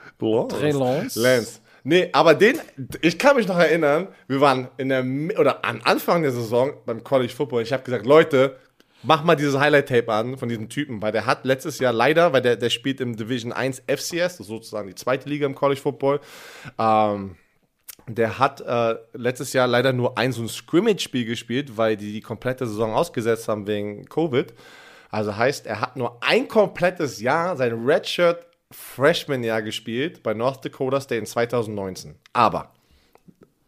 Lance. Trey Lance. Nee, aber den, ich kann mich noch erinnern, wir waren in der, oder am Anfang der Saison beim College Football. Ich habe gesagt, Leute, mach mal dieses Highlight-Tape an von diesem Typen, weil der hat letztes Jahr leider, weil der, der spielt im Division 1 FCS, das ist sozusagen die zweite Liga im College Football, ähm, der hat äh, letztes Jahr leider nur ein so ein Scrimmage-Spiel gespielt, weil die die komplette Saison ausgesetzt haben wegen Covid. Also heißt, er hat nur ein komplettes Jahr, sein Redshirt Freshman-Jahr gespielt bei North Dakota State in 2019. Aber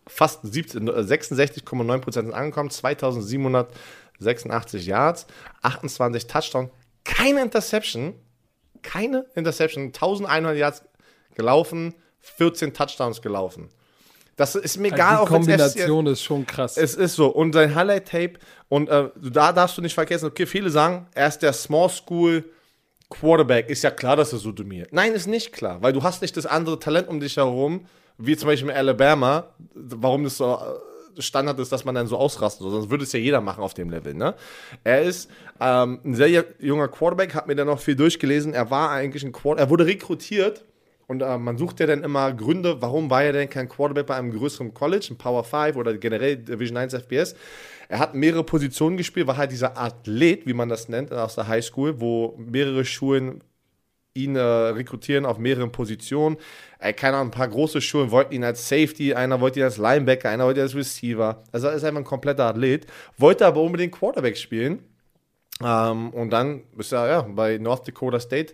fast 17 äh, 66,9% sind angekommen, 2786 Yards, 28 Touchdowns, keine Interception, keine Interception, 1100 Yards gelaufen, 14 Touchdowns gelaufen. Das ist mir egal, die auch wenn's FCS Kombination ist schon krass. es ist so. Und sein Highlight-Tape, und äh, da darfst du nicht vergessen, okay, viele sagen, er ist der Small School Quarterback. Ist ja klar, dass er so dominiert. Nein, ist nicht klar, weil du hast nicht das andere Talent um dich herum, wie zum Beispiel in Alabama, warum das so äh, Standard ist, dass man dann so ausrasten soll. Sonst würde es ja jeder machen auf dem Level. Ne? Er ist ähm, ein sehr junger Quarterback, hat mir dann noch viel durchgelesen. Er war eigentlich ein Quarterback, er wurde rekrutiert und äh, man sucht ja dann immer Gründe, warum war er denn kein Quarterback bei einem größeren College, ein Power 5 oder generell Division 1 FBS. Er hat mehrere Positionen gespielt, war halt dieser Athlet, wie man das nennt, aus der High School, wo mehrere Schulen ihn äh, rekrutieren auf mehreren Positionen. Äh, keine Ahnung, ein paar große Schulen wollten ihn als Safety, einer wollte ihn als Linebacker, einer wollte ihn als Receiver. Also er ist einfach ein kompletter Athlet, wollte aber unbedingt Quarterback spielen. Ähm, und dann ist er ja, bei North Dakota State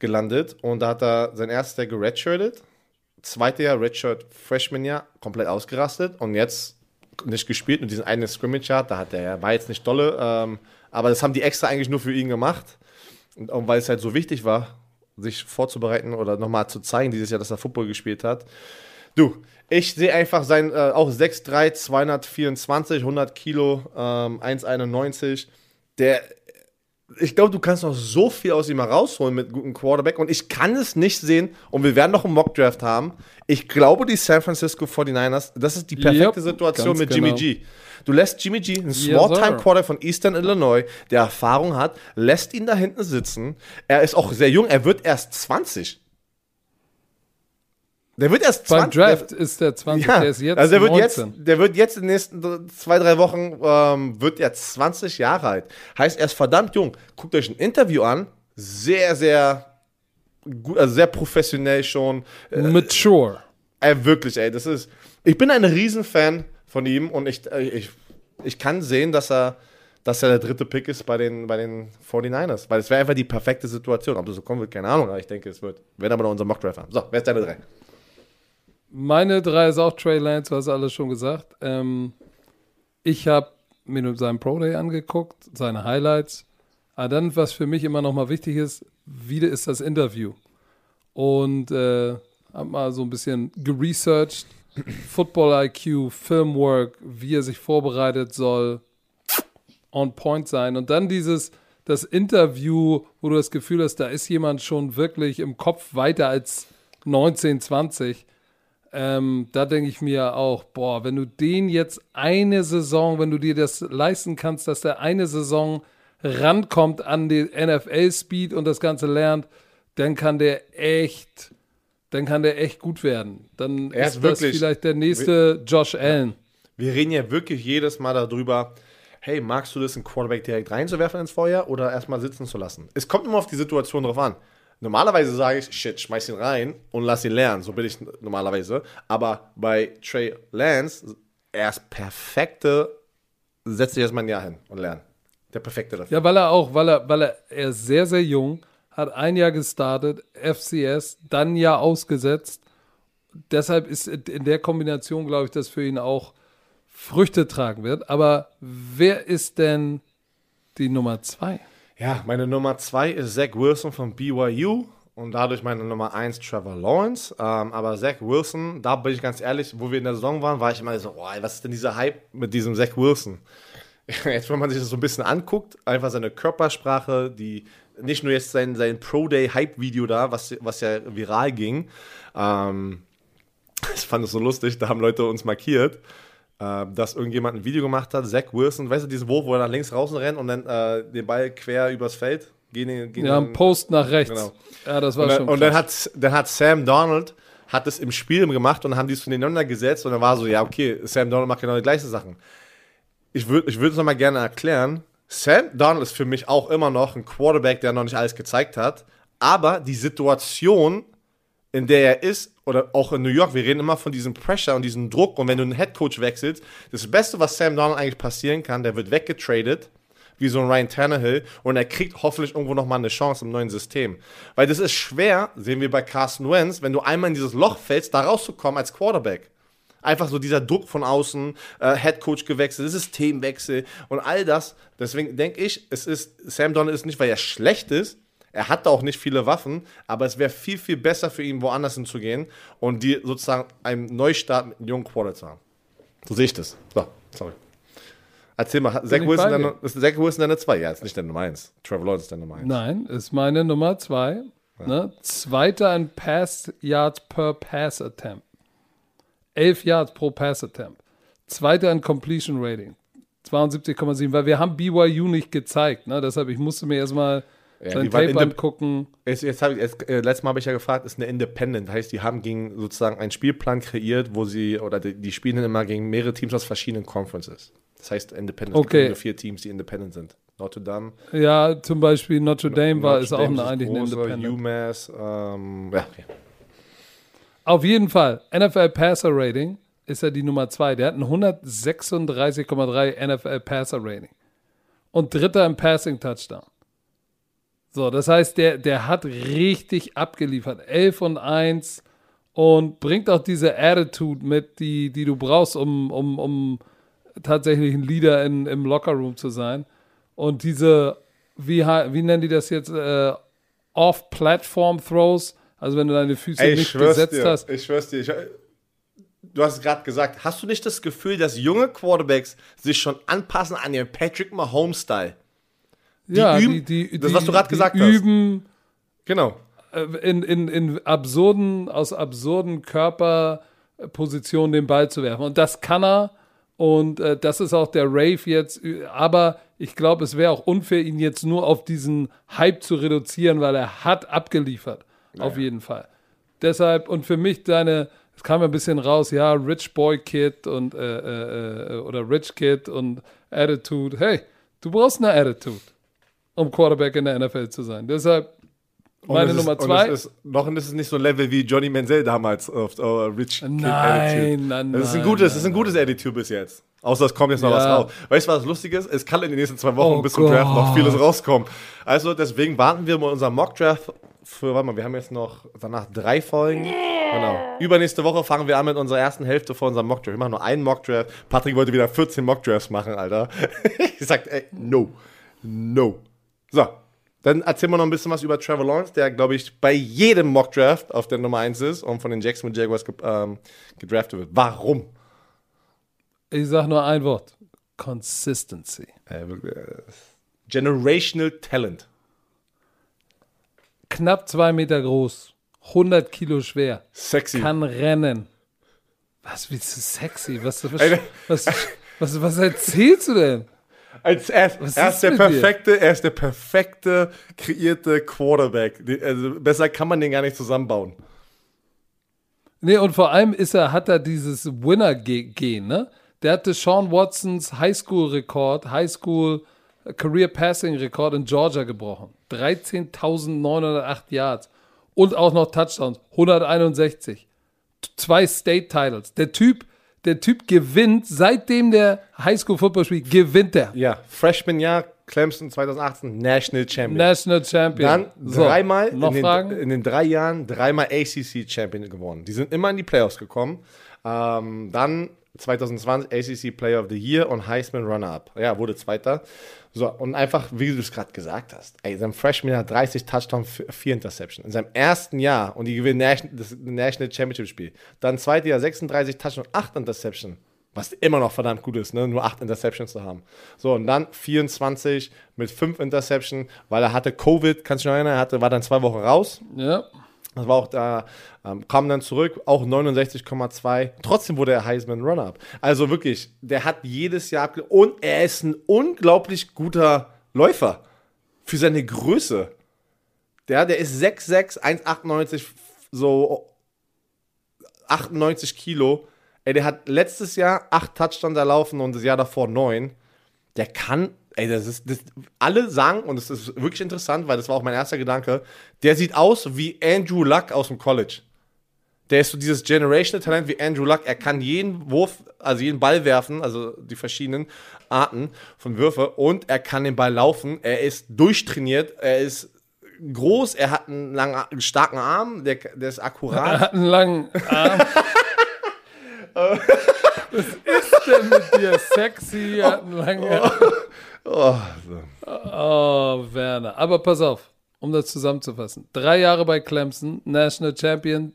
gelandet und da hat er sein erstes Jahr geredshirtet, zweite Jahr Redshirt Freshman Jahr komplett ausgerastet und jetzt nicht gespielt und diesen einen Scrimmage-Jahr, da hat er, war jetzt nicht dolle, ähm, aber das haben die extra eigentlich nur für ihn gemacht und, und weil es halt so wichtig war, sich vorzubereiten oder nochmal zu zeigen dieses Jahr, dass er Football gespielt hat. Du, ich sehe einfach sein, äh, auch 6'3, 224, 100 Kilo, ähm, 1,91. Der, ich glaube, du kannst noch so viel aus ihm herausholen mit gutem Quarterback und ich kann es nicht sehen und wir werden noch einen Mockdraft haben. Ich glaube, die San Francisco 49ers, das ist die perfekte Yep, Situation mit Jimmy genau. G. Du lässt Jimmy G, einen Yes, Small-Time sir. Quarterback von Eastern Illinois, der Erfahrung hat, lässt ihn da hinten sitzen. Er ist auch sehr jung, er wird erst 20. Der wird erst 20. Beim Draft ist der 20, Ja, der ist jetzt also der wird 19. jetzt, der wird jetzt in den nächsten zwei, drei Wochen, ähm, wird er 20 Jahre alt. Heißt, er ist verdammt jung. Guckt euch ein Interview an. Sehr, sehr gut, also sehr professionell schon. Äh, Mature. ey, wirklich, ey, das ist, ich bin ein Riesenfan von ihm und ich, äh, ich, ich kann sehen, dass er, dass er der dritte Pick ist bei den, bei den 49ers. Weil es wäre einfach die perfekte Situation. Ob das so kommen wird, keine Ahnung, aber ich denke, es wird. Wir werden aber noch unseren Mockdraft haben. So, wer ist deine drei? Meine drei ist auch Trey Lance, du hast alles schon gesagt. Ähm, ich habe mir nur seinen Pro Day angeguckt, seine Highlights. Aber dann, was für mich immer noch mal wichtig ist, wieder ist das Interview. Und äh, habe mal so ein bisschen geresearched. Football IQ, Filmwork, wie er sich vorbereitet soll, on point sein. Und dann dieses, das Interview, wo du das Gefühl hast, da ist jemand schon wirklich im Kopf weiter als 19, 20. Ähm, da denke ich mir auch, boah, wenn du den jetzt eine Saison, wenn du dir das leisten kannst, dass der eine Saison rankommt an den NFL-Speed und das Ganze lernt, dann kann der echt, dann kann der echt gut werden. Dann Er ist, ist das wirklich- vielleicht der nächste Josh Allen. Wir reden ja wirklich jedes Mal darüber, hey, magst du das, einen Quarterback direkt reinzuwerfen ins Feuer oder erstmal sitzen zu lassen? Es kommt immer auf die Situation drauf an. Normalerweise sage ich, shit, schmeiß ihn rein und lass ihn lernen. So bin ich normalerweise. Aber bei Trey Lance, er ist perfekte, setz dich erstmal ein Jahr hin und lernen. Der perfekte dafür. Ja, weil er auch, weil er, weil er, er ist sehr, sehr jung, hat ein Jahr gestartet, FCS, dann ein Jahr ausgesetzt. Deshalb ist in der Kombination, glaube ich, dass für ihn auch Früchte tragen wird. Aber wer ist denn die Nummer zwei? Ja, meine Nummer zwei ist Zach Wilson von BYU und dadurch meine Nummer eins Trevor Lawrence. Ähm, aber Zach Wilson, da bin ich ganz ehrlich, wo wir in der Saison waren, war ich immer so, oh, was ist denn dieser Hype mit diesem Zach Wilson? Jetzt, wenn man sich das so ein bisschen anguckt, einfach seine Körpersprache, die nicht nur jetzt sein, sein Pro-Day-Hype-Video da, was, was ja viral ging. Ähm, ich fand es so lustig, da haben Leute uns markiert äh, dass irgendjemand ein Video gemacht hat, Zach Wilson, weißt du, diesen Wurf, wo er nach links draußen rennt und dann äh, den Ball quer übers Feld gehen. gehen ja, ein Post nach rechts. Genau. Ja, das war und dann, schon Und dann hat, dann hat Sam Donald hat es im Spiel gemacht und haben die es voneinander gesetzt und dann war so, ja, okay, Sam Donald macht genau die gleichen Sachen. Ich würde ich würd es nochmal gerne erklären. Sam Donald ist für mich auch immer noch ein Quarterback, der noch nicht alles gezeigt hat, aber die Situation, in der er ist, oder auch in New York, wir reden immer von diesem Pressure und diesem Druck. Und wenn du einen Headcoach wechselst, das Beste, was Sam Donald eigentlich passieren kann, der wird weggetradet, wie so ein Ryan Tannehill, und er kriegt hoffentlich irgendwo nochmal eine Chance im neuen System. Weil das ist schwer, sehen wir bei Carson Wentz, wenn du einmal in dieses Loch fällst, da rauszukommen als Quarterback. Einfach so dieser Druck von außen, äh, Headcoach gewechselt, Systemwechsel und all das. Deswegen denke ich, es ist, Sam Donald ist nicht, weil er schlecht ist, er hat auch nicht viele Waffen, aber es wäre viel, viel besser für ihn, woanders hinzugehen und die sozusagen einen Neustart mit einem jungen Quarter zu haben. So sehe ich das. So, sorry. Erzähl mal, Zach Wilson, deine, ist Zach Wilson deine 2? Ja, ist nicht deine Nummer 1. Trevor Lawrence ist deine Nummer 1. Nein, ist meine Nummer 2. Ja. Ne? Zweiter in Pass Yards per Pass Attempt. 11 Yards pro Pass Attempt. Zweiter in Completion Rating. 72,7, weil wir haben BYU nicht gezeigt. Ne? Deshalb, ich musste mir erstmal ja, Sein Tape angucken. Jetzt, jetzt ich, jetzt, äh, letztes Mal habe ich ja gefragt, ist eine Independent. Heißt, die haben gegen sozusagen einen Spielplan kreiert, wo sie, oder die, die spielen immer gegen mehrere Teams aus verschiedenen Conferences. Das heißt Independent. Okay. Es gibt nur vier Teams, die Independent sind. Notre Dame. Ja, zum Beispiel Notre Dame war, Notre ist Dame auch eine, eigentlich eine Independent. UMass, ähm, ja, okay. Auf jeden Fall, NFL Passer Rating ist er die Nummer zwei. Der hat ein 136,3 NFL Passer Rating. Und dritter im Passing Touchdown. So, das heißt, der, der hat richtig abgeliefert. 11 und 1 und bringt auch diese Attitude mit, die, die du brauchst, um, um, um tatsächlich ein Leader in, im Lockerroom zu sein. Und diese, wie, wie nennen die das jetzt, äh, Off-Platform-Throws, also wenn du deine Füße Ey, nicht gesetzt dir, hast. Ich schwör's dir, ich, du hast es gerade gesagt, hast du nicht das Gefühl, dass junge Quarterbacks sich schon anpassen an ihren Patrick Mahomes-Style? Die ja, üben, die, die, das, was du gerade gesagt üben, hast. Üben. Genau. Äh, in, in, in absurden, aus absurden Körperpositionen den Ball zu werfen. Und das kann er. Und äh, das ist auch der Rave jetzt. Aber ich glaube, es wäre auch unfair, ihn jetzt nur auf diesen Hype zu reduzieren, weil er hat abgeliefert. Naja. Auf jeden Fall. Deshalb, und für mich deine, es kam ein bisschen raus, ja, Rich Boy Kid und äh, äh, äh, oder Rich Kid und Attitude. Hey, du brauchst eine Attitude um Quarterback in der NFL zu sein. Deshalb meine Nummer ist, zwei. Ist, noch ist es nicht so ein Level wie Johnny Manziel damals auf uh, Rich Kid nein, Attitude. Nein, das ist ein gutes, nein, das ist ein gutes Attitude bis jetzt. Außer es kommt jetzt noch ja. was raus. Weißt du, was lustig ist? Es kann in den nächsten zwei Wochen oh bis zum Draft noch vieles rauskommen. Also deswegen warten wir mal unser Mock Draft für, warte mal, wir haben jetzt noch danach drei Folgen. Genau. Übernächste Woche fangen wir an mit unserer ersten Hälfte von unserem Mock Draft. Wir machen nur einen Mock Draft. Patrick wollte wieder 14 Mock Drafts machen, Alter. ich sag, ey, no. No. So, dann erzählen wir noch ein bisschen was über Trevor Lawrence, der, glaube ich, bei jedem Mock-Draft auf der Nummer 1 ist und von den Jacksonville Jaguars ge ähm, gedraftet wird. Warum? Ich sage nur ein Wort. Consistency. Äh, generational Talent. Knapp zwei Meter groß, 100 Kilo schwer. Sexy. Kann rennen. Was willst du sexy? Was, was, was, was, was erzählst du denn? Als er, er ist der perfekte, dir? er ist der perfekte kreierte Quarterback. Also besser kann man den gar nicht zusammenbauen. Nee, und vor allem ist er, hat er dieses Winner-Gen, ne? Der hatte Sean Watsons Highschool-Rekord, Highschool Career Passing Rekord in Georgia gebrochen. 13.908 Yards. Und auch noch Touchdowns. 161. Zwei State Titles. Der Typ, der Typ gewinnt, seitdem der Highschool Football spielt, gewinnt er. Ja, Freshman-Jahr, Clemson 2018, National Champion. National Champion. Dann So, dreimal in den, in den drei Jahren dreimal ACC Champion geworden. Die sind immer in die Playoffs gekommen. Ähm, dann 2020 ACC Player of the Year und Heisman Runner-Up. Ja, wurde Zweiter. So, und einfach, wie du es gerade gesagt hast, ey, sein Freshman hat 30 Touchdowns, f- vier Interception. In seinem ersten Jahr und die gewinnen das National Championship Spiel. Dann zweites Jahr 36 Touchdowns, 8 Interception. Was immer noch verdammt gut ist, ne? nur 8 Interceptions zu haben. So, und dann 24 mit 5 Interception, weil er hatte Covid, kannst du dich noch erinnern, er hatte, war dann zwei Wochen raus. Ja. Das war auch da, ähm, kam dann zurück, auch 69,2. Trotzdem wurde er Heisman Runner-Up. Also wirklich, der hat jedes Jahr und er ist ein unglaublich guter Läufer für seine Größe. Der, der ist 6'6, 1,98, so 98 Kilo. Ey, der hat letztes Jahr 8 Touchdowns erlaufen und das Jahr davor 9. Der kann, ey, das ist, das, alle sagen, und das ist wirklich interessant, weil das war auch mein erster Gedanke, der sieht aus wie Andrew Luck aus dem College. Der ist so dieses Generational Talent wie Andrew Luck. Er kann jeden Wurf, also jeden Ball werfen, also die verschiedenen Arten von Würfe und er kann den Ball laufen. Er ist durchtrainiert, er ist groß, er hat einen langen, einen starken Arm, der, der ist Er akkurat. hat einen langen Arm. Was ist denn mit dir? Sexy, er hat einen langen Arm. Oh, so. Oh, Werner. Aber pass auf, um das zusammenzufassen. Drei Jahre bei Clemson, National Champion,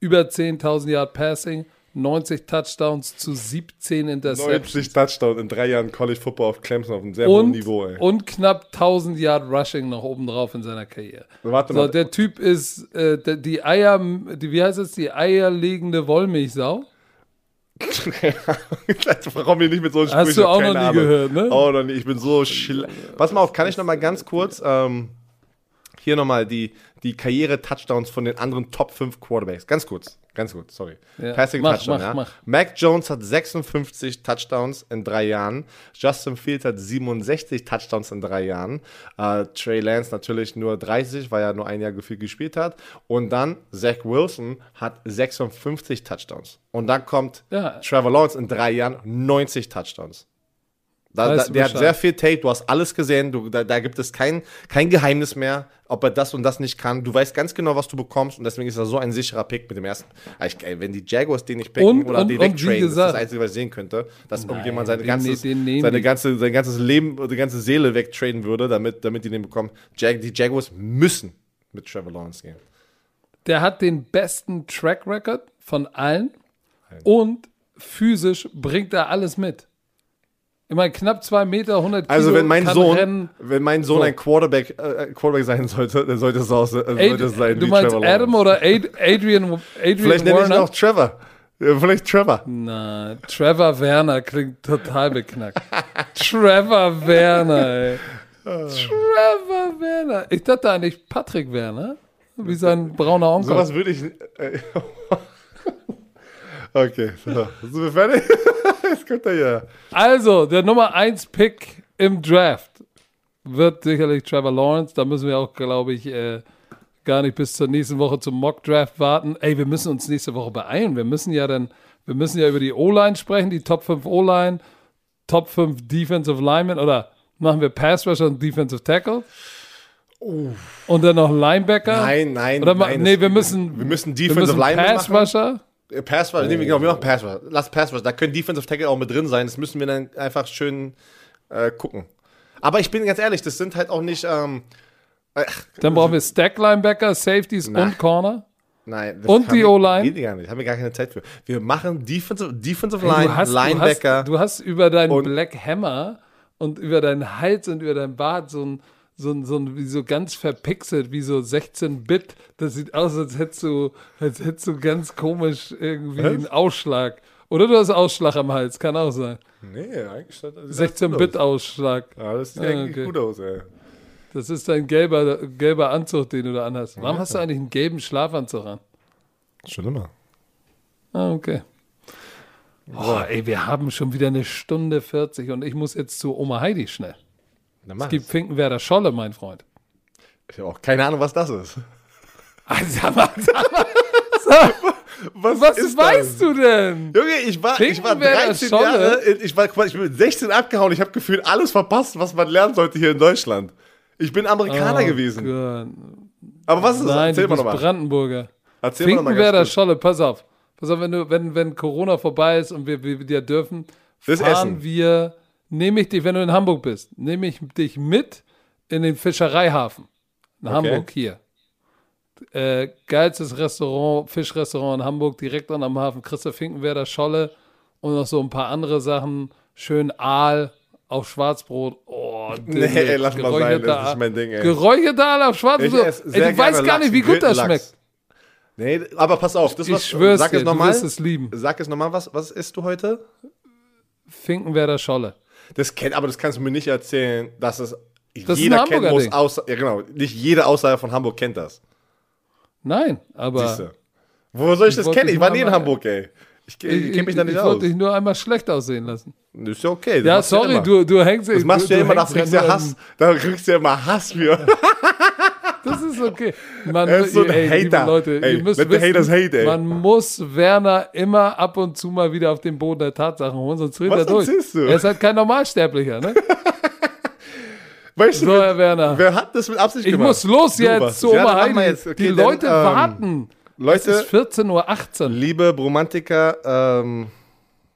über 10.000 Yard Passing, 90 Touchdowns zu 17 Interceptions 90 Touchdowns in drei Jahren College Football auf Clemson auf einem sehr hohen und, Niveau, ey. und knapp 1000 Yard Rushing noch oben drauf in seiner Karriere. Warte So, mal. der Typ ist äh, die Eier, die, wie heißt es, die eierlegende Wollmilchsau. Warum wir nicht mit so einem Hast du auch noch nie gehört, ne? Oh, noch nie. Ich bin so schill. Pass mal auf, kann ich noch mal ganz kurz ähm, hier noch mal die, die Karriere-Touchdowns von den anderen Top 5 Quarterbacks. Ganz kurz, ganz kurz, sorry. Ja. Passing Mach, Touchdown, mach, ja. mach. Mac Jones hat 56 Touchdowns in drei Jahren. Justin Fields hat 67 Touchdowns in drei Jahren. Äh, Trey Lance natürlich nur 30, weil er nur ein Jahr gefühlt gespielt hat. Und dann Zach Wilson hat 56 Touchdowns. Und dann kommt Ja. Trevor Lawrence in drei Jahren 90 Touchdowns. Da, da, der hat sehr viel Tape, du hast alles gesehen, du, da, da gibt es kein, kein Geheimnis mehr, ob er das und das nicht kann. Du weißt ganz genau, was du bekommst und deswegen ist er so ein sicherer Pick mit dem ersten. Ich, ey, wenn die Jaguars den nicht picken Und- oder und- die und das ist das Einzige, was ich sehen könnte, dass irgendjemand den seine, ne- ganzes, seine ganze, sein ganzes Leben, die ganze Seele wegtraden würde, damit, damit die den bekommen. Jag, die Jaguars müssen mit Trevor Lawrence gehen. Der hat den besten Track Record von allen und physisch bringt er alles mit. Ich meine, knapp zwei Meter, 100 Kilo. Also wenn mein kann Sohn, rennen. wenn mein Sohn So. ein Quarterback, äh, Quarterback sein sollte, dann sollte es, aus, äh, sollte es sein du wie meinst Trevor Adam Lawrence. oder Ad, Adrian, Adrian Vielleicht nenne ich ihn auch Trevor. Vielleicht Trevor. Na, Trevor Werner klingt total beknackt. Trevor Werner, ey. Trevor Werner. Ich dachte eigentlich Patrick Werner. Wie sein brauner Onkel. Sowas würde ich. Äh, okay, so. Sind wir fertig? Jetzt kommt er hier. Also, der Nummer 1 Pick im Draft wird sicherlich Trevor Lawrence. Da müssen wir auch, glaube ich, äh, gar nicht bis zur nächsten Woche zum Mock Draft warten. Ey, wir müssen uns nächste Woche beeilen. Wir müssen ja dann, wir müssen ja über die O-Line sprechen, die Top 5 O-Line, Top 5 Defensive Linemen oder machen wir Pass Rusher und Defensive Tackle? Und dann noch Linebacker? Nein, nein. Oder nein, nee, wir müssen, Wir müssen wir Defensive müssen Linemen Pass. Rusher. Äh, Pass Rush, nee, wir- genau, wir machen Pass Rush. Lass Pass Rush. Da können Defensive Tackle auch mit drin sein. Das müssen wir dann einfach schön äh, gucken. Aber ich bin ganz ehrlich, das sind halt auch nicht. Ähm, ach, Dann brauchen wir Stack Linebacker, Safeties Na. und Corner. nein. Und die O-Line? Geht gar nicht. Haben wir gar keine Zeit für. Wir machen Defensive, Defensive Line, du, hast, Linebacker. du, hast, du hast über deinen Black Hammer und über deinen Hals und über deinen Bart so ein, so ein, so ein wie so ganz verpixelt, wie so 16-Bit. Das sieht aus, als hättest du, als hättest du ganz komisch irgendwie einen Ausschlag. Oder du hast Ausschlag am Hals, kann auch sein. nee, eigentlich sieht das gut aus. 16-Bit-Ausschlag. Ja, das sieht Ah, eigentlich okay. gut aus, ey. Das ist dein gelber, gelber Anzug, den du da anhast. Warum hast du eigentlich einen gelben Schlafanzug an? Schon immer. Ah, okay. Oh, ey, wir haben schon wieder eine Stunde 40 und ich muss jetzt zu Oma Heidi schnell. Es gibt. Finkenwerder Scholle, mein Freund. Ich habe auch keine Ahnung, was das ist. Ah, Sag mal, sag mal, sag, Was, was ist weißt das? du denn? Junge, ich war, ich war Finkenwerder 13 Scholle? Jahre, ich, war, ich bin mit 16 abgehauen, ich habe gefühlt alles verpasst, was man lernen sollte hier in Deutschland. Ich bin Amerikaner Oh gewesen. Gott. Aber was ist das? Nein, Erzähl du mal nochmal. Brandenburger. Erzähl mal nochmal. Scholle, pass auf. Pass auf, wenn, du, wenn, wenn Corona vorbei ist und wir, wir wieder dürfen, fahren Essen. wir, nehme ich dich, wenn du in Hamburg bist, nehme ich dich mit in den Fischereihafen. In Okay. Hamburg hier. Äh, geilstes Restaurant, Fischrestaurant in Hamburg, direkt an am Hafen. Christa Finkenwerder Scholle und noch so ein paar andere Sachen. Schön Aal auf Schwarzbrot. Oh, Nee, ey, lass mal sein, das ist mein Ding, ey. Geräucherter Aal auf Ich Schwarzbrot. du weißt gerne gar nicht, wie gut das schmeckt. Nee, aber pass auf, das Ich was, schwör's sag dir, es du nochmal. wirst es lieben. Sag es nochmal, was, was isst du heute? Finkenwerder Scholle. Das kennt, aber das kannst du mir nicht erzählen, dass es ein jeder kennen Hamburger muss, außer, ja genau, nicht jeder außerhalb von Hamburg kennt das. Nein, aber Siehste. Wo soll ich, das wollte kennen? Ich war nie in Hamburg, ey. Ich, ich, ich, kenne mich da nicht ich aus. wollte dich nur einmal schlecht aussehen lassen. Das ist ja okay. das Ja, sorry, du, du hängst Das machst du ja immer, da kriegst du ja Hass. Da kriegst du ja immer Hass für. Das ist okay. Man, Er ist so ein ey, Hater. Leute, Ey, ihr müsst wissen, haters hate, ey. man muss Werner immer ab und zu mal wieder auf den Boden der Tatsachen holen, sonst dreht er durch. du? Er ist halt kein Normalsterblicher, ne? Weißt du, So, Herr Werner. wer hat das mit Absicht Ich gemacht? muss los jetzt zu Oma Heidi. jetzt. Okay, Die Leute ähm, warten. Es Leute, ist 14.18 Uhr. liebe Bromantiker, ähm,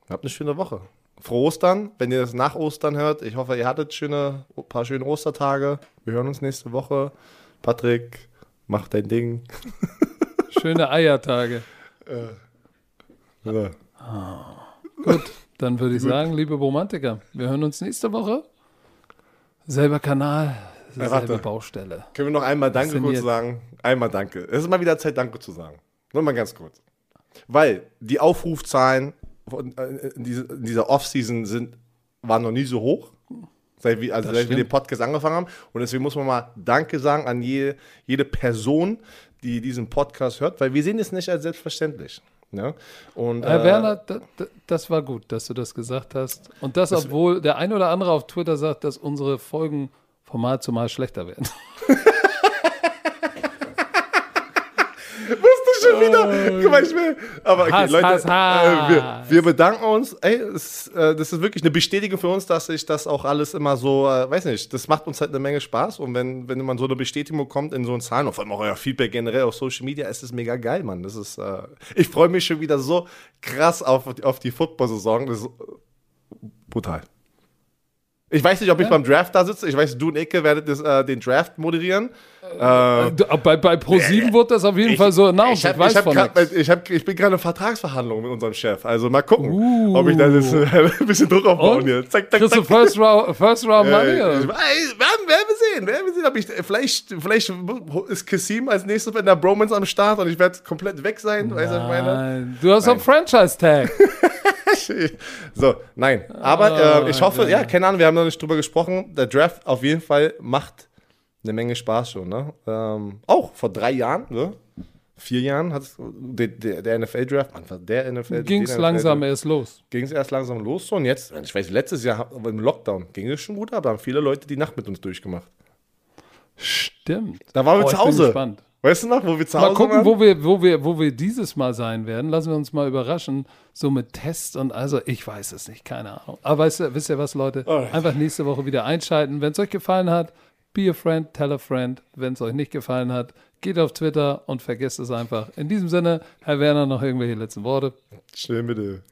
habt eine schöne Woche. Frohe Ostern, wenn ihr das nach Ostern hört. Ich hoffe, ihr hattet schöne, ein paar schöne Ostertage. Wir hören uns nächste Woche. Patrick, mach dein Ding. Schöne Eiertage. Ja. Gut, dann würde ich sagen, liebe Romantiker, wir hören uns nächste Woche. Selber Kanal, selbe. Baustelle. Können wir noch einmal Danke kurz sagen? Einmal Danke. Es ist mal wieder Zeit, Danke zu sagen. Nur mal ganz kurz. Weil die Aufrufzahlen äh, in dieser Off-Season sind, waren noch nie so hoch. Seit wir, also Das seit wir den. Podcast angefangen haben. Und deswegen muss man mal Danke sagen an jede, jede Person, die diesen Podcast hört, weil wir sehen es nicht als selbstverständlich. Ne? Und, Herr äh, Werner, da, da, das war gut, dass du das gesagt hast. Und das, obwohl der ein oder andere auf Twitter sagt, dass unsere Folgen von Mal zu Mal schlechter werden. Schon wieder? Guck mal, ich will. Aber okay, Hass, Leute, Hass, Hass. Äh, wir, wir bedanken uns. Ey, es, äh, das ist wirklich eine Bestätigung für uns, dass sich das auch alles immer so, äh, weiß nicht, das macht uns halt eine Menge Spaß. Und wenn, wenn man so eine Bestätigung kommt in so einen Zahlen, vor allem auch euer Feedback generell auf Social Media, ist es mega geil, Mann. Das ist, äh, ich freue mich schon wieder so krass auf, auf die Football-Saison. Das ist äh, brutal. Ich weiß nicht, ob ich beim Draft da sitze. Ich weiß, du und Icke werdet das, äh, den Draft moderieren. Äh, Du, Bei, bei Pro7 wurde das auf jeden Fall so announced. ich, Ich, hab, weiß ich, von grad, ich, hab, ich bin gerade in Vertragsverhandlungen mit unserem Chef. Also mal gucken, Uh. ob ich da jetzt ein bisschen Druck aufbauen Und? hier. Zack, zack, Kriegst du zack. First Round, First Round Ja, Money? ich, oder? ey, werden, wir sehen, werden wir sehen, ob ich, vielleicht, vielleicht ist Kassim als nächstes in der Bromance am Start und ich werde komplett weg sein, weißt du, was ich meine? Nein, du hast doch einen Franchise-Tag. So, nein. Aber Ah, äh, ich hoffe, ja. keine Ahnung, wir haben noch nicht drüber gesprochen. Der Draft auf jeden Fall macht eine Menge Spaß schon. Ne? Ähm, auch vor drei Jahren, ne? vier Jahren hat der, der, der NFL-Draft, der NFL Ging es langsam erst los. Ging es erst langsam los so und jetzt, ich weiß, letztes Jahr im Lockdown ging es schon gut, aber haben viele Leute die Nacht mit uns durchgemacht. Stimmt. Da waren wir Oh, zu ich bin Hause. gespannt. Weißt du noch, wo wir zu Hause Mal gucken, waren? wo wir, wo, wir, wo wir dieses Mal sein werden. Lassen wir uns mal überraschen. So mit Tests und also, ich weiß es nicht, keine Ahnung. Aber weißt du, wisst ihr was, Leute? Alright. Einfach nächste Woche wieder einschalten. Wenn es euch gefallen hat, be a friend, tell a friend. Wenn es euch nicht gefallen hat, geht auf Twitter und vergesst es einfach. In diesem Sinne, Herr Werner, noch irgendwelche letzten Worte. Schnell bitte.